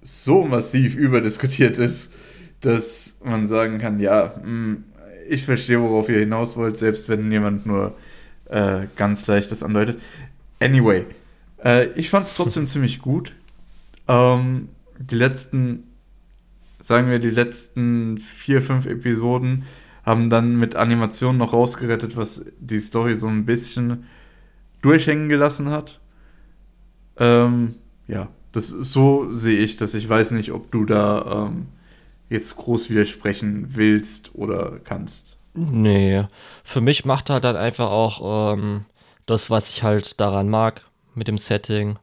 so massiv überdiskutiert ist, dass man sagen kann, ja, hm, ich verstehe, worauf ihr hinaus wollt, selbst wenn jemand nur äh, ganz leicht das andeutet. Anyway, äh, ich fand es trotzdem ziemlich gut. Ähm, die letzten, sagen wir, die letzten vier, fünf Episoden haben dann mit Animationen noch rausgerettet, was die Story so ein bisschen durchhängen gelassen hat. Ähm, ja, das so sehe ich das. Ich weiß nicht, ob du da ähm, jetzt groß widersprechen willst oder kannst. Nee, für mich macht halt dann einfach auch ähm, das, was ich halt daran mag, mit dem Setting,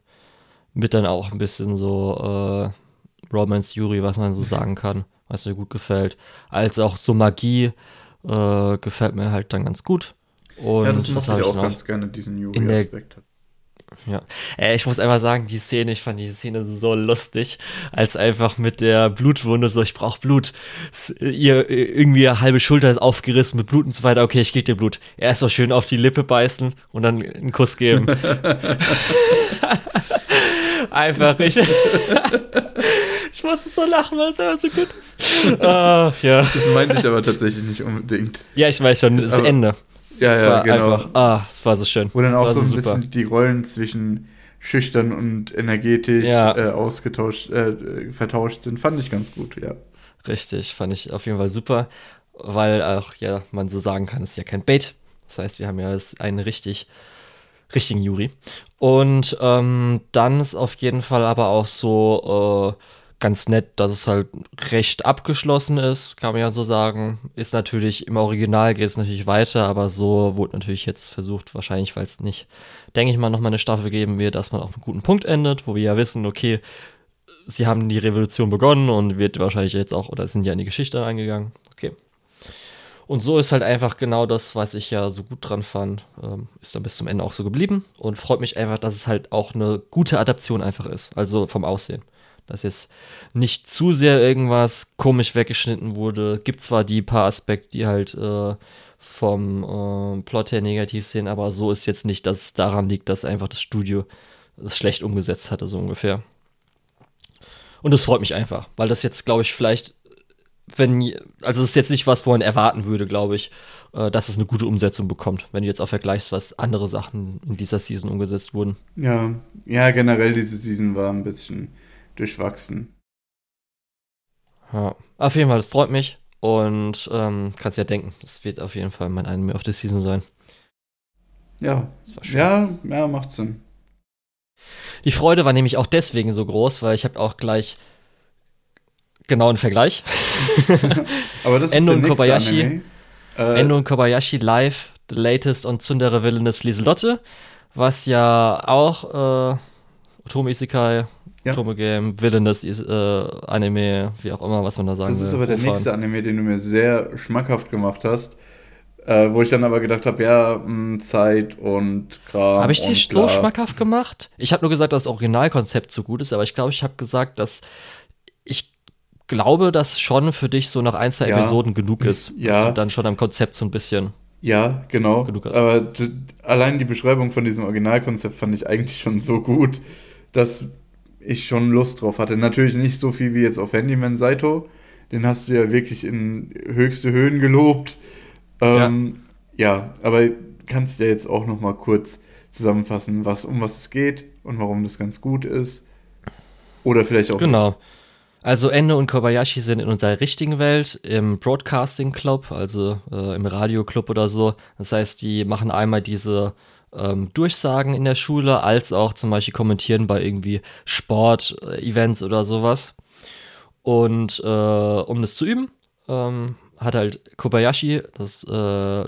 mit dann auch ein bisschen so äh, Romance Yuri, was man so sagen kann, was mir gut gefällt, als auch so Magie äh, gefällt mir halt dann ganz gut. Und ja, das mache ich auch ganz gerne, diesen Yuri-Aspekt. Ja, äh, ich muss einfach sagen, die Szene, ich fand die Szene so lustig, als einfach mit der Blutwunde so, ich brauche Blut. Ihr irgendwie eine halbe Schulter ist aufgerissen mit Blut und so weiter. Okay, ich gebe dir Blut. Erst mal schön auf die Lippe beißen und dann einen Kuss geben. einfach, ich. ich musste so lachen, weil es einfach so gut ist. Uh, ja. Das meinte ich aber tatsächlich nicht unbedingt. Ja, ich weiß schon, das aber, Ende. Ja, es ja, war genau. Einfach, ah, es war so schön. Wo dann auch so ein super. bisschen die Rollen zwischen schüchtern und energetisch ja. äh, ausgetauscht, äh, vertauscht sind, fand ich ganz gut, ja. Richtig, fand ich auf jeden Fall super, weil auch, ja, man so sagen kann, es ist ja kein Bait. Das heißt, wir haben ja einen richtig, richtigen Juri. Und ähm, dann ist auf jeden Fall aber auch so, äh, ganz nett, dass es halt recht abgeschlossen ist, kann man ja so sagen. Ist natürlich im Original geht es natürlich weiter, aber so wurde natürlich jetzt versucht, wahrscheinlich, weil es nicht, denke ich mal, nochmal eine Staffel geben wird, dass man auf einen guten Punkt endet, wo wir ja wissen, okay, sie haben die Revolution begonnen und wird wahrscheinlich jetzt auch, oder sind ja in die Geschichte eingegangen. Okay. Und so ist halt einfach genau das, was ich ja so gut dran fand, ähm, ist dann bis zum Ende auch so geblieben und freut mich einfach, dass es halt auch eine gute Adaption einfach ist, also vom Aussehen dass jetzt nicht zu sehr irgendwas komisch weggeschnitten wurde. Gibt zwar die paar Aspekte, die halt äh, vom äh, Plot her negativ sind, aber so ist jetzt nicht, dass es daran liegt, dass einfach das Studio das schlecht umgesetzt hatte, so ungefähr. Und das freut mich einfach, weil das jetzt, glaube ich, vielleicht, wenn, also es ist jetzt nicht was, wo man erwarten würde, glaube ich, äh, dass es eine gute Umsetzung bekommt, wenn du jetzt auch vergleichst, was andere Sachen in dieser Season umgesetzt wurden. Ja, ja, generell diese Season war ein bisschen durchwachsen. Ja, auf jeden Fall, das freut mich. Und ähm, kannst ja denken, das wird auf jeden Fall mein Anime of the Season sein. Ja, ja, ja, macht Sinn. Die Freude war nämlich auch deswegen so groß, weil ich habe auch gleich genau einen Vergleich. Aber das Endo ist und der Kobayashi. Äh, Endo und Kobayashi live, the latest on Tsundere Villainous Lieselotte, was ja auch äh, Otome Isekai ja. Game, Villainous äh, Anime, wie auch immer, was man da sagen Das ist will, aber der umfahren. nächste Anime, den du mir sehr schmackhaft gemacht hast. Äh, wo ich dann aber gedacht habe, ja, mh, hm, Zeit und Kram. Habe ich dir so schmackhaft gemacht? Ich habe nur gesagt, dass das Originalkonzept so gut ist, aber ich glaube, ich habe gesagt, dass ich glaube, dass schon für dich so nach ein, zwei Ja. Episoden genug ist. Ja. Dass du dann schon am Konzept so ein bisschen. Ja, genau. Genug hast. Aber allein die Beschreibung von diesem Originalkonzept fand ich eigentlich schon so gut, dass ich schon Lust drauf hatte. Natürlich nicht so viel wie jetzt auf Handyman Saito. Den hast du ja wirklich in höchste Höhen gelobt. Ähm, ja. aber kannst ja jetzt auch noch mal kurz zusammenfassen, was, um was es geht und warum das ganz gut ist. Oder vielleicht auch Genau. Also Endo und Kobayashi sind in unserer richtigen Welt im Broadcasting Club, also äh, im Radioclub oder so. Das heißt, die machen einmal diese ähm, Durchsagen in der Schule, als auch zum Beispiel kommentieren bei irgendwie Sport-Events oder sowas. Und äh, um das zu üben, ähm, hat halt Kobayashi, das, äh,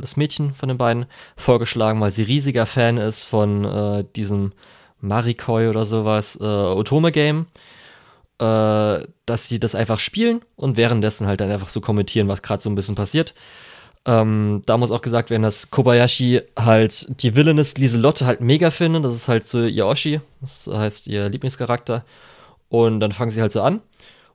das Mädchen von den beiden, vorgeschlagen, weil sie riesiger Fan ist von äh, diesem Marikoi oder sowas, äh, Otome-Game, äh, dass sie das einfach spielen und währenddessen halt dann einfach so kommentieren, was gerade so ein bisschen passiert. Ähm, da muss auch gesagt werden, dass Kobayashi halt die Villainous Lieselotte halt mega findet. Das ist halt so ihr Oshi, das heißt ihr Lieblingscharakter. Und dann fangen sie halt so an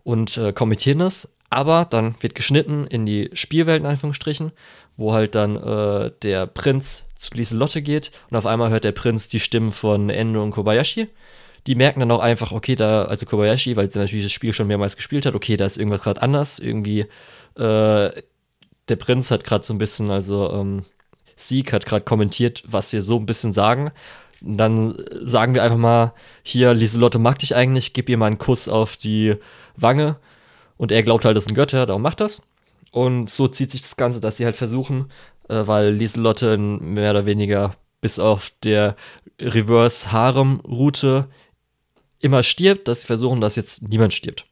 und äh, kommentieren das. Aber dann wird geschnitten in die Spielwelt, in Anführungsstrichen, wo halt dann äh, der Prinz zu Lieselotte geht. Und auf einmal hört der Prinz die Stimmen von Endo und Kobayashi, die merken dann auch einfach, okay, da, also Kobayashi, weil sie natürlich das Spiel schon mehrmals gespielt hat, okay, da ist irgendwas gerade anders, irgendwie, äh, der Prinz hat gerade so ein bisschen, also ähm, Sieg hat gerade kommentiert, was wir so ein bisschen sagen. Und dann sagen wir einfach mal, hier, Lieselotte mag dich eigentlich, gib ihr mal einen Kuss auf die Wange. Und er glaubt halt, das ein Götter, darum macht das. Und so zieht sich das Ganze, dass sie halt versuchen, äh, weil Lieselotte mehr oder weniger bis auf der Reverse-Harem-Route immer stirbt, dass sie versuchen, dass jetzt niemand stirbt.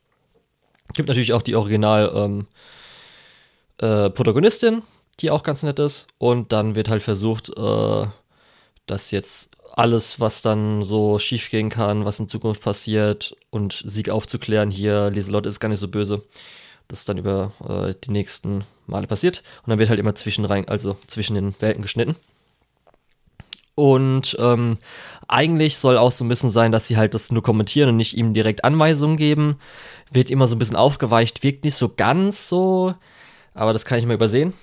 Gibt natürlich auch die Original ähm, äh, Protagonistin, die auch ganz nett ist. Und dann wird halt versucht, äh, dass jetzt alles, was dann so schief gehen kann, was in Zukunft passiert und Sieg aufzuklären. Hier, Lieselotte ist gar nicht so böse. Das dann über äh, die nächsten Male passiert. Und dann wird halt immer zwischen rein, also zwischen den Welten geschnitten. Und ähm, eigentlich soll auch so ein bisschen sein, dass sie halt das nur kommentieren und nicht ihm direkt Anweisungen geben. Wird immer so ein bisschen aufgeweicht, wirkt nicht so ganz so, aber das kann ich mal übersehen.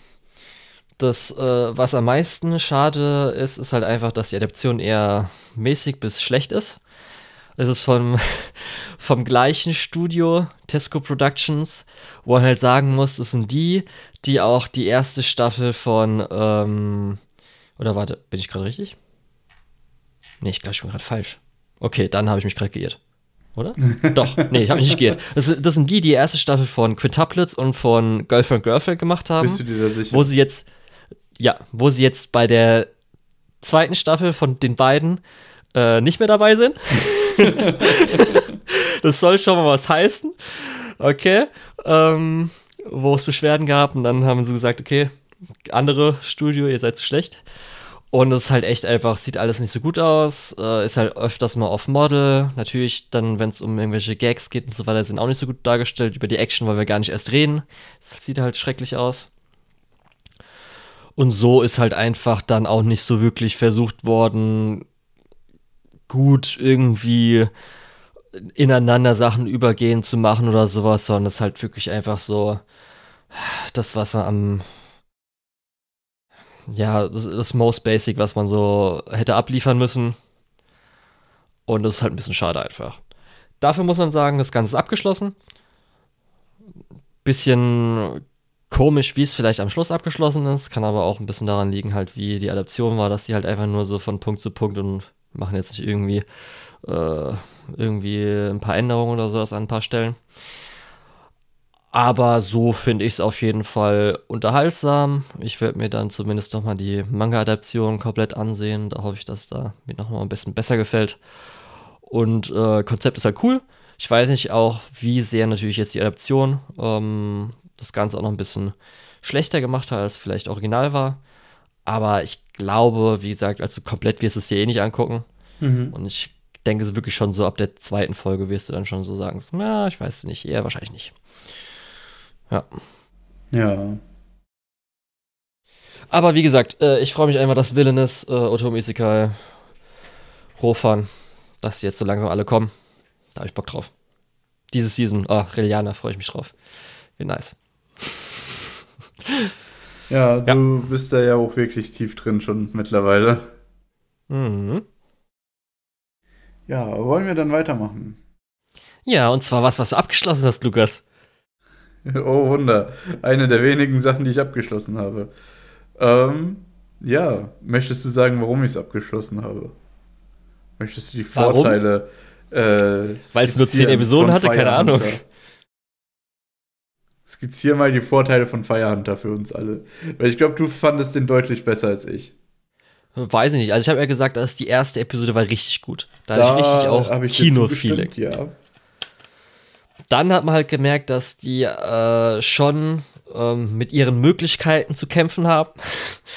Das, äh, was am meisten schade ist, ist halt einfach, dass die Adaption eher mäßig bis schlecht ist. Es ist vom, vom gleichen Studio, Tesco Productions, wo man halt sagen muss, es sind die, die auch die erste Staffel von, ähm, oder warte, bin ich gerade richtig? Nee, ich glaube, ich bin gerade falsch. Okay, dann habe ich mich gerade geirrt. Oder? Doch, nee, ich habe mich nicht geirrt. Das, das, sind die, die, die erste Staffel von Quintuplets und von Girlfriend Girlfriend gemacht haben. Bist du dir da sicher? Wo sie jetzt, ja, wo sie jetzt bei der zweiten Staffel von den beiden äh, nicht mehr dabei sind. das soll schon mal was heißen. Okay. Ähm, wo es Beschwerden gab und dann haben sie gesagt, okay, andere Studio, ihr seid zu schlecht. Und es ist halt echt einfach, sieht alles nicht so gut aus, äh, ist halt öfters mal off-Model. Natürlich dann, wenn es um irgendwelche Gags geht und so weiter, sind auch nicht so gut dargestellt. Über die Action wollen wir gar nicht erst reden. Das sieht halt schrecklich aus. Und so ist halt einfach dann auch nicht so wirklich versucht worden, gut irgendwie ineinander Sachen übergehen zu machen oder sowas, sondern es ist halt wirklich einfach so das, was man am ja, das, das Most Basic, was man so hätte abliefern müssen. Und das ist halt ein bisschen schade einfach. Dafür muss man sagen, das Ganze ist abgeschlossen. Bisschen komisch, wie es vielleicht am Schluss abgeschlossen ist. Kann aber auch ein bisschen daran liegen, halt, wie die Adaption war, dass die halt einfach nur so von Punkt zu Punkt und machen jetzt nicht irgendwie, äh, irgendwie ein paar Änderungen oder sowas an ein paar Stellen. Aber so finde ich es auf jeden Fall unterhaltsam. Ich werde mir dann zumindest nochmal die Manga-Adaption komplett ansehen. Da hoffe ich, dass da mir nochmal ein bisschen besser gefällt. Und äh, Konzept ist halt cool. Ich weiß nicht auch, wie sehr natürlich jetzt die Adaption ähm, das Ganze auch noch ein bisschen schlechter gemacht hat, als vielleicht original war. Aber ich glaube, wie gesagt, also komplett wirst du es dir eh nicht angucken. Mhm. Und ich denke es wirklich schon so ab der zweiten Folge wirst du dann schon so sagen, ja, ich weiß nicht, eher wahrscheinlich nicht. Ja. Ja. Aber wie gesagt, äh, ich freue mich einfach, dass Villainous, äh, Otomo Isekai, Rofan, dass die jetzt so langsam alle kommen. Da habe ich Bock drauf. Diese Season, oh, Reliana, freue ich mich drauf. Wie nice. Ja, du ja. bist da ja auch wirklich tief drin schon mittlerweile. Mhm. Ja, wollen wir dann weitermachen? Ja, und zwar was, was du abgeschlossen hast, Lukas. Oh Wunder. Eine der wenigen Sachen, die ich abgeschlossen habe. Ähm, ja, möchtest du sagen, warum ich es abgeschlossen habe? Möchtest du die Vorteile. Äh, Weil es nur zehn Episoden hatte, keine Ahnung. Skizziere mal die Vorteile von Fire Hunter für uns alle. Weil ich glaube, du fandest den deutlich besser als ich. Weiß ich nicht. Also ich habe ja gesagt, dass die erste Episode war richtig gut. Da, da hatte ich richtig auch Kino-Feeling. Ja dann hat man halt gemerkt, dass die äh, schon ähm, mit ihren Möglichkeiten zu kämpfen haben.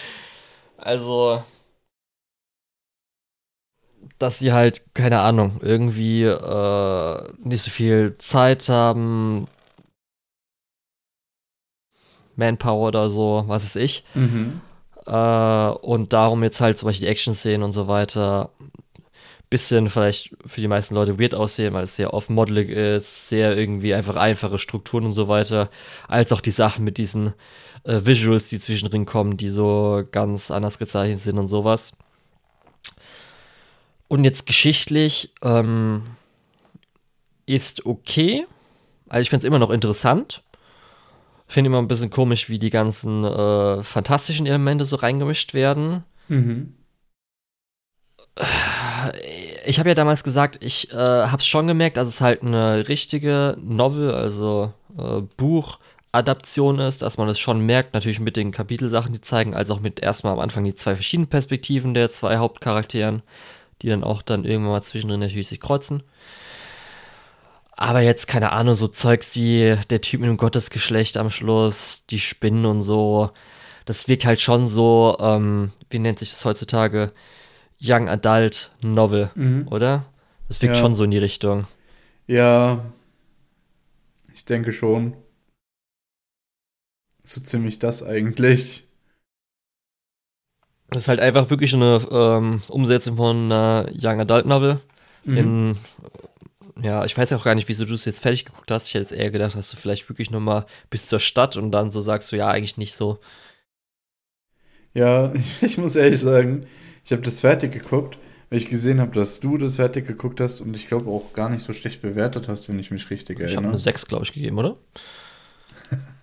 also, dass sie halt, keine Ahnung, irgendwie äh, nicht so viel Zeit haben. Manpower oder so, was weiß ich. Mhm. Äh, und darum jetzt halt zum Beispiel die Action-Szenen und so weiter bisschen vielleicht für die meisten Leute weird aussehen, weil es sehr off-modelig ist, sehr irgendwie einfach einfache Strukturen und so weiter, als auch die Sachen mit diesen äh, Visuals, die zwischendrin kommen, die so ganz anders gezeichnet sind und sowas. Und jetzt geschichtlich ähm, ist okay. Also ich finde es immer noch interessant. Finde immer ein bisschen komisch, wie die ganzen äh, fantastischen Elemente so reingemischt werden. Mhm. Ich habe ja damals gesagt, ich äh, habe es schon gemerkt, dass es halt eine richtige Novel, also äh, Buchadaption ist, dass man es schon merkt, natürlich mit den Kapitelsachen, die zeigen, als auch mit erstmal am Anfang die zwei verschiedenen Perspektiven der zwei Hauptcharakteren, die dann auch dann irgendwann mal zwischendrin natürlich sich kreuzen. Aber jetzt, keine Ahnung, so Zeugs wie der Typ mit dem Gottesgeschlecht am Schluss, die Spinnen und so. Das wirkt halt schon so, ähm, wie nennt sich das heutzutage? Young Adult Novel, mhm. oder? Das wirkt ja. schon so in die Richtung. Ja, ich denke schon. So ziemlich das eigentlich. Das ist halt einfach wirklich eine ähm, Umsetzung von einer Young Adult Novel mhm. in ja, ich weiß auch gar nicht, wieso du es jetzt fertig geguckt hast. Ich hätte jetzt eher gedacht, dass du vielleicht wirklich nochmal bis zur Stadt und dann so sagst du, ja, eigentlich nicht so. Ja, ich muss ehrlich sagen, ich habe das fertig geguckt, weil ich gesehen habe, dass du das fertig geguckt hast und ich glaube auch gar nicht so schlecht bewertet hast, wenn ich mich richtig erinnere. Ich habe eine 6, glaube ich, gegeben, oder?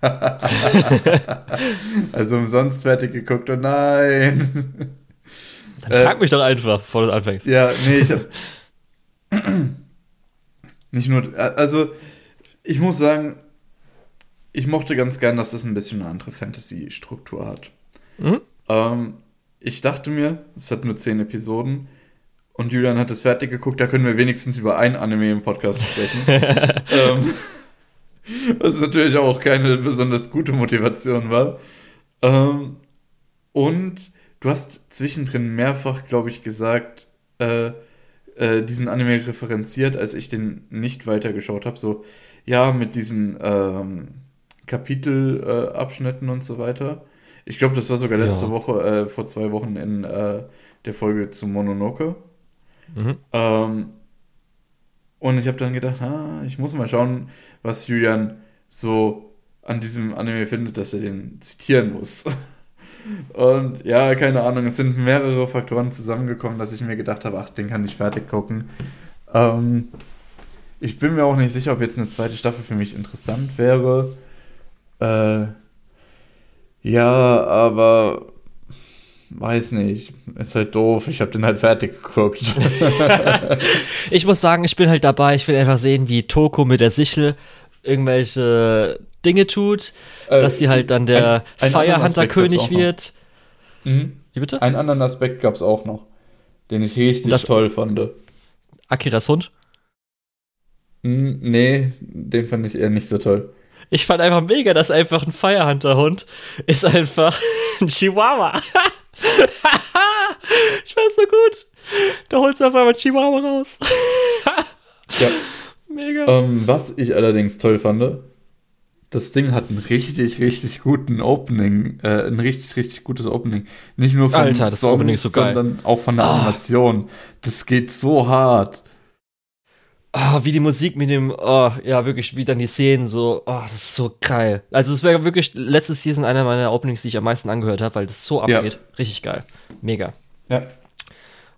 also umsonst fertig geguckt, oh nein. Dann frag äh, mich doch einfach, bevor du anfängst. Ja, nee, ich habe nicht nur, also ich muss sagen, ich mochte ganz gern, dass das ein bisschen eine andere Fantasy-Struktur hat. Mhm. Ähm, ich dachte mir, es hat nur zehn Episoden und Julian hat es fertig geguckt, da können wir wenigstens über ein Anime im Podcast sprechen. ähm, was natürlich auch keine besonders gute Motivation war. Ähm, und du hast zwischendrin mehrfach, glaube ich, gesagt, äh, äh, diesen Anime referenziert, als ich den nicht weitergeschaut habe. So, ja, mit diesen ähm, Kapitelabschnitten äh, und so weiter. Ich glaube, das war sogar letzte ja. Woche, äh, vor zwei Wochen in äh, der Folge zu Mononoke. Mhm. Ähm, und ich habe dann gedacht, ah, ich muss mal schauen, was Julian so an diesem Anime findet, dass er den zitieren muss. Und ja, keine Ahnung, es sind mehrere Faktoren zusammengekommen, dass ich mir gedacht habe, ach, den kann ich fertig gucken. Ähm, ich bin mir auch nicht sicher, ob jetzt eine zweite Staffel für mich interessant wäre. Äh, ja, aber weiß nicht. Ist halt doof. Ich habe den halt fertig geguckt. ich muss sagen, ich bin halt dabei. Ich will einfach sehen, wie Toko mit der Sichel irgendwelche Dinge tut, äh, dass sie halt dann der Firehunter-König wird. Mhm. Wie bitte? Einen anderen Aspekt gab es auch noch, den ich richtig das, toll fand. Akiras Hund? Nee, den fand ich eher nicht so toll. Ich fand einfach mega, dass einfach ein Firehunter-Hund ist einfach ein Chihuahua. ich fand so gut. Da holst du auf einmal Chihuahua raus. ja. Mega. Ähm, was ich allerdings toll fand, das Ding hat einen richtig, richtig guten Opening, äh, ein richtig, richtig gutes Opening. Nicht nur von Alter, das Song, Opening ist so geil. sondern auch von der ah. Animation. Das geht so hart. Oh, wie die Musik mit dem, oh, ja, wirklich, wie dann die Szenen so, oh, das ist so geil. Also, es wäre wirklich letzte Season einer meiner Openings, die ich am meisten angehört habe, weil das so abgeht. Ja. Richtig geil. Mega. Ja.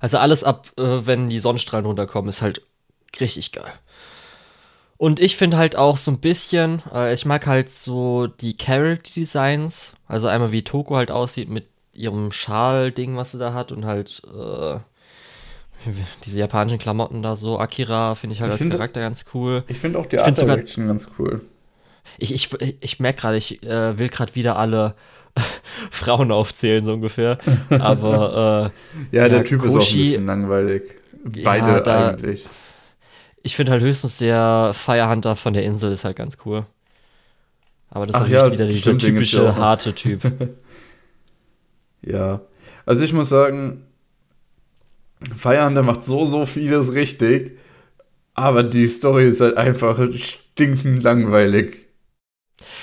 Also, alles ab, äh, wenn die Sonnenstrahlen runterkommen, ist halt richtig geil. Und ich finde halt auch so ein bisschen, äh, ich mag halt so die Character Designs. Also einmal wie Toko halt aussieht mit ihrem Schal-Ding, was sie da hat und halt äh, diese japanischen Klamotten da so. Akira finde ich halt ich als finde, Charakter ganz cool. Ich finde auch die Art Direction ganz cool. Ich, ich, ich merke gerade, ich äh, will gerade wieder alle Frauen aufzählen, so ungefähr. Aber äh, ja, der ja, Typ Koshi, ist auch ein bisschen langweilig. Beide ja, da, eigentlich ich finde halt höchstens der Firehunter von der Insel ist halt ganz cool. Aber das Ach ist ja, wieder dieser typische harte Typ. ja. Also ich muss sagen, Firehunter macht so, so vieles richtig, aber die Story ist halt einfach stinkend langweilig.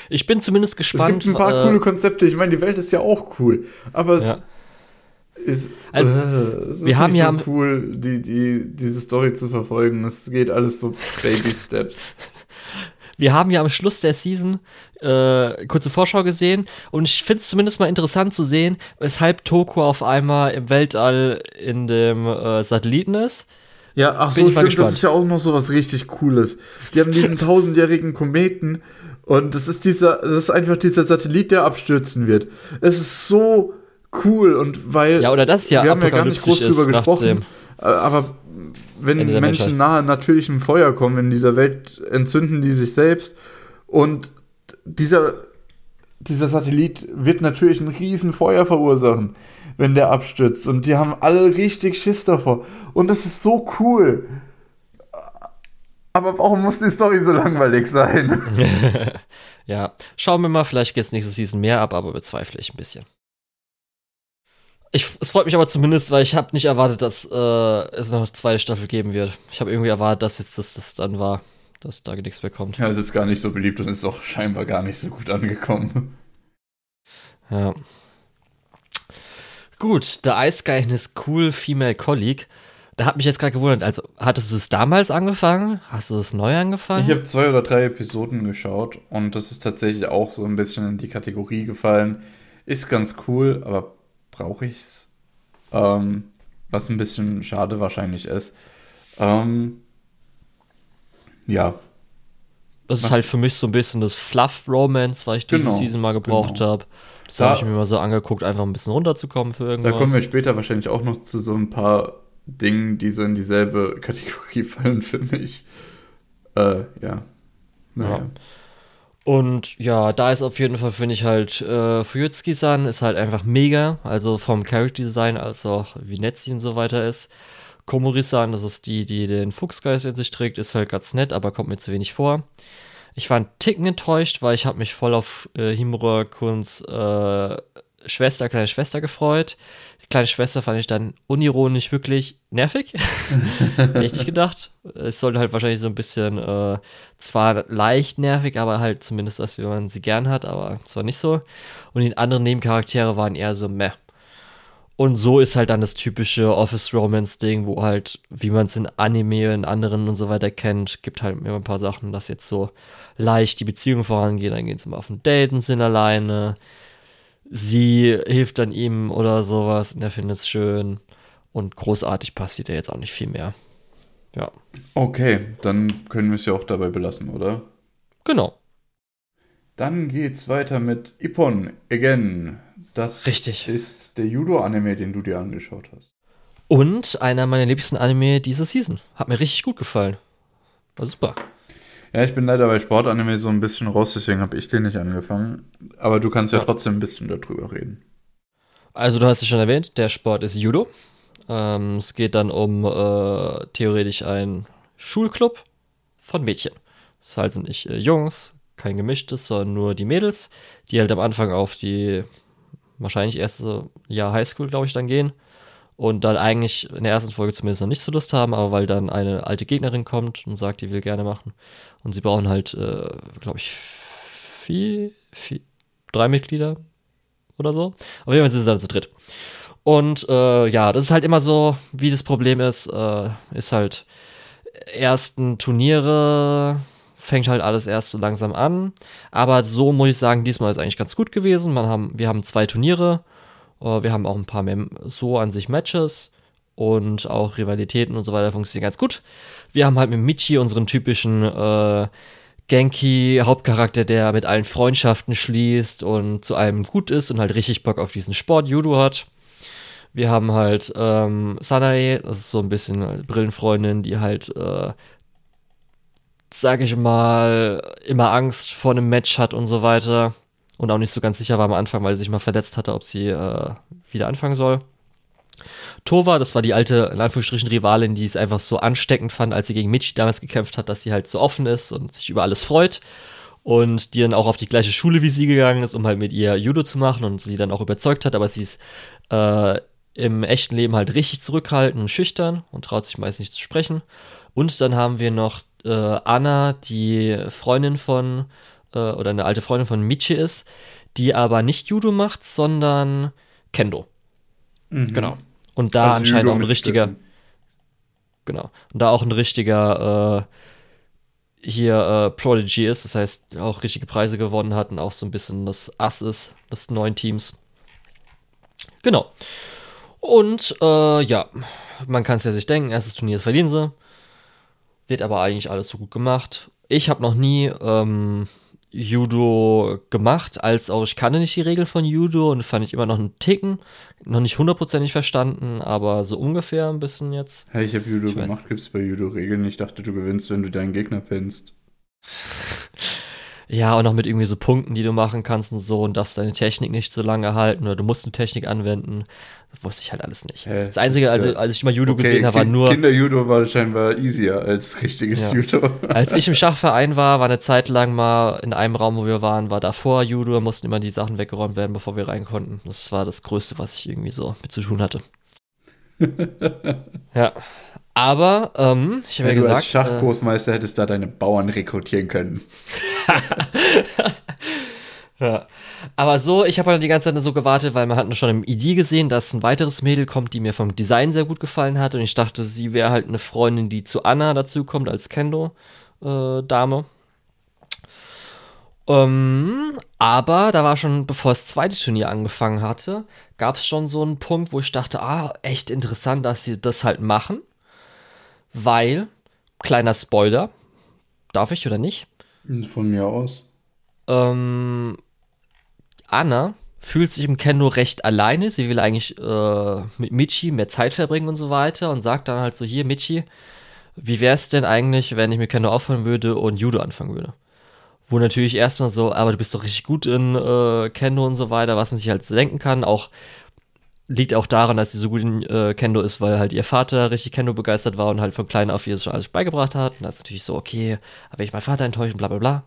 Ich bin zumindest gespannt. Es gibt ein paar äh, coole Konzepte. Ich meine, die Welt ist ja auch cool. Aber es, ja. Ist, also, äh, es wir haben ja so cool, die, die, diese Story zu verfolgen. Es geht alles so Baby Steps. wir haben ja am Schluss der Season äh, kurze Vorschau gesehen und ich finde es zumindest mal interessant zu sehen, weshalb Toko auf einmal im Weltall in dem äh, Satelliten ist. Ja, ach so, stimmt, das ist ja auch noch so was richtig Cooles. Die haben diesen tausendjährigen Kometen und das ist dieser, das ist einfach dieser Satellit, der abstürzen wird. Es ist so cool und weil ja oder das ja wir haben ja gar nicht groß drüber gesprochen, äh, aber wenn Menschen nahe natürlichem Feuer kommen in dieser Welt, entzünden die sich selbst und dieser dieser Satellit wird natürlich ein riesen Feuer verursachen, wenn der abstürzt und die haben alle richtig Schiss davor und das ist so cool. Aber warum muss die Story so langweilig sein? ja, schauen wir mal, vielleicht geht es nächste Season mehr ab, aber bezweifle ich ein bisschen. Ich, es freut mich aber zumindest, weil ich habe nicht erwartet, dass äh, es noch eine zweite Staffel geben wird. Ich habe irgendwie erwartet, dass jetzt das, das dann war, dass da nichts mehr kommt. Ja, es ist gar nicht so beliebt und ist auch scheinbar gar nicht so gut angekommen. Ja. Gut, The Ice Guy is Cool Female Colleague. Da hat mich jetzt gerade gewundert, also hattest du es damals angefangen? Hast du es neu angefangen? Ich habe zwei oder drei Episoden geschaut und das ist tatsächlich auch so ein bisschen in die Kategorie gefallen. Ist ganz cool, aber brauche ich es. Ähm, was ein bisschen schade wahrscheinlich ist. Ähm, ja. Das ist was? halt für mich so ein bisschen das Fluff-Romance, weil ich diese genau, Season mal gebraucht genau. habe. Das da, habe ich mir mal so angeguckt, einfach ein bisschen runterzukommen für irgendwas. Da kommen wir später wahrscheinlich auch noch zu so ein paar Dingen, die so in dieselbe Kategorie fallen für mich. Äh, ja. Naja. Ja. Und ja, da ist auf jeden Fall, finde ich halt, äh, Fuyutsuki-san ist halt einfach mega. Also vom Character Design als auch wie nett sie und so weiter ist. Komori-san, das ist die, die den Fuchsgeist in sich trägt, ist halt ganz nett, aber kommt mir zu wenig vor. Ich war ein Ticken enttäuscht, weil ich habe mich voll auf äh, Himura Kuns äh, Schwester, kleine Schwester gefreut. Die kleine Schwester fand ich dann unironisch wirklich nervig. Nicht gedacht. Es sollte halt wahrscheinlich so ein bisschen, äh, zwar leicht nervig, aber halt zumindest, als wie man sie gern hat, aber zwar nicht so. Und die anderen Nebencharaktere waren eher so meh. Und so ist halt dann das typische Office-Romance-Ding, wo halt, wie man es in Anime, in anderen und so weiter kennt, gibt halt immer ein paar Sachen, dass jetzt so leicht die Beziehung vorangeht. Dann gehen sie mal auf ein Date und sind alleine sie hilft dann ihm oder sowas und er findet es schön. Und großartig passiert ja jetzt auch nicht viel mehr. Ja. Okay, dann können wir es ja auch dabei belassen, oder? Genau. Dann geht's weiter mit Ippon Again. Das Richtig. ist der Judo-Anime, den du dir angeschaut hast. Und einer meiner liebsten Anime dieser Season. Hat mir richtig gut gefallen. War super. Ja, ich bin leider bei Sportanime so ein bisschen raus, deswegen habe ich den nicht angefangen. Aber du kannst ja, ja, trotzdem ein bisschen darüber reden. Also du hast es schon erwähnt, der Sport ist Judo. Ähm, es geht dann um äh, theoretisch einen Schulclub von Mädchen. Das heißt nicht äh, Jungs, kein gemischtes, sondern nur die Mädels, die halt am Anfang auf die wahrscheinlich erste Jahr Highschool, glaube ich, dann gehen und dann eigentlich in der ersten Folge zumindest noch nicht so Lust haben, aber weil dann eine alte Gegnerin kommt und sagt, die will gerne machen. Und sie brauchen halt, äh, glaube ich, vier, vier, drei Mitglieder oder so. Auf jeden Fall sind sie dann zu dritt. Und äh, ja, das ist halt immer so, wie das Problem ist, äh, ist halt ersten Turniere fängt halt alles erst so langsam an. Aber so muss ich sagen, diesmal ist eigentlich ganz gut gewesen. Man haben, wir haben zwei Turniere Uh, wir haben auch ein paar mehr so an sich Matches und auch Rivalitäten und so weiter funktionieren ganz gut. Wir haben halt mit Michi unseren typischen äh, Genki-Hauptcharakter, der mit allen Freundschaften schließt und zu allem gut ist und halt richtig Bock auf diesen Sport Judo hat. Wir haben halt ähm, Sanae, das ist so ein bisschen Brillenfreundin, die halt, äh, sag ich mal, immer Angst vor einem Match hat und so weiter und auch nicht so ganz sicher war am Anfang, weil sie sich mal verletzt hatte, ob sie äh, wieder anfangen soll. Tova, das war die alte, in Anführungsstrichen, Rivalin, die es einfach so ansteckend fand, als sie gegen Michi damals gekämpft hat, dass sie halt so offen ist und sich über alles freut. Und die dann auch auf die gleiche Schule wie sie gegangen ist, um halt mit ihr Judo zu machen und sie dann auch überzeugt hat, aber sie ist äh, im echten Leben halt richtig zurückhaltend und schüchtern und traut sich meist nicht zu sprechen. Und dann haben wir noch äh, Anna, die Freundin von äh, oder eine alte Freundin von Michi ist, die aber nicht Judo macht, sondern Kendo. Mhm. Genau. Und da also anscheinend auch ein richtiger. Genau. Und da auch ein richtiger, hier äh, Prodigy ist, das heißt auch richtige Preise gewonnen hat und auch so ein bisschen das Ass ist des neuen Teams. Genau. Und äh, ja, man kann es ja sich denken, erstes Turnier verlieren sie. Wird aber eigentlich alles so gut gemacht. Ich habe noch nie ähm, Judo gemacht, als auch ich kannte nicht die Regeln von Judo und fand ich immer noch einen Ticken, noch nicht hundertprozentig verstanden, aber so ungefähr ein bisschen jetzt. Hey, ich habe Judo ich gemacht, gibt es bei Judo Regeln? Ich dachte, du gewinnst, wenn du deinen Gegner pinnst. Ja, und auch mit irgendwie so Punkten, die du machen kannst und so und darfst deine Technik nicht so lange halten oder du musst eine Technik anwenden. Das wusste ich halt alles nicht. Hä? Das Einzige, also, als ich mal Judo okay, gesehen habe, war nur. Kinder-Judo war scheinbar easier als richtiges ja. Judo. als ich im Schachverein war, war eine Zeit lang mal in einem Raum, wo wir waren, war davor Judo, mussten immer die Sachen weggeräumt werden, bevor wir rein konnten. Das war das Größte, was ich irgendwie so mit zu tun hatte. ja. Aber ähm, ich habe ja, ja gesagt. Als Schachgroßmeister äh, hättest da deine Bauern rekrutieren können. ja. Aber so, ich habe halt die ganze Zeit so gewartet, weil man hat schon im ID gesehen, dass ein weiteres Mädel kommt, die mir vom Design sehr gut gefallen hat. Und ich dachte, sie wäre halt eine Freundin, die zu Anna dazu kommt als Kendo-Dame. Äh, ähm, aber da war schon, bevor das zweite Turnier angefangen hatte, gab es schon so einen Punkt, wo ich dachte, ah, echt interessant, dass sie das halt machen weil, kleiner Spoiler, darf ich oder nicht? Von mir aus. Ähm, Anna fühlt sich im Kendo recht alleine. Sie will eigentlich äh, mit Michi mehr Zeit verbringen und so weiter und sagt dann halt so: Hier, Michi, wie wäre es denn eigentlich, wenn ich mit Kendo aufhören würde und Judo anfangen würde? Wo natürlich erstmal so, aber du bist doch richtig gut in äh, Kendo und so weiter, was man sich halt denken kann. Auch liegt auch daran, dass sie so gut in äh, Kendo ist, weil halt ihr Vater richtig Kendo begeistert war und halt von klein auf ihr schon alles beigebracht hat. Und das ist natürlich so, okay, aber ich meinen Vater enttäuschen, bla bla bla.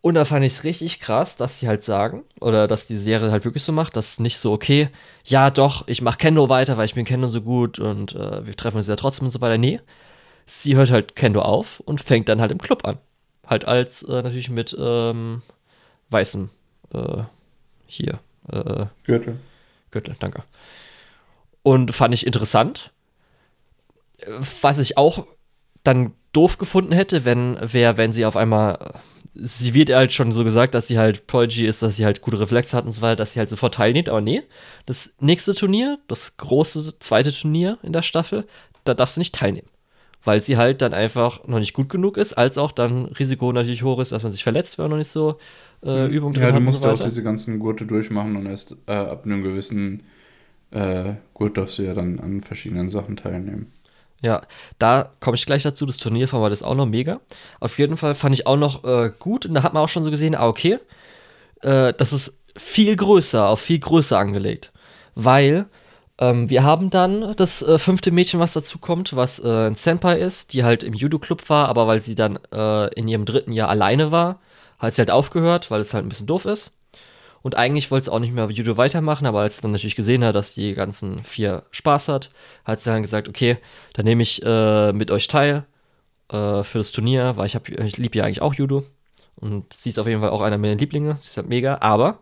Und da fand ich es richtig krass, dass sie halt sagen, oder dass die Serie halt wirklich so macht, dass nicht so, okay, ja doch, ich mach Kendo weiter, weil ich bin Kendo so gut und äh, wir treffen uns ja trotzdem und so weiter. Nee, sie hört halt Kendo auf und fängt dann halt im Club an. Halt als äh, natürlich mit ähm, weißem äh, hier. Äh, Gürtel. Gürtel, danke. Und fand ich interessant. Was ich auch dann doof gefunden hätte, wenn, wäre, wenn sie auf einmal, sie wird halt schon so gesagt, dass sie halt Prodigy ist, dass sie halt gute Reflexe hat und so weiter, dass sie halt sofort teilnimmt, aber nee, das nächste Turnier, das große zweite Turnier in der Staffel, da darf sie nicht teilnehmen. Weil sie halt dann einfach noch nicht gut genug ist, als auch dann Risiko natürlich hoch ist, dass man sich verletzt, wenn man noch nicht so äh, Übung drin Ja, du musst so auch diese ganzen Gurte durchmachen und erst äh, ab einem gewissen äh, Gurt darfst du ja dann an verschiedenen Sachen teilnehmen. Ja, da komme ich gleich dazu. Das Turnierformat ist auch noch mega. Auf jeden Fall fand ich auch noch äh, gut und da hat man auch schon so gesehen, ah, okay, äh, das ist viel größer, auf viel größer angelegt. Weil ähm, wir haben dann das äh, fünfte Mädchen, was dazu kommt, was äh, ein Senpai ist, die halt im Judo-Club war, aber weil sie dann äh, in ihrem dritten Jahr alleine war, hat sie halt aufgehört, weil es halt ein bisschen doof ist. Und eigentlich wollte sie auch nicht mehr Judo weitermachen, aber als sie dann natürlich gesehen hat, dass die ganzen vier Spaß hat, hat sie dann gesagt, okay, dann nehme ich äh, mit euch teil äh, für das Turnier, weil ich, ich liebe ja eigentlich auch Judo. Und sie ist auf jeden Fall auch einer meiner Lieblinge. Sie ist halt mega. Aber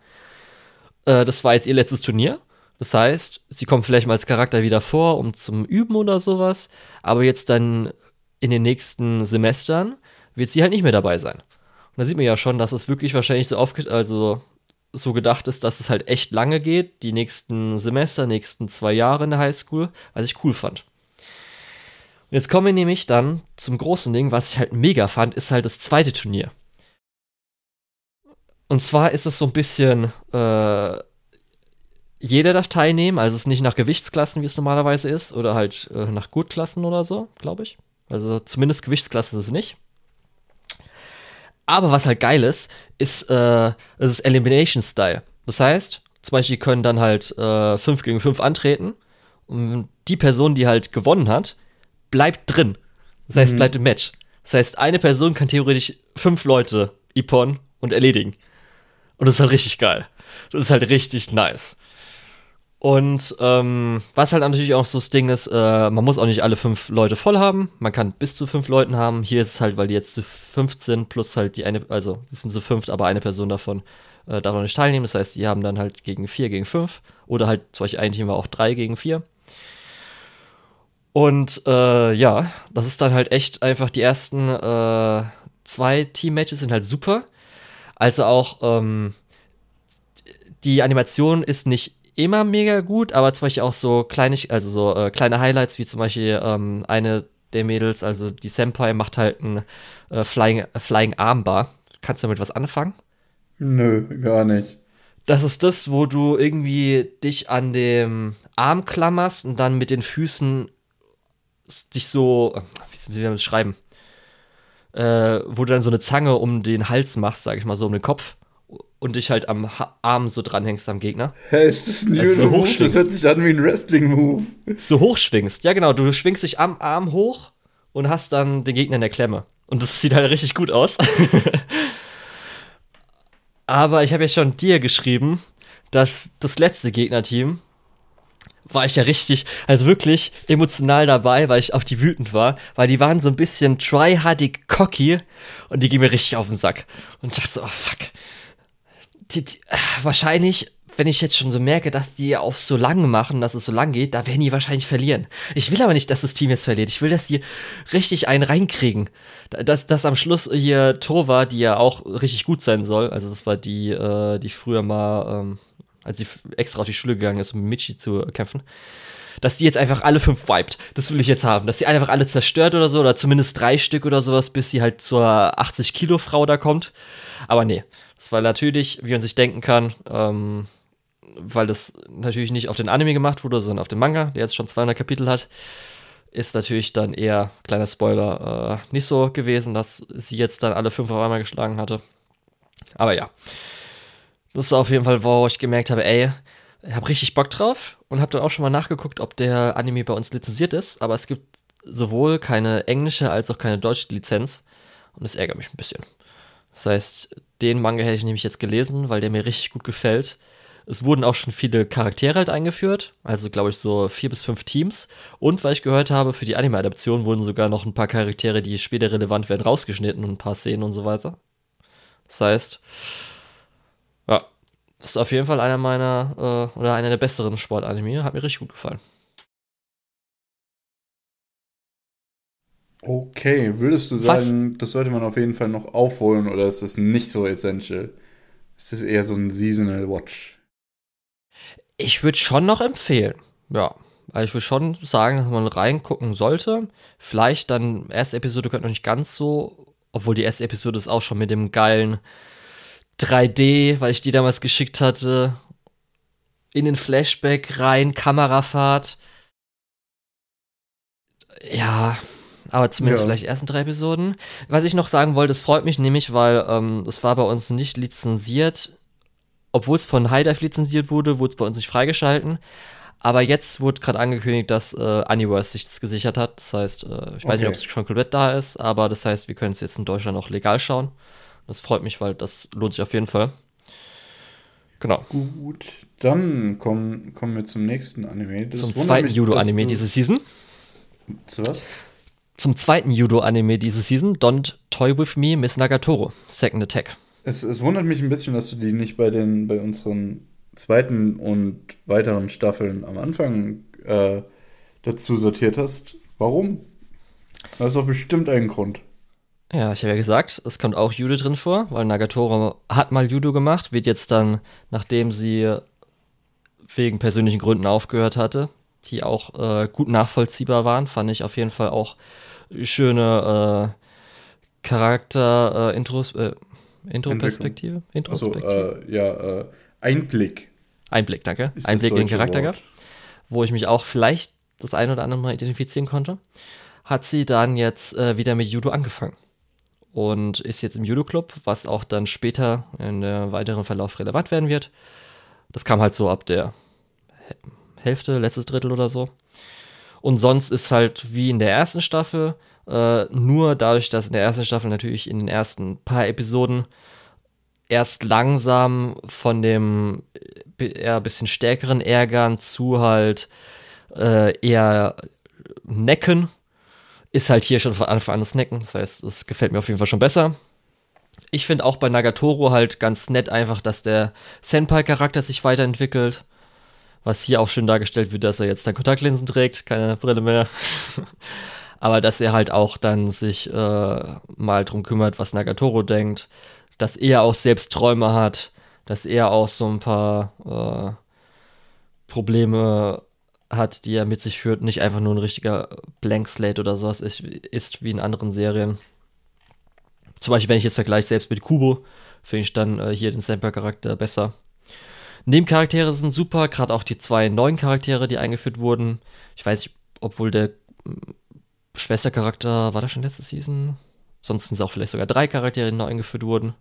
äh, das war jetzt ihr letztes Turnier. Das heißt, sie kommt vielleicht mal als Charakter wieder vor, um zum Üben oder sowas. Aber jetzt dann in den nächsten Semestern wird sie halt nicht mehr dabei sein. Und da sieht man ja schon, dass es wirklich wahrscheinlich so aufge also so gedacht ist, dass es halt echt lange geht, die nächsten Semester, nächsten zwei Jahre in der Highschool, was ich cool fand. Und jetzt kommen wir nämlich dann zum großen Ding, was ich halt mega fand, ist halt das zweite Turnier. Und zwar ist es so ein bisschen, äh, jeder darf teilnehmen, also es ist nicht nach Gewichtsklassen, wie es normalerweise ist, oder halt äh, nach Gutklassen oder so, glaube ich. Also zumindest Gewichtsklassen ist es nicht. Aber was halt geil ist, ist, äh, das ist Elimination Style. Das heißt, zum Beispiel können dann halt äh, 5 gegen 5 antreten und die Person, die halt gewonnen hat, bleibt drin. Das heißt, mhm. bleibt im Match. Das heißt, eine Person kann theoretisch fünf Leute Ipon und erledigen. Und das ist halt richtig geil. Das ist halt richtig nice. Und ähm, was halt natürlich auch so das Ding ist, äh, man muss auch nicht alle fünf Leute voll haben. Man kann bis zu fünf Leuten haben. Hier ist es halt, weil die jetzt zu fünf sind, plus halt die eine, also wir sind zu fünft, aber eine Person davon äh, darf noch nicht teilnehmen. Das heißt, die haben dann halt gegen vier, gegen fünf. Oder halt zum Beispiel ein Team war auch drei gegen vier. Und äh, ja, das ist dann halt echt einfach die ersten äh, zwei Team-Matches sind halt super. Also auch ähm, die Animation ist nicht immer mega gut, aber zum Beispiel auch so kleine, also so äh, kleine Highlights, wie zum Beispiel ähm, eine der Mädels, also die Senpai, macht halt ein äh, Flying, äh, Flying Armbar. Kannst du damit was anfangen? Nö, gar nicht. Das ist das, wo du irgendwie dich an dem Arm klammerst und dann mit den Füßen dich so, wie will man das schreiben? Äh, wo du dann so eine Zange um den Hals machst, sag ich mal, so um den Kopf und dich halt am ha Arm so dranhängst am Gegner. Hä, ist das ein also so Move? Das hört sich an wie ein Wrestling-Move. So hochschwingst. Ja, genau. Du schwingst dich am Arm hoch und hast dann den Gegner in der Klemme. Und das sieht halt richtig gut aus. Aber ich habe ja schon dir geschrieben, dass das letzte Gegnerteam war ich ja richtig, also wirklich emotional dabei, weil ich auf die wütend war, weil die waren so ein bisschen tryhardig cocky und die gingen mir richtig auf den Sack. Und ich dachte so, oh fuck. Die, die, äh, wahrscheinlich, wenn ich jetzt schon so merke, dass die auf so lange machen, dass es so lang geht, da werden die wahrscheinlich verlieren. Ich will aber nicht, dass das Team jetzt verliert. Ich will, dass die richtig einen reinkriegen. Dass, dass am Schluss hier Tova, die ja auch richtig gut sein soll, also das war die, äh, die früher mal, ähm, als sie extra auf die Schule gegangen ist, um mit Michi zu kämpfen, dass die jetzt einfach alle fünf wiped. Das will ich jetzt haben. Dass sie einfach alle zerstört oder so, oder zumindest drei Stück oder sowas, bis sie halt zur 80-Kilo-Frau da kommt. Aber nee, das war natürlich, wie man sich denken kann, ähm, weil das natürlich nicht auf den Anime gemacht wurde, sondern auf den Manga, der jetzt schon 200 Kapitel hat, ist natürlich dann eher, kleiner Spoiler, äh, nicht so gewesen, dass sie jetzt dann alle fünf auf einmal geschlagen hatte. Aber ja. Das ist auf jeden Fall, wo ich gemerkt habe, ey, ich habe richtig Bock drauf und habe dann auch schon mal nachgeguckt, ob der Anime bei uns lizenziert ist. Aber es gibt sowohl keine englische als auch keine deutsche Lizenz. Und das ärgert mich ein bisschen. Das heißt, den Manga hätte ich nämlich jetzt gelesen, weil der mir richtig gut gefällt. Es wurden auch schon viele Charaktere halt eingeführt, also glaube ich so vier bis fünf Teams. Und weil ich gehört habe, für die Anime-Adaption wurden sogar noch ein paar Charaktere, die später relevant werden, rausgeschnitten und ein paar Szenen und so weiter. Das heißt, ja, das ist auf jeden Fall einer meiner, äh, oder einer der besseren Sportanime. Hat mir richtig gut gefallen. Okay, würdest du sagen, Was? das sollte man auf jeden Fall noch aufholen oder ist das nicht so essential? Ist das eher so ein Seasonal Watch? Ich würde schon noch empfehlen. Ja. Also ich würde schon sagen, dass man reingucken sollte. Vielleicht dann, erste Episode könnte noch nicht ganz so, obwohl die erste Episode ist auch schon mit dem geilen 3D, weil ich die damals geschickt hatte, in den Flashback rein, Kamerafahrt. Ja, aber zumindest ja. vielleicht die ersten drei Episoden. Was ich noch sagen wollte, es freut mich nämlich, weil ähm, es war bei uns nicht lizenziert. Obwohl es von High Dive lizenziert wurde, wurde es bei uns nicht freigeschalten. Aber jetzt wurde gerade angekündigt, dass äh, Universe sich das gesichert hat. Das heißt, äh, ich weiß nicht, ob es schon komplett da ist, aber das heißt, wir können es jetzt in Deutschland auch legal schauen. Das freut mich, weil das lohnt sich auf jeden Fall. Genau. Gut, dann kommen, kommen wir zum nächsten Anime. Das zum zweiten Judo-Anime diese Season. Zu was? Zum zweiten Judo-Anime diese Season, Don't Toy With Me, Miss Nagatoro, Second Attack. Es, es wundert mich ein bisschen, dass du die nicht bei, den, bei unseren zweiten und weiteren Staffeln am Anfang äh, dazu sortiert hast. Warum? Das ist doch bestimmt einen Grund. Ja, ich habe ja gesagt, es kommt auch Judo drin vor, weil Nagatoro hat mal Judo gemacht, wird jetzt dann, nachdem sie wegen persönlichen Gründen aufgehört hatte, die auch äh, gut nachvollziehbar waren, fand ich auf jeden Fall auch schöne äh, Charakter, äh, Intros, äh, Intro-Perspektive? Introspektive? So, äh, ja, äh, Einblick. Einblick, danke. Ist Einblick in den Charakter Wort. gehabt, wo ich mich auch vielleicht das ein oder andere Mal identifizieren konnte. Hat sie dann jetzt äh, wieder mit Judo angefangen und ist jetzt im Judo-Club, was auch dann später in der weiteren Verlauf relevant werden wird. Das kam halt so ab der Hälfte, letztes Drittel oder so. Und sonst ist halt wie in der ersten Staffel, äh, nur dadurch, dass in der ersten Staffel natürlich in den ersten paar Episoden erst langsam von dem äh, eher ein bisschen stärkeren Ärgern zu halt äh, eher Necken ist halt hier schon von Anfang an das Necken. Das heißt, es gefällt mir auf jeden Fall schon besser. Ich finde auch bei Nagatoro halt ganz nett einfach, dass der Senpai-Charakter sich weiterentwickelt. Was hier auch schön dargestellt wird, dass er jetzt dann Kontaktlinsen trägt, keine Brille mehr. Aber dass er halt auch dann sich äh, mal drum kümmert, was Nagatoro denkt, dass er auch selbst Träume hat, dass er auch so ein paar äh, Probleme hat, die er mit sich führt, nicht einfach nur ein richtiger Blank Slate oder sowas ist, ist wie in anderen Serien. Zum Beispiel, wenn ich jetzt vergleiche selbst mit Kubo, finde ich dann äh, hier den Senpai-Charakter besser. Nebencharaktere sind super, gerade auch die zwei neuen Charaktere, die eingeführt wurden. Ich weiß nicht, obwohl der hm, Schwestercharakter, war das schon letzte Season? Sonst sind es auch vielleicht sogar drei Charaktere, die neu eingeführt wurden.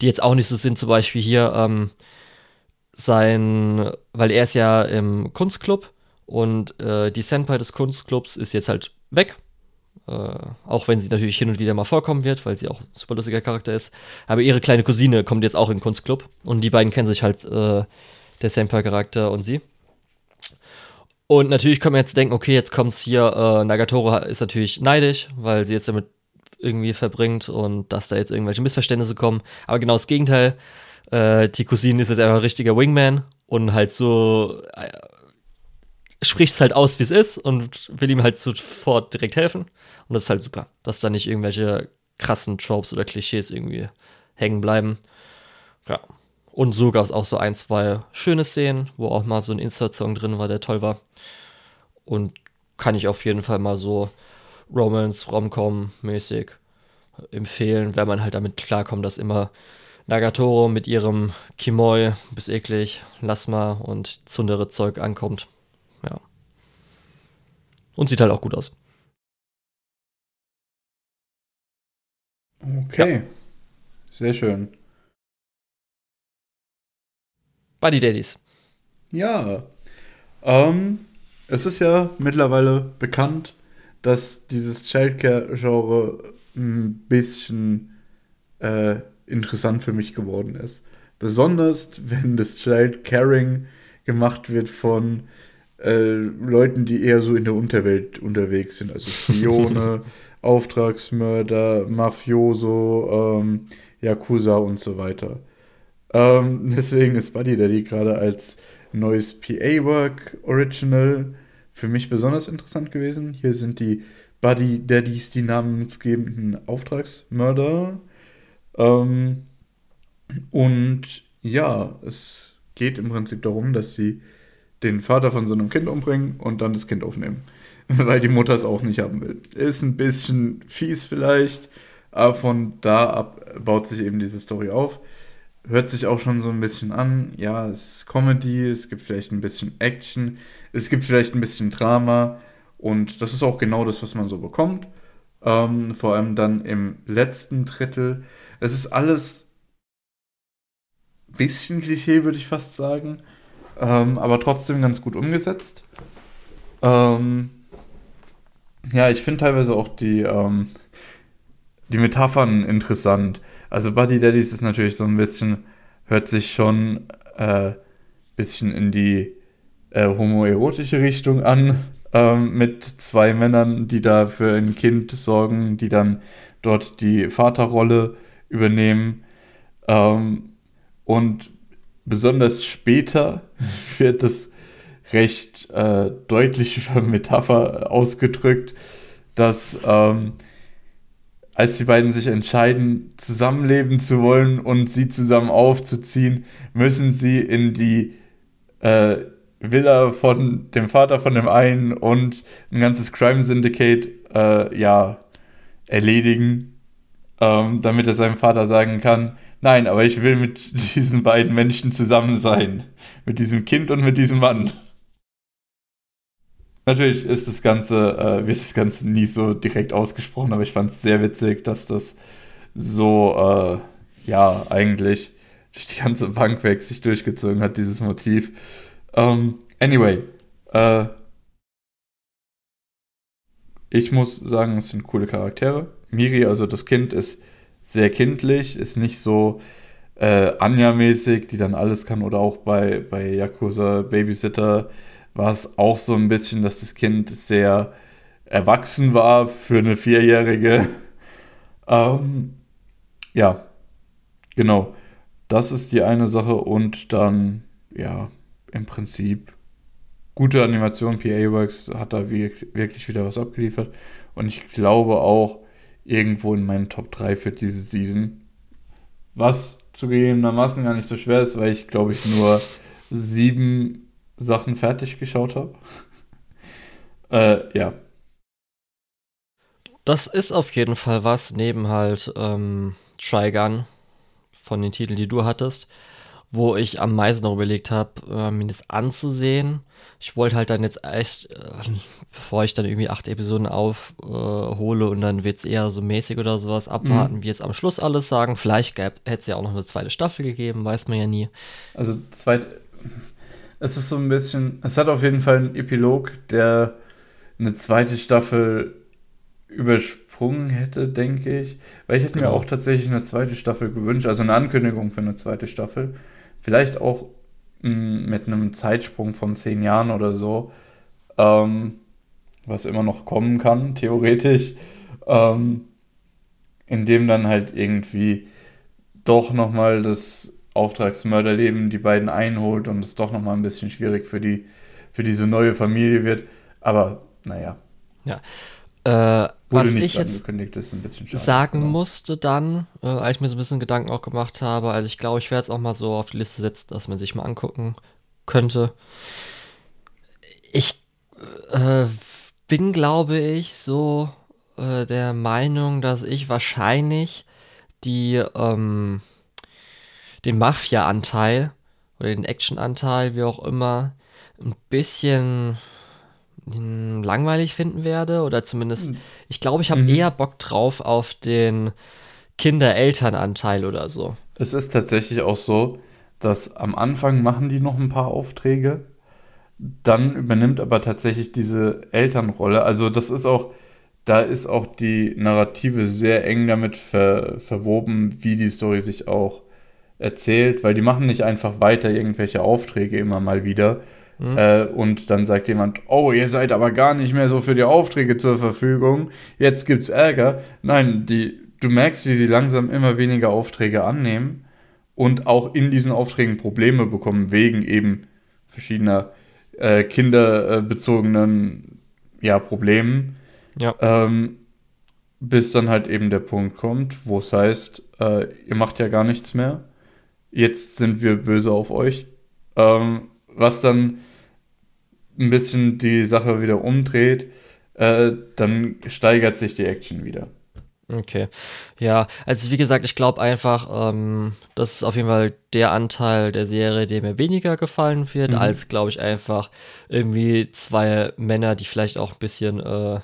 Die jetzt auch nicht so sind, zum Beispiel hier ähm, sein, weil er ist ja im Kunstclub und äh, die Senpai des Kunstclubs ist jetzt halt weg. Äh, auch wenn sie natürlich hin und wieder mal vorkommen wird, weil sie auch ein super lustiger Charakter ist. Aber ihre kleine Cousine kommt jetzt auch in den Kunstclub und die beiden kennen sich halt, äh, der Senpai-Charakter und sie. Und natürlich können wir jetzt denken, okay, jetzt kommt's hier, äh, Nagatoro ist natürlich neidisch, weil sie jetzt damit irgendwie verbringt und dass da jetzt irgendwelche Missverständnisse kommen. Aber genau das Gegenteil. Äh, die Cousine ist jetzt einfach ein richtiger Wingman und halt so äh, spricht es halt aus, wie es ist und will ihm halt sofort direkt helfen. Und das ist halt super, dass da nicht irgendwelche krassen Tropes oder Klischees irgendwie hängen bleiben. Ja. Und so gab es auch so ein, zwei schöne Szenen, wo auch mal so ein Insert-Song drin war, der toll war. Und kann ich auf jeden Fall mal so Romance, Romcom-mäßig empfehlen, wenn man halt damit klarkommt, dass immer Nagatoro mit ihrem Kimoi bis eklig, Lasma und Zundere Zeug ankommt. Ja. Und sieht halt auch gut aus. Okay. Ja. Sehr schön. Buddy Daddies. Ja. Ähm, es ist ja mittlerweile bekannt, dass dieses Childcare-Genre ein bisschen äh, interessant für mich geworden ist. Besonders wenn das Child Caring gemacht wird von äh, Leuten, die eher so in der Unterwelt unterwegs sind, also Spione, Auftragsmörder, Mafioso, ähm, Yakuza und so weiter. Ähm, deswegen ist Buddy Daddy gerade als neues PA-Work Original für mich besonders interessant gewesen. Hier sind die Buddy Daddies die namensgebenden Auftragsmörder. Ähm, und ja, es geht im Prinzip darum, dass sie den Vater von so einem Kind umbringen und dann das Kind aufnehmen. Weil die Mutter es auch nicht haben will. Ist ein bisschen fies vielleicht, aber von da ab baut sich eben diese Story auf. Hört sich auch schon so ein bisschen an. Ja, es ist Comedy, es gibt vielleicht ein bisschen Action, es gibt vielleicht ein bisschen Drama. Und das ist auch genau das, was man so bekommt. Ähm, vor allem dann im letzten Drittel es ist alles ein bisschen Klischee, würde ich fast sagen. Ähm, aber trotzdem ganz gut umgesetzt. Ähm, ja, ich finde teilweise auch die, ähm, die Metaphern interessant. Also Buddy Daddies ist natürlich so ein bisschen, hört sich schon ein äh, bisschen in die äh, homoerotische Richtung an, ähm, mit zwei Männern, die da für ein Kind sorgen, die dann dort die Vaterrolle übernehmen. Ähm, und besonders später wird es recht äh, deutlich über Metapher ausgedrückt, dass ähm, als die beiden sich entscheiden, zusammenleben zu wollen und sie zusammen aufzuziehen, müssen sie in die äh, Villa von dem Vater von dem einen und ein ganzes Crime Syndicate äh, ja erledigen ähm, damit er seinem Vater sagen kann, nein, aber ich will mit diesen beiden Menschen zusammen sein. Mit diesem Kind und mit diesem Mann. Natürlich ist das Ganze, äh, wird das Ganze nie so direkt ausgesprochen, aber ich fand es sehr witzig, dass das so, äh, ja, eigentlich durch die ganze Bank weg sich durchgezogen hat, dieses Motiv. Um, ähm, anyway, äh, ich muss sagen, es sind coole Charaktere. Miri, also das Kind, ist sehr kindlich, ist nicht so äh, Anja-mäßig, die dann alles kann. Oder auch bei, bei Yakuza Babysitter war es auch so ein bisschen, dass das Kind sehr erwachsen war für eine Vierjährige. ähm, ja, genau. Das ist die eine Sache. Und dann, ja, im Prinzip gute Animation. PA Works hat da wirklich wieder was abgeliefert. Und ich glaube auch irgendwo in meinen Top 3 für diese Season. Was zugegebenermaßen gar nicht so schwer ist, weil ich glaube ich nur sieben Sachen fertig geschaut habe. äh, ja. Das ist auf jeden Fall was, neben halt ähm, Trigun von den Titeln, die du hattest, wo ich am meisten noch überlegt habe, äh, mir das anzusehen. Ich wollte halt dann jetzt echt, äh, bevor ich dann irgendwie acht Episoden aufhole äh, und dann wird es eher so mäßig oder sowas, abwarten, mhm. wie jetzt am Schluss alles sagen. Vielleicht hätte es ja auch noch eine zweite Staffel gegeben, weiß man ja nie. Also zweit, es ist so ein bisschen, es hat auf jeden Fall einen Epilog, der eine zweite Staffel übersprungen hätte, denke ich. Weil ich hätte genau. mir auch tatsächlich eine zweite Staffel gewünscht, also eine Ankündigung für eine zweite Staffel. Vielleicht auch mh, mm, mit einem Zeitsprung von zehn Jahren oder so, ähm, was immer noch kommen kann, theoretisch, ähm, in dem dann halt irgendwie doch nochmal das Auftragsmörderleben die beiden einholt und es doch nochmal ein bisschen schwierig für, die, für diese neue Familie wird. Aber naja. Ja. Äh, was ich jetzt schade, sagen genau. musste dann, äh, als ich mir so ein bisschen Gedanken auch gemacht habe, also ich glaube, ich werde es auch mal so auf die Liste setzen, dass man sich mal angucken könnte. Ich äh, bin, glaube ich, so äh, der Meinung, dass ich wahrscheinlich die ähm, den Mafia-Anteil oder den Action-Anteil, wie auch immer, ein bisschen langweilig finden werde oder zumindest, hm. ich glaube, ich habe mhm. eher Bock drauf auf den Kinder-Eltern-Anteil oder so. Es ist tatsächlich auch so, dass am Anfang machen die noch ein paar Aufträge, dann übernimmt aber tatsächlich diese Elternrolle. Also das ist auch, da ist auch die Narrative sehr eng damit ver, verwoben, wie die Story sich auch erzählt, weil die machen nicht einfach weiter irgendwelche Aufträge immer mal wieder, Mhm. Äh, und dann sagt jemand, oh, ihr seid aber gar nicht mehr so für die Aufträge zur Verfügung, jetzt gibt's Ärger. Nein, die, du merkst, wie sie langsam immer weniger Aufträge annehmen und auch in diesen Aufträgen Probleme bekommen, wegen eben verschiedener äh, kinderbezogenen ja, Problemen. Ja. Ähm, bis dann halt eben der Punkt kommt, wo es heißt, äh, ihr macht ja gar nichts mehr. Jetzt sind wir böse auf euch. Ähm, was dann ein bisschen die Sache wieder umdreht, äh, dann steigert sich die Action wieder. Okay. Ja, also wie gesagt, ich glaube einfach, ähm, das ist auf jeden Fall der Anteil der Serie, der mir weniger gefallen wird, mhm. als glaube ich einfach irgendwie zwei Männer, die vielleicht auch ein bisschen äh,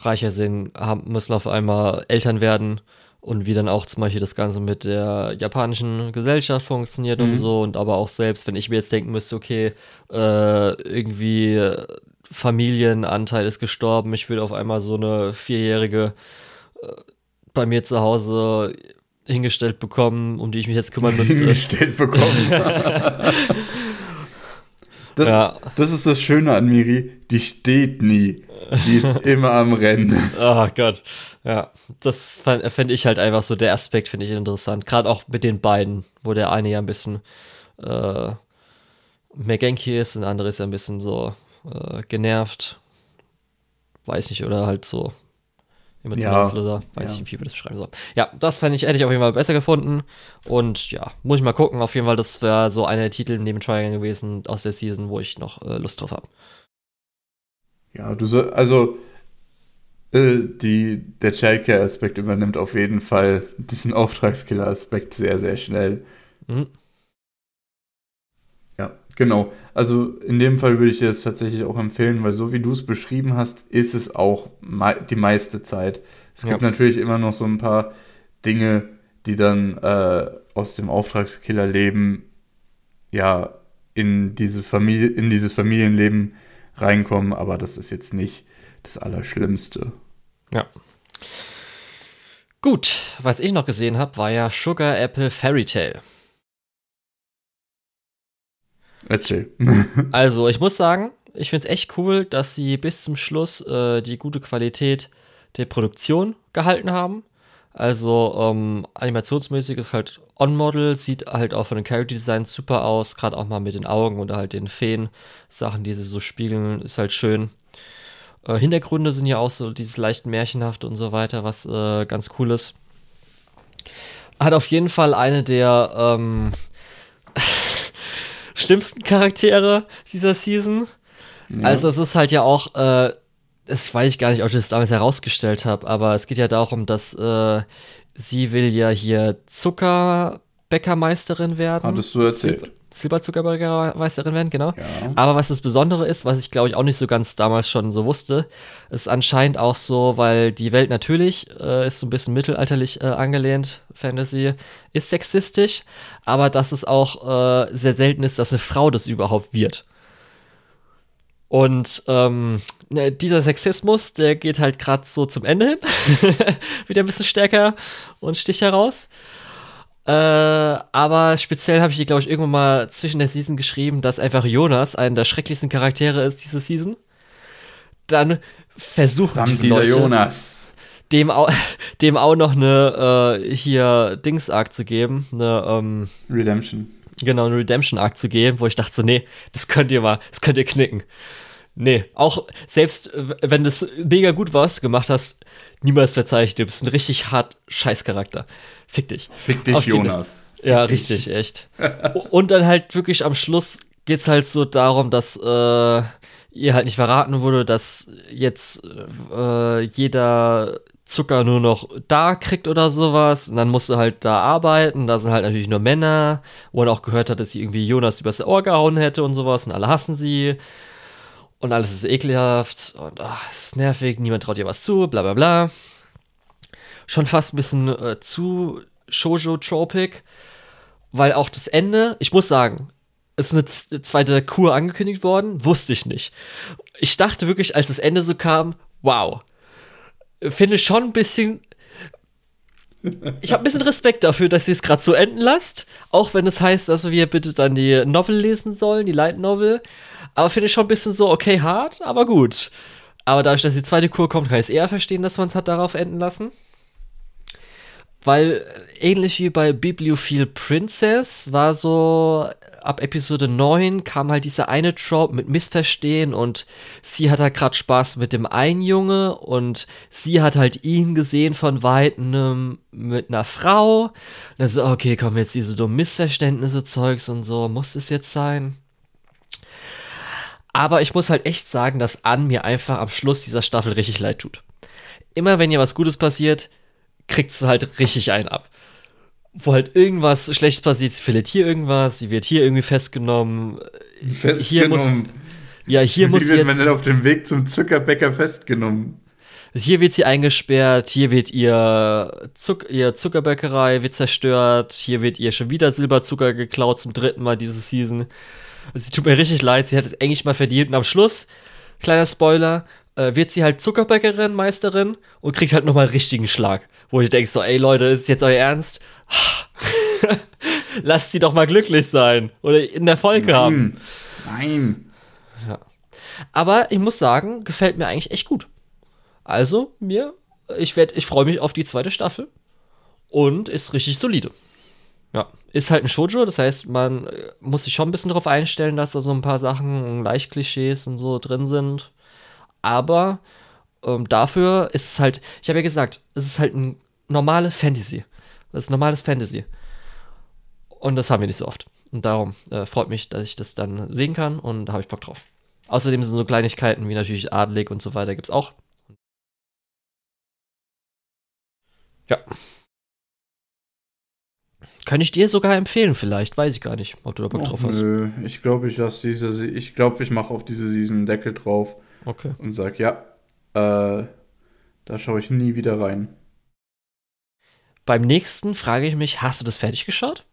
reicher sind, haben, müssen auf einmal Eltern werden und wie dann auch zum Beispiel das Ganze mit der japanischen Gesellschaft funktioniert mhm. und so. Und aber auch selbst, wenn ich mir jetzt denken müsste, okay, äh, irgendwie Familienanteil ist gestorben, ich will auf einmal so eine vierjährige äh, bei mir zu Hause hingestellt bekommen, um die ich mich jetzt kümmern müsste. Hingestellt bekommen. das, ja. das ist das Schöne an Miri, die steht nie. Die ist immer am Rennen. Oh Gott. Ja, das fände ich halt einfach so, der Aspekt finde ich interessant. Gerade auch mit den beiden, wo der eine ja ein bisschen äh, mehr Genki ist und der andere ist ja ein bisschen so äh, genervt. Weiß nicht, oder halt so emotionsloser. Ja, Weiß ja. nicht, wie wir das beschreiben sollen. Ja, das fände ich, hätte ich auf jeden Fall besser gefunden. Und ja, muss ich mal gucken. Auf jeden Fall, das wäre so einer der Titel neben Triangle gewesen aus der Season, wo ich noch äh, Lust drauf habe. Ja, du soll, also äh, die, der Childcare-Aspekt übernimmt auf jeden Fall diesen Auftragskiller-Aspekt sehr, sehr schnell. Mhm. Genau. Also in dem Fall würde ich dir das tatsächlich auch empfehlen, weil so wie du es beschrieben hast, ist es auch die meiste Zeit. Es ja. gibt natürlich immer noch so ein paar Dinge, die dann äh, aus dem Auftragskiller-Leben ja in diese Familie, in dieses Familienleben reinkommen, aber das ist jetzt nicht das Allerschlimmste. Ja. Gut, was ich noch gesehen habe, war ja Sugar Apple Fairy Tale. Erzähl. also, ich muss sagen, ich finde es echt cool, dass sie bis zum Schluss äh, die gute Qualität der Produktion gehalten haben. Also ähm, animationsmäßig ist halt On-Model, sieht halt auch von den Character Designs super aus, gerade auch mal mit den Augen oder halt den Feen, Sachen, die sie so spiegeln, ist halt schön. Äh, Hintergründe sind ja auch so dieses leicht märchenhafte und so weiter, was äh, ganz cool ist. Hat auf jeden Fall eine der ähm, schlimmsten Charaktere dieser Season. Ja. Also es ist halt ja auch äh, das weiß ich gar nicht, ob ich das damals herausgestellt habe, aber es geht ja darum, dass äh, sie will ja hier Zuckerbäckermeisterin werden. Hattest du erzählt. Silberzuckerbäckermeisterin werden, genau. Ja. Aber was das Besondere ist, was ich glaube ich auch nicht so ganz damals schon so wusste, ist anscheinend auch so, weil die Welt natürlich äh, ist so ein bisschen mittelalterlich äh, angelehnt, Fantasy, ist sexistisch, aber dass es auch äh, sehr selten ist, dass eine Frau das überhaupt wird. Und ähm, ne, dieser Sexismus, der geht halt gerade so zum Ende hin. Wieder ein bisschen stärker und sticht heraus. Äh, aber speziell habe ich hier, glaube ich, irgendwann mal zwischen der Season geschrieben, dass einfach Jonas einer der schrecklichsten Charaktere ist diese Season. Dann versuchen Dann diese Leute, Jonas. Dem auch, dem auch noch eine äh, hier Dings-Arc zu geben. Eine ähm, Redemption genau, einen Redemption-Arc zu geben, wo ich dachte so, nee, das könnt ihr mal, das könnt ihr knicken. Nee, auch selbst wenn das mega gut war, was du gemacht hast, niemals verzeih ich dir. Du bist ein richtig hart Scheißcharakter. Fick dich. Fick dich, Jonas. Fick ja, dich. richtig, echt. Und dann halt wirklich am Schluss geht's halt so darum, dass äh, ihr halt nicht verraten wurde, dass jetzt äh, jeder Zucker nur noch da kriegt oder sowas. Und dann musste halt da arbeiten. Da sind halt natürlich nur Männer, wo man auch gehört hat, dass sie irgendwie Jonas übers Ohr gehauen hätte und sowas. Und alle hassen sie. Und alles ist ekelhaft. Und ach, ist nervig. Niemand traut ihr was zu. Bla bla bla. Schon fast ein bisschen äh, zu Shoujo-tropic. Weil auch das Ende, ich muss sagen, ist eine zweite Kur angekündigt worden. Wusste ich nicht. Ich dachte wirklich, als das Ende so kam, wow finde schon ein bisschen. Ich habe ein bisschen Respekt dafür, dass ihr es gerade so enden lasst. Auch wenn es heißt, dass wir bitte dann die Novel lesen sollen, die Light Novel. Aber finde ich schon ein bisschen so, okay, hart, aber gut. Aber dadurch, dass die zweite Kur kommt, kann ich es eher verstehen, dass man es hat darauf enden lassen. Weil ähnlich wie bei Bibliophile Princess war so ab Episode 9 kam halt dieser eine Trope mit Missverstehen und sie hat halt gerade Spaß mit dem einen Junge und sie hat halt ihn gesehen von weitem mit einer Frau. Und dann so, okay, kommen jetzt diese dummen Missverständnisse Zeugs und so, muss es jetzt sein? Aber ich muss halt echt sagen, dass Ann mir einfach am Schluss dieser Staffel richtig leid tut. Immer wenn ihr was Gutes passiert, kriegt sie halt richtig einen ab wo halt irgendwas Schlechtes passiert, sie verliert hier irgendwas, sie wird hier irgendwie festgenommen. Festgenommen? Hier muss, ja, hier Wie muss sie wird man denn auf dem Weg zum Zuckerbäcker festgenommen? Hier wird sie eingesperrt, hier wird ihr, Zuck ihr Zuckerbäckerei wird zerstört, hier wird ihr schon wieder Silberzucker geklaut zum dritten Mal diese Season. Sie tut mir richtig leid, sie hat es eigentlich mal verdient. Und am Schluss, kleiner Spoiler, äh, wird sie halt Zuckerbäckerin, Meisterin und kriegt halt nochmal einen richtigen Schlag. Wo ich denke so, ey Leute, ist jetzt euer Ernst? Lasst sie doch mal glücklich sein oder in Erfolg Nein. haben. Nein. Ja. Aber ich muss sagen, gefällt mir eigentlich echt gut. Also, mir, ich werde, ich freue mich auf die zweite Staffel und ist richtig solide. Ja, ist halt ein Shoujo, das heißt, man äh, muss sich schon ein bisschen darauf einstellen, dass da so ein paar Sachen, leicht Klischees und so drin sind. Aber ähm, dafür ist es halt, ich habe ja gesagt, es ist halt ein normale Fantasy. Das ist normales Fantasy. Und das haben wir nicht so oft. Und darum äh, freut mich, dass ich das dann sehen kann und da habe ich Bock drauf. Außerdem sind so Kleinigkeiten wie natürlich Adelig und so weiter gibt es auch. Ja. Kann ich dir sogar empfehlen, vielleicht. Weiß ich gar nicht, ob du da Bock Och, drauf hast. Nö, ich glaube, ich lasse diese. Ich glaube, ich mache auf diese Season einen Deckel drauf. Okay. Und sag, ja, äh, da schaue ich nie wieder rein. Beim nächsten frage ich mich, hast du das fertig geschaut?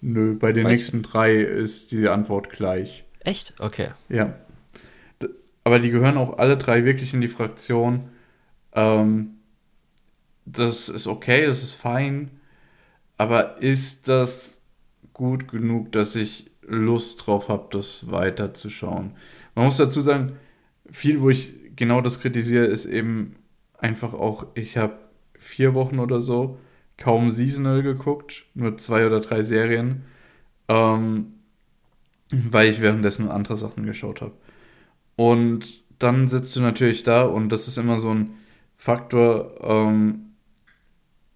Nö, bei den weißt nächsten drei ist die Antwort gleich. Echt? Okay. Ja. Aber die gehören auch alle drei wirklich in die Fraktion. Ähm, das ist okay, das ist fein. Aber ist das gut genug, dass ich Lust drauf habe, das weiterzuschauen? Man muss dazu sagen, viel, wo ich genau das kritisiere, ist eben einfach auch, ich habe vier Wochen oder so kaum seasonal geguckt, nur zwei oder drei Serien, ähm, weil ich währenddessen andere Sachen geschaut habe. Und dann sitzt du natürlich da und das ist immer so ein Faktor, ähm,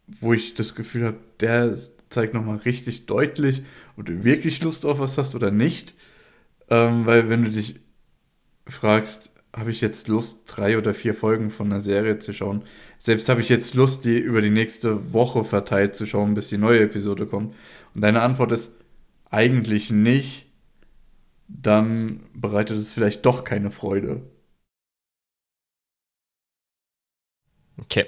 wo ich das Gefühl habe, der zeigt nochmal richtig deutlich, ob du wirklich Lust auf was hast oder nicht. Ähm, weil wenn du dich fragst, habe ich jetzt Lust, drei oder vier Folgen von einer Serie zu schauen. Selbst habe ich jetzt Lust, die über die nächste Woche verteilt zu schauen, bis die neue Episode kommt. Und deine Antwort ist eigentlich nicht, dann bereitet es vielleicht doch keine Freude. Okay.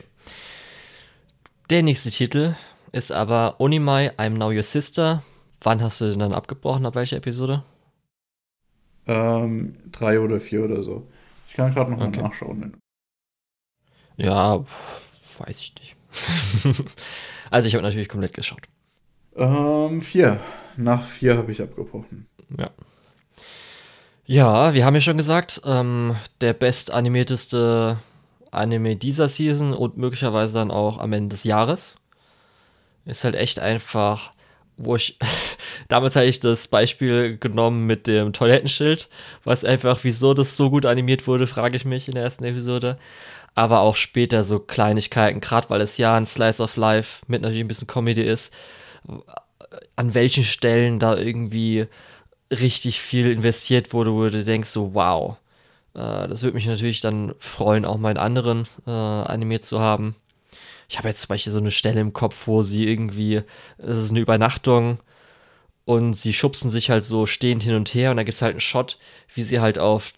Der nächste Titel ist aber Onimai, I'm Now Your Sister. Wann hast du denn dann abgebrochen? Ab welcher Episode? Ähm, drei oder vier oder so. Ich kann gerade noch okay. mal nachschauen. Ja, weiß ich nicht. also ich habe natürlich komplett geschaut. Ähm, vier. Nach vier habe ich abgebrochen. Ja. Ja, wir haben ja schon gesagt, ähm, der bestanimierteste Anime dieser Season und möglicherweise dann auch am Ende des Jahres. Ist halt echt einfach wo ich, damals hatte ich das Beispiel genommen mit dem Toilettenschild, was einfach, wieso das so gut animiert wurde, frage ich mich in der ersten Episode. Aber auch später so Kleinigkeiten, gerade weil es ja ein Slice of Life mit natürlich ein bisschen Comedy ist, an welchen Stellen da irgendwie richtig viel investiert wurde, wo du denkst so, wow. Äh, das würde mich natürlich dann freuen, auch in anderen äh, animiert zu haben ich habe jetzt zum Beispiel so eine Stelle im Kopf, wo sie irgendwie, es ist eine Übernachtung und sie schubsen sich halt so stehend hin und her und da gibt es halt einen Shot, wie sie halt auf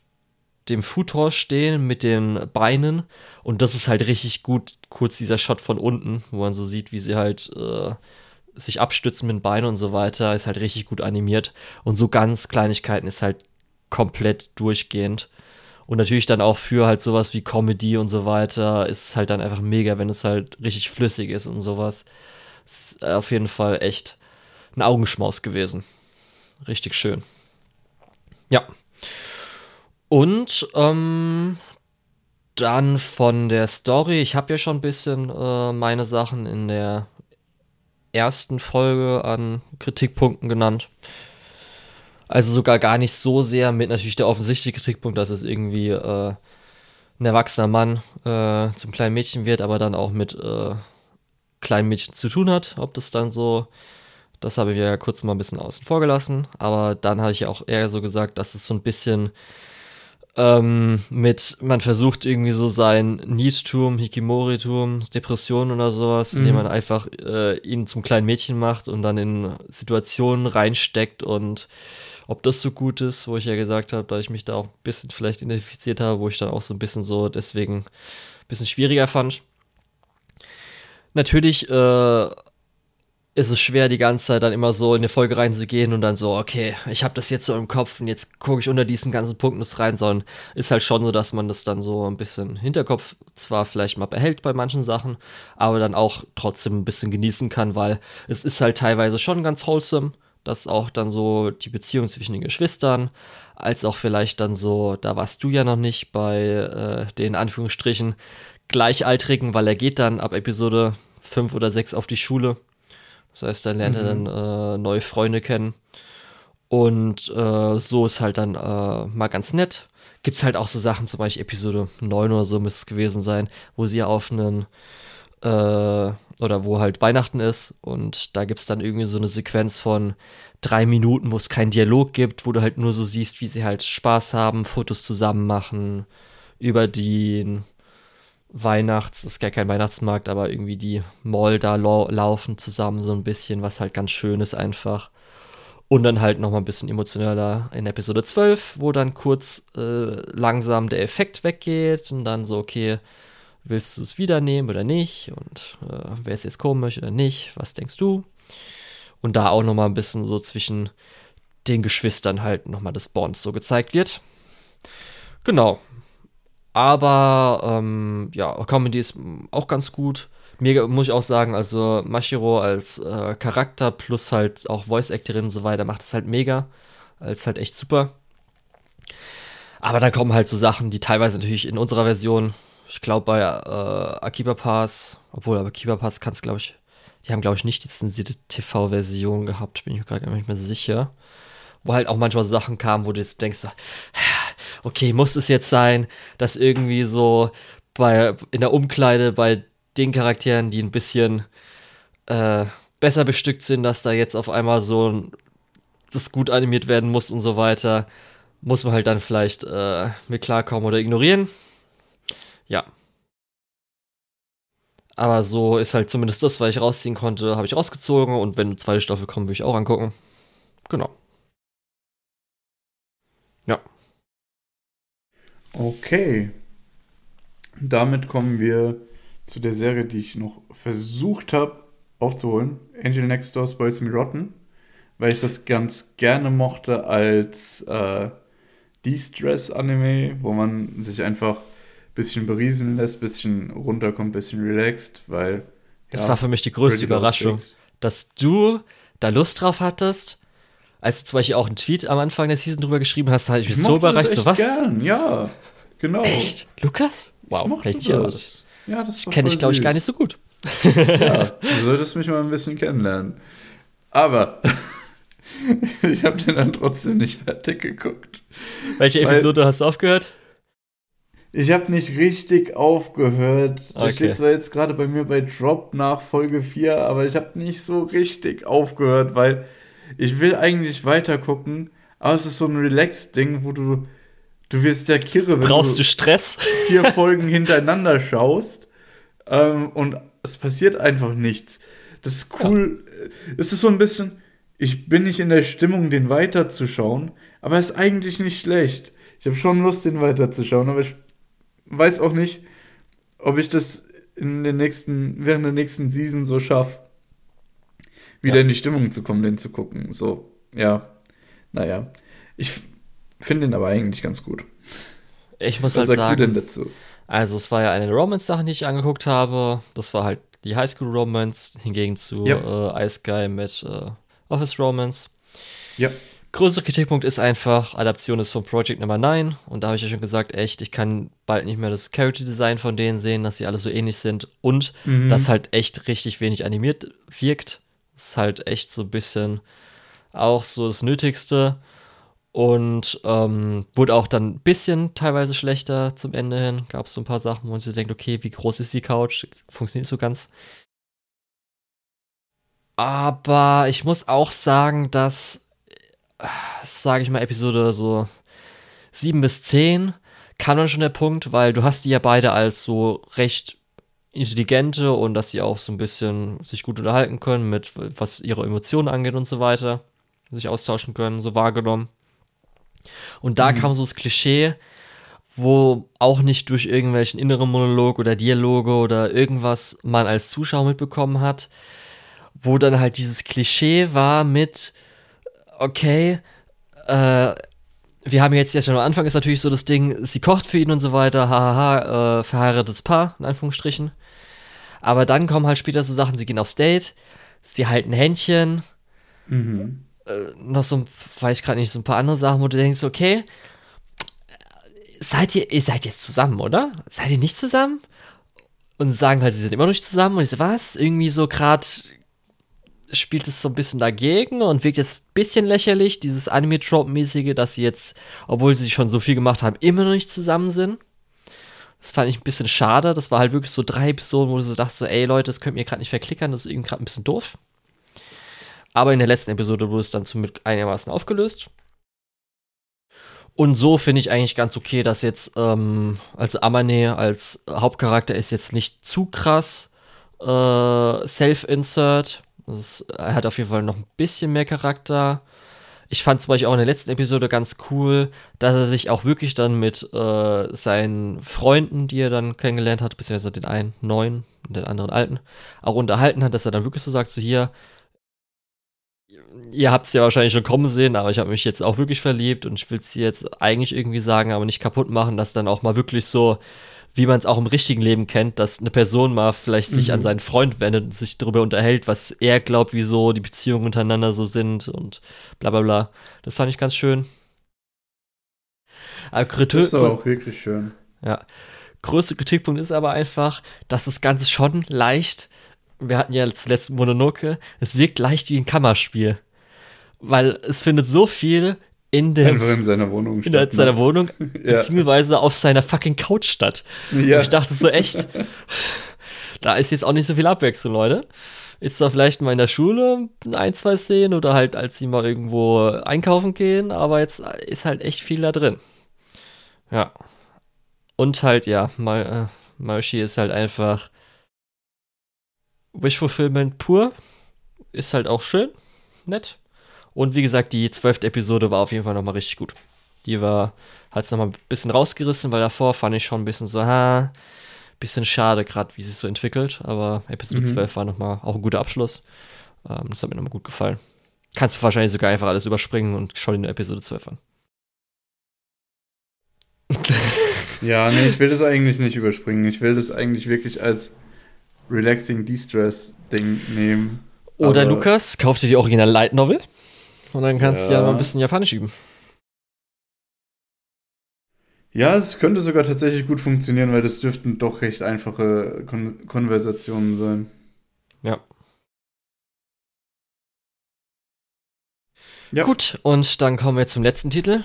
dem Futor stehen mit den Beinen und das ist halt richtig gut, kurz dieser Shot von unten, wo man so sieht, wie sie halt äh, sich abstützen mit den Beinen und so weiter, ist halt richtig gut animiert und so ganz Kleinigkeiten ist halt komplett durchgehend. Und natürlich dann auch für halt sowas wie Comedy und so weiter ist halt dann einfach mega, wenn es halt richtig flüssig ist und sowas. Ist auf jeden Fall echt ein Augenschmaus gewesen. Richtig schön. Ja. Und ähm, dann von der Story, ich habe ja schon ein bisschen äh, meine Sachen in der ersten Folge an Kritikpunkten genannt. Also sogar gar nicht so sehr mit natürlich der offensichtliche Kritikpunkt, dass es irgendwie äh, ein erwachsener Mann äh, zum kleinen Mädchen wird, aber dann auch mit äh, kleinen Mädchen zu tun hat. Ob das dann so, das habe ich ja kurz mal ein bisschen außen vor gelassen. Aber dann habe ich ja auch eher so gesagt, dass es so ein bisschen ähm, mit, man versucht irgendwie so sein Niedtum, Hikimoritum, Depression oder sowas, mhm. indem man einfach äh, ihn zum kleinen Mädchen macht und dann in Situationen reinsteckt und ob das so gut ist, wo ich ja gesagt habe, da ich mich da auch ein bisschen vielleicht identifiziert habe, wo ich dann auch so ein bisschen so deswegen ein bisschen schwieriger fand. Natürlich äh, ist es schwer, die ganze Zeit dann immer so in eine Folge reinzugehen und dann so, okay, ich habe das jetzt so im Kopf und jetzt gucke ich unter diesen ganzen Punkten rein, sondern ist halt schon so, dass man das dann so ein bisschen Hinterkopf zwar vielleicht mal behält bei manchen Sachen, aber dann auch trotzdem ein bisschen genießen kann, weil es ist halt teilweise schon ganz wholesome dass auch dann so die Beziehung zwischen den Geschwistern, als auch vielleicht dann so, da warst du ja noch nicht bei äh, den Anführungsstrichen Gleichaltrigen, weil er geht dann ab Episode 5 oder 6 auf die Schule. Das heißt, dann lernt mhm. er dann äh, neue Freunde kennen. Und äh, so ist halt dann äh, mal ganz nett. Gibt es halt auch so Sachen, zum Beispiel Episode 9 oder so müsste es gewesen sein, wo sie auf einen äh, oder wo halt Weihnachten ist und da gibt es dann irgendwie so eine Sequenz von drei Minuten, wo es keinen Dialog gibt, wo du halt nur so siehst, wie sie halt Spaß haben, Fotos zusammen machen, über den Weihnachts, ist gar kein Weihnachtsmarkt, aber irgendwie die Mall da lau laufen zusammen so ein bisschen, was halt ganz schön ist einfach. Und dann halt nochmal ein bisschen emotionaler in Episode 12, wo dann kurz äh, langsam der Effekt weggeht und dann so, okay, willst du es wieder nehmen oder nicht? Und äh, wer es jetzt komisch oder nicht? Was denkst du? Und da auch nochmal ein bisschen so zwischen den Geschwistern halt nochmal das Bond so gezeigt wird. Genau. Aber ähm, ja, Comedy ist auch ganz gut. Mir muss ich auch sagen, also Mashiro als äh, Charakter plus halt auch Voice-Actorin und so weiter macht es halt mega. Als halt echt super. Aber dann kommen halt so Sachen, die teilweise natürlich in unserer Version ich glaube bei äh, Akiba Pass Obwohl, aber Kiba Pass kannst, glaube ich, die haben, glaube ich, nicht die zensierte TV-Version gehabt, bin ich mir gerade nicht mehr sicher. Wo halt auch manchmal Sachen kamen, wo du denkst, so, okay, muss es jetzt sein, dass irgendwie so bei, in der Umkleide bei den Charakteren, die ein bisschen äh, besser bestückt sind, dass da jetzt auf einmal so das gut animiert werden muss und so weiter, muss man halt dann vielleicht äh, mit klarkommen oder ignorieren. Ja. Aber so ist halt zumindest das, was ich rausziehen konnte, habe ich rausgezogen und wenn eine zweite Staffel kommt, will ich auch angucken. Genau. Ja. Okay. Damit kommen wir zu der Serie, die ich noch versucht habe aufzuholen. Angel Next Door Spoils Me Rotten. Weil ich das ganz gerne mochte als äh, De-Stress-Anime, wo man sich einfach ein bisschen berieseln lässt, bisschen runterkommt, ein bisschen relaxed, weil. Das ja, war für mich die größte Überraschung, dass du da Lust drauf hattest. Als du zum Beispiel auch einen Tweet am Anfang der Season drüber geschrieben hast, habe ich mich so überrascht. so was? Gern, ja, genau. Echt? Lukas? Wow, ich richtig das. Ja, das ich kenne dich, glaube ich, gar nicht so gut. ja, du solltest mich mal ein bisschen kennenlernen. Aber ich habe den dann trotzdem nicht fertig geguckt. Welche Episode hast du aufgehört? Ich habe nicht richtig aufgehört. Das okay. steht zwar jetzt gerade bei mir bei Drop nach Folge 4, aber ich habe nicht so richtig aufgehört, weil ich will eigentlich weiter gucken, aber es ist so ein Relax-Ding, wo du du wirst ja kirre, wenn Brauchst du, du Stress? vier Folgen hintereinander schaust ähm, und es passiert einfach nichts. Das ist cool. Ja. Es ist so ein bisschen, ich bin nicht in der Stimmung, den weiterzuschauen, aber es ist eigentlich nicht schlecht. Ich habe schon Lust, den weiterzuschauen, aber ich weiß auch nicht, ob ich das in den nächsten, während der nächsten Season so schaffe, wieder ja. in die Stimmung zu kommen, den zu gucken. So, ja. Naja. Ich finde den aber eigentlich ganz gut. Ich muss Was halt sagst sagen, du denn dazu? Also, es war ja eine Romance-Sache, die ich angeguckt habe. Das war halt die Highschool-Romance, hingegen zu ja. äh, Ice Guy mit äh, Office Romance. Ja. Größter Kritikpunkt ist einfach, Adaption ist von Project Number 9 und da habe ich ja schon gesagt, echt, ich kann bald nicht mehr das Character Design von denen sehen, dass sie alle so ähnlich sind und mhm. dass halt echt richtig wenig animiert wirkt. Das ist halt echt so ein bisschen auch so das Nötigste und ähm, wurde auch dann ein bisschen teilweise schlechter zum Ende hin. Gab es so ein paar Sachen, wo man sich denkt, okay, wie groß ist die Couch? Funktioniert so ganz. Aber ich muss auch sagen, dass, sage ich mal, Episode so 7 bis 10 kann man schon der Punkt, weil du hast die ja beide als so recht intelligente und dass sie auch so ein bisschen sich gut unterhalten können mit was ihre Emotionen angeht und so weiter, sich austauschen können, so wahrgenommen. Und da mhm. kam so das Klischee, wo auch nicht durch irgendwelchen inneren Monolog oder Dialoge oder irgendwas man als Zuschauer mitbekommen hat, wo dann halt dieses Klischee war mit, okay, äh, wir haben jetzt ja schon am Anfang ist natürlich so das Ding, sie kocht für ihn und so weiter, hahaha, äh, verheiratetes Paar, in Anführungsstrichen. Aber dann kommen halt später so Sachen, sie gehen aufs Date, sie halten Händchen, mhm äh, noch so, weiß ich gerade nicht, so ein paar andere Sachen, wo du denkst, okay, seid ihr, ihr seid jetzt zusammen, oder? Seid ihr nicht zusammen? Und sagen halt, sie sind immer noch nicht zusammen. Und ich so, was? Irgendwie so gerade spielt es so ein bisschen dagegen und wirkt jetzt ein bisschen lächerlich, dieses Anime-Trope-mäßige, dass sie jetzt, obwohl sie schon so viel gemacht haben, immer noch nicht zusammen sind. Das fand ich ein bisschen schade. Das war halt wirklich so drei Episoden, wo du so dachtest, so, ey Leute, das könnt ihr gerade nicht verklickern, das ist irgendwie gerade ein bisschen doof. Aber in der letzten Episode wurde es dann zumindest einigermaßen aufgelöst. Und so finde ich eigentlich ganz okay, dass jetzt, ähm, also Amane als Hauptcharakter ist jetzt nicht zu krass äh, Self-Insert. Er hat auf jeden Fall noch ein bisschen mehr Charakter. Ich fand zum Beispiel auch in der letzten Episode ganz cool, dass er sich auch wirklich dann mit äh, seinen Freunden, die er dann kennengelernt hat, beziehungsweise den einen neuen und den anderen alten, auch unterhalten hat, dass er dann wirklich so sagt, so hier, ihr habt es ja wahrscheinlich schon kommen sehen, aber ich habe mich jetzt auch wirklich verliebt und ich will es jetzt eigentlich irgendwie sagen, aber nicht kaputt machen, dass dann auch mal wirklich so, wie man es auch im richtigen Leben kennt, dass eine Person mal vielleicht sich an mhm. seinen Freund wendet und sich darüber unterhält, was er glaubt, wieso die Beziehungen untereinander so sind und bla bla bla. Das fand ich ganz schön. Aber das ist auch wirklich schön. Ja. größte Kritikpunkt ist aber einfach, dass das Ganze schon leicht, wir hatten ja zuletzt Mononoke, es wirkt leicht wie ein Kammerspiel. Weil es findet so viel in dem. Einfach in seiner Wohnung in statt, seiner ne? Wohnung, ja. beziehungsweise auf seiner fucking Couch statt. Ja. Und ich dachte so echt, da ist jetzt auch nicht so viel Abwechslung, Leute. Ist da vielleicht mal in der Schule ein, zwei Szenen oder halt, als sie mal irgendwo einkaufen gehen, aber jetzt ist halt echt viel da drin. Ja. Und halt, ja, mal, äh, ist halt einfach Wish Fulfillment pur. Ist halt auch schön, nett. Und wie gesagt, die zwölfte Episode war auf jeden Fall nochmal richtig gut. Die war, hat es nochmal ein bisschen rausgerissen, weil davor fand ich schon ein bisschen so, ha, bisschen schade, gerade wie sich so entwickelt. Aber Episode mhm. 12 war nochmal auch ein guter Abschluss. Ähm, das hat mir nochmal gut gefallen. Kannst du wahrscheinlich sogar einfach alles überspringen und schau dir nur Episode 12 an. ja, nee, ich will das eigentlich nicht überspringen. Ich will das eigentlich wirklich als relaxing De-Stress-Ding nehmen. Oder Lukas, kauf dir die Original Light Novel und dann kannst ja. du ja mal ein bisschen Japanisch üben. Ja, es könnte sogar tatsächlich gut funktionieren, weil das dürften doch recht einfache Kon Konversationen sein. Ja. ja. Gut, und dann kommen wir zum letzten Titel.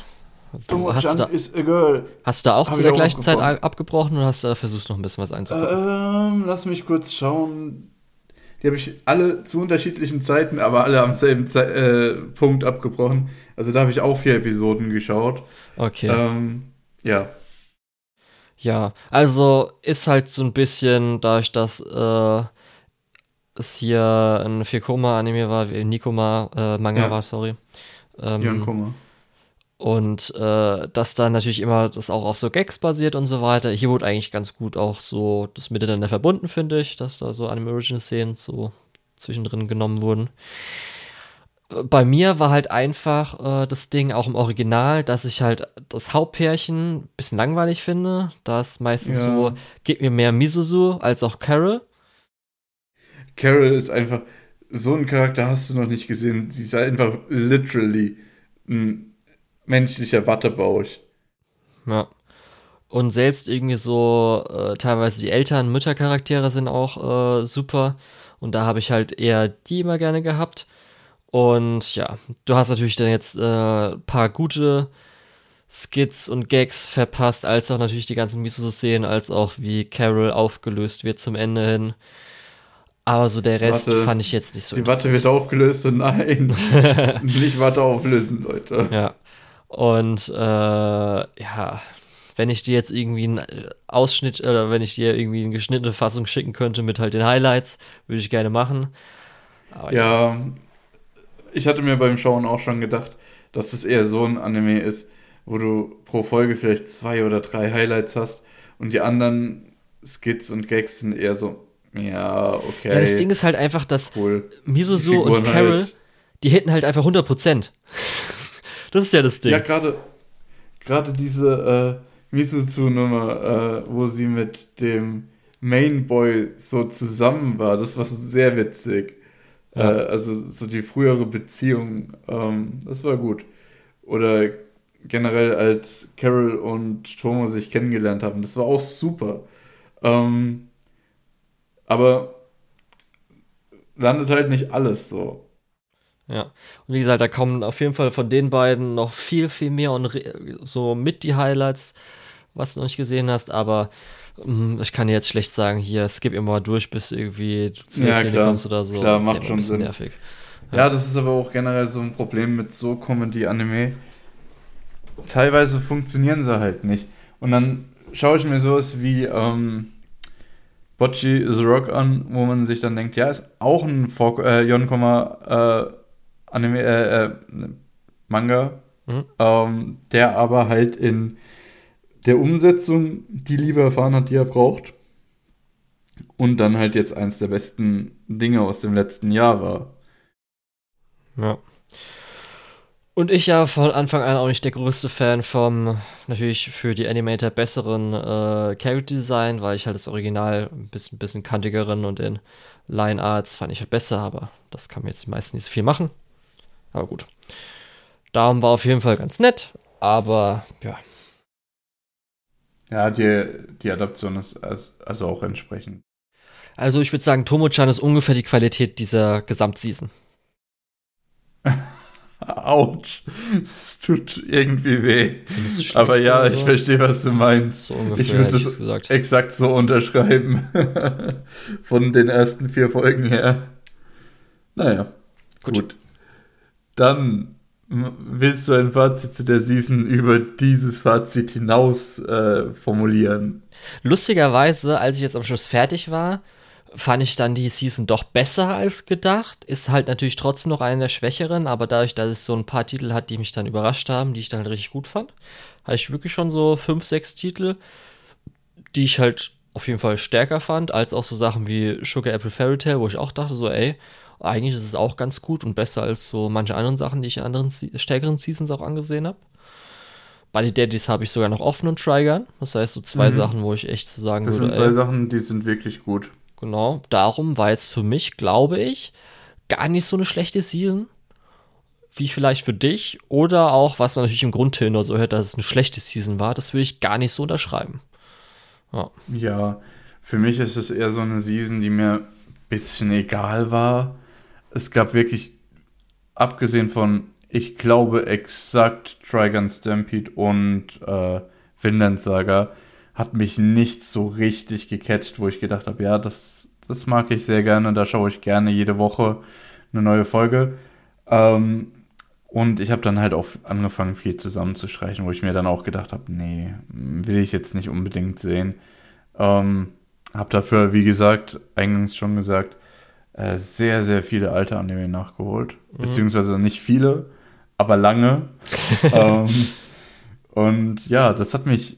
Du, hast, du da, is a girl. hast du da auch Hab zu der gleichen Zeit abgebrochen oder hast du da versucht, noch ein bisschen was einzubauen? Ähm, lass mich kurz schauen. Die habe ich alle zu unterschiedlichen Zeiten, aber alle am selben Ze äh, Punkt abgebrochen. Also da habe ich auch vier Episoden geschaut. Okay. Ähm, ja. Ja, also ist halt so ein bisschen, dadurch, dass äh, es hier ein 4-Koma-Anime war, Nikoma äh, Manga ja. war, sorry. Ähm, ja, Koma. Und äh, dass da natürlich immer das auch auf so Gags basiert und so weiter. Hier wurde eigentlich ganz gut auch so das miteinander verbunden, finde ich, dass da so Anime Original Szenen so zwischendrin genommen wurden. Bei mir war halt einfach äh, das Ding auch im Original, dass ich halt das Hauptpärchen ein bisschen langweilig finde. Da ist meistens ja. so, geht mir mehr Misuzu als auch Carol. Carol ist einfach, so einen Charakter hast du noch nicht gesehen. Sie ist einfach literally ein menschlicher Wattebausch. Ja. Und selbst irgendwie so äh, teilweise die Eltern, Müttercharaktere sind auch äh, super. Und da habe ich halt eher die immer gerne gehabt. Und ja, du hast natürlich dann jetzt ein äh, paar gute Skits und Gags verpasst, als auch natürlich die ganzen Miso-Szenen, als auch wie Carol aufgelöst wird zum Ende hin. Aber so der Rest Warte, fand ich jetzt nicht so Die Watte wird aufgelöst und nein, nicht Watte auflösen, Leute. Ja. Und äh, ja, wenn ich dir jetzt irgendwie einen äh, Ausschnitt oder wenn ich dir irgendwie eine geschnittene Fassung schicken könnte mit halt den Highlights, würde ich gerne machen. Aber ja, ja, ich hatte mir beim Schauen auch schon gedacht, dass das eher so ein Anime ist, wo du pro Folge vielleicht zwei oder drei Highlights hast und die anderen Skits und Gags sind eher so, ja, okay. Ja, das Ding ist halt einfach, dass cool. Misoso und Carol, halt. die hätten halt einfach 100 Prozent. Das ist ja das Ding. Ja, gerade gerade diese äh, Misuzu-Nummer, äh, wo sie mit dem Mainboy so zusammen war, das war sehr witzig. Ja. Äh, also so die frühere Beziehung, ähm, das war gut. Oder generell als Carol und Tomo sich kennengelernt haben, das war auch super. Ähm, aber landet halt nicht alles so. Ja. Und wie gesagt, da kommen auf jeden Fall von den beiden noch viel, viel mehr und so mit die Highlights, was du noch nicht gesehen hast, aber mh, ich kann dir jetzt schlecht sagen, hier, skip immer durch, bis irgendwie du zu ja, klar, kommst oder so. Klar, das macht schon Sinn. Nervig. Ja. ja, das ist aber auch generell so ein Problem mit so Comedy-Anime. Teilweise funktionieren sie halt nicht. Und dann schaue ich mir sowas wie ähm, Bocci the Rock an, wo man sich dann denkt, ja, ist auch ein 4, äh, äh, Anime, äh, äh, Manga, mhm. ähm, der aber halt in der Umsetzung die Liebe erfahren hat, die er braucht. Und dann halt jetzt eins der besten Dinge aus dem letzten Jahr war. Ja. Und ich ja von Anfang an auch nicht der größte Fan vom, natürlich für die Animator besseren äh, Character Design, weil ich halt das Original ein bisschen, bisschen kantigeren und den Line Arts fand ich halt besser, aber das kann mir jetzt meistens nicht so viel machen. Aber gut. Darum war auf jeden Fall ganz nett, aber ja. Ja, die, die Adaption ist also auch entsprechend. Also ich würde sagen, Tomo-chan ist ungefähr die Qualität dieser Gesamtseason. Autsch. Es tut irgendwie weh. Aber ja, ich verstehe, was du meinst. So ungefähr, ich würde gesagt. exakt so unterschreiben. Von den ersten vier Folgen her. Naja, gut. gut. Dann willst du ein Fazit zu der Season über dieses Fazit hinaus äh, formulieren? Lustigerweise, als ich jetzt am Schluss fertig war, fand ich dann die Season doch besser als gedacht. Ist halt natürlich trotzdem noch eine der schwächeren, aber dadurch, dass es so ein paar Titel hat, die mich dann überrascht haben, die ich dann richtig gut fand, hatte ich wirklich schon so fünf, sechs Titel, die ich halt auf jeden Fall stärker fand, als auch so Sachen wie Sugar Apple Fairy Tale, wo ich auch dachte, so, ey, eigentlich ist es auch ganz gut und besser als so manche anderen Sachen, die ich in anderen stärkeren Seasons auch angesehen habe. Bei den Daddies habe ich sogar noch offen und Trigun. Das heißt, so zwei mhm. Sachen, wo ich echt zu sagen das würde. Das sind zwei ey, Sachen, die sind wirklich gut. Genau, darum war jetzt für mich, glaube ich, gar nicht so eine schlechte Season, wie vielleicht für dich. Oder auch, was man natürlich im Grundtenor so hört, dass es eine schlechte Season war, das würde ich gar nicht so unterschreiben. Ja. ja, für mich ist es eher so eine Season, die mir ein bisschen egal war. Es gab wirklich, abgesehen von, ich glaube exakt Trigun Stampede und äh, Vinland Saga, hat mich nicht so richtig gecatcht, wo ich gedacht habe, ja, das, das mag ich sehr gerne, da schaue ich gerne jede Woche eine neue Folge. Ähm, und ich habe dann halt auch angefangen, viel zusammenzustreichen, wo ich mir dann auch gedacht habe, nee, will ich jetzt nicht unbedingt sehen. Ähm, habe dafür, wie gesagt, eingangs schon gesagt, äh, sehr, sehr viele alte Anime nachgeholt. Mhm. Beziehungsweise nicht viele, aber lange. ähm, und ja, das hat mich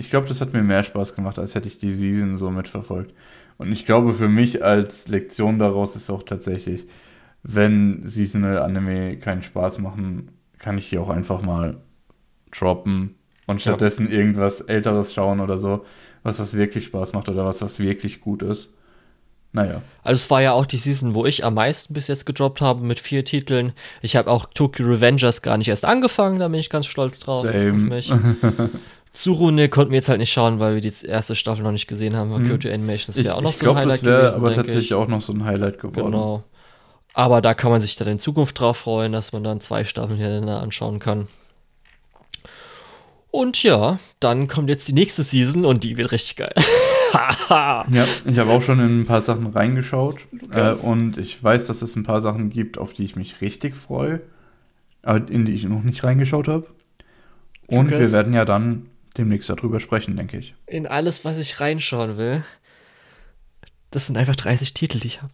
ich glaube, das hat mir mehr Spaß gemacht, als hätte ich die Season so mitverfolgt. Und ich glaube, für mich als Lektion daraus ist auch tatsächlich, wenn Seasonal Anime keinen Spaß machen, kann ich die auch einfach mal droppen und stattdessen ja. irgendwas Älteres schauen oder so, was was wirklich Spaß macht oder was was wirklich gut ist. Naja. Also es war ja auch die Season, wo ich am meisten bis jetzt gedroppt habe mit vier Titeln. Ich habe auch Tokyo Revengers gar nicht erst angefangen, da bin ich ganz stolz drauf. Same. Zurune konnten wir jetzt halt nicht schauen, weil wir die erste Staffel noch nicht gesehen haben. Hm. Kyoto Animation, das wäre auch noch so glaub, ein Highlight gewesen. Das wäre aber tatsächlich ich. auch noch so ein Highlight geworden. Genau. Aber da kann man sich dann in Zukunft drauf freuen, dass man dann zwei Staffeln hintereinander anschauen kann. Und ja, dann kommt jetzt die nächste Season und die wird richtig geil. ja, ich habe auch schon in ein paar Sachen reingeschaut. Äh, und ich weiß, dass es ein paar Sachen gibt, auf die ich mich richtig freue, aber in die ich noch nicht reingeschaut habe. Und Lukas. wir werden ja dann demnächst darüber sprechen, denke ich. In alles, was ich reinschauen will. Das sind einfach 30 Titel, die ich habe.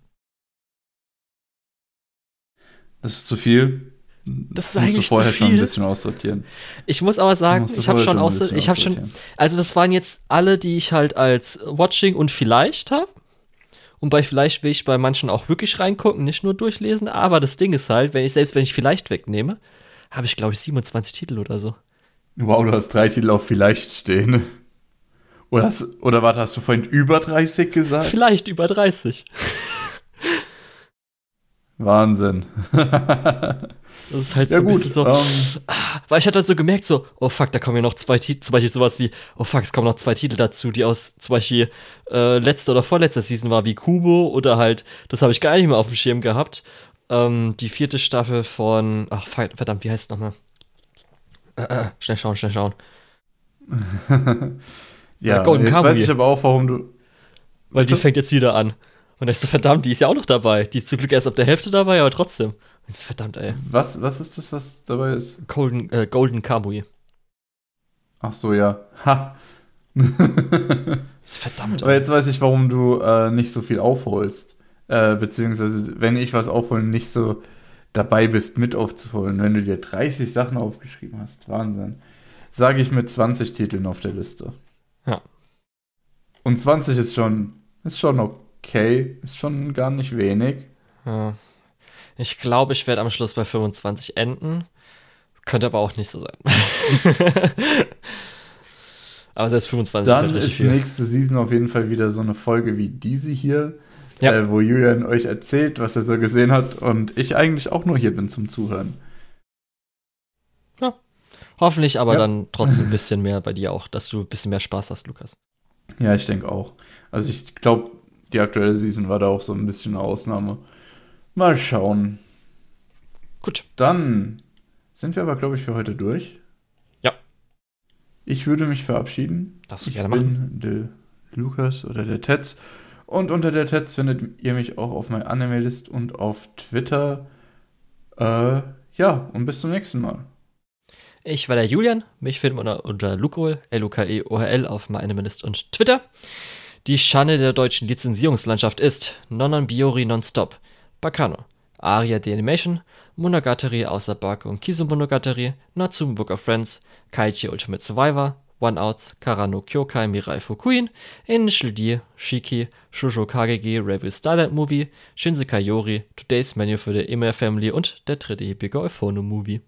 Das ist zu viel. Das, ist eigentlich du vorher zu viel. schon ein bisschen aussortieren. Ich muss aber sagen, ich habe schon aussortiert. Ich habe schon, also das waren jetzt alle, die ich halt als Watching und vielleicht habe. Und bei vielleicht will ich bei manchen auch wirklich reingucken, nicht nur durchlesen. Aber das Ding ist halt, wenn ich selbst wenn ich vielleicht wegnehme, habe ich glaube ich 27 Titel oder so. Wow, du hast drei Titel auf vielleicht stehen. Oder, hast, oder warte, hast du vorhin über 30 gesagt? Vielleicht über 30. Wahnsinn. Das ist halt ja, so ein gut, bisschen so. Ähm, weil ich hatte halt so gemerkt, so, oh fuck, da kommen ja noch zwei Titel, zum Beispiel sowas wie, oh fuck, es kommen noch zwei Titel dazu, die aus zum Beispiel äh, letzter oder vorletzter Season war, wie Kubo oder halt, das habe ich gar nicht mehr auf dem Schirm gehabt. Ähm, die vierte Staffel von, ach verdammt, wie heißt es nochmal? Äh, äh, schnell schauen, schnell schauen. ja, Golden jetzt Kamuy. weiß ich aber auch, warum du. Weil die fängt jetzt wieder an. Und ich so, verdammt, die ist ja auch noch dabei. Die ist zum Glück erst ab der Hälfte dabei, aber trotzdem. So, verdammt, ey. Was, was ist das, was dabei ist? Golden, äh, Golden Kamui. Ach so, ja. Ha. verdammt. Aber jetzt weiß ich, warum du äh, nicht so viel aufholst. Äh, beziehungsweise, wenn ich was aufholen, nicht so dabei bist, mit aufzuholen, wenn du dir 30 Sachen aufgeschrieben hast. Wahnsinn. Sage ich mit 20 Titeln auf der Liste. Ja. Und 20 ist schon, ist schon okay, ist schon gar nicht wenig. Ja. Ich glaube, ich werde am Schluss bei 25 enden. Könnte aber auch nicht so sein. aber selbst 25 Dann ist viel. nächste Season auf jeden Fall wieder so eine Folge wie diese hier ja. äh, wo Julian euch erzählt, was er so gesehen hat und ich eigentlich auch nur hier bin zum Zuhören. Ja. Hoffentlich aber Ja. dann trotzdem ein bisschen mehr bei dir auch, dass du ein bisschen mehr Spaß hast, Lukas. Ja, ich denke auch. Also ich glaube, die aktuelle Season war da auch so ein bisschen eine Ausnahme. Mal schauen. Gut. Dann sind wir aber, glaube ich, für heute durch. Ja. Ich würde mich verabschieden. Darfst du ich gerne bin der Lukas oder der Tetz. Und unter der Tetz findet ihr mich auch auf meiner Anime-List und auf Twitter. Äh, ja, und bis zum nächsten Mal. Ich war der Julian. Mich findet man unter Lukol, L-U-K-E-O-H-L auf MyAnimeList und Twitter. Die Schande der deutschen Lizenzierungslandschaft ist Nonon Biori Nonstop, Bacano, Aria the Animation, Monogatari außer Baku und Kizu Monogatari, Natsume Book of Friends, Kaichi Ultimate Survivor, One Outs, Karano Kyokai Mirai Fukuin, Initial D, Shiki, Shoujo Kagegi Review Starlight Movie, Shinsekai Yori, Today's Menu für die Email Family und der dritte Epico Euphono Movie.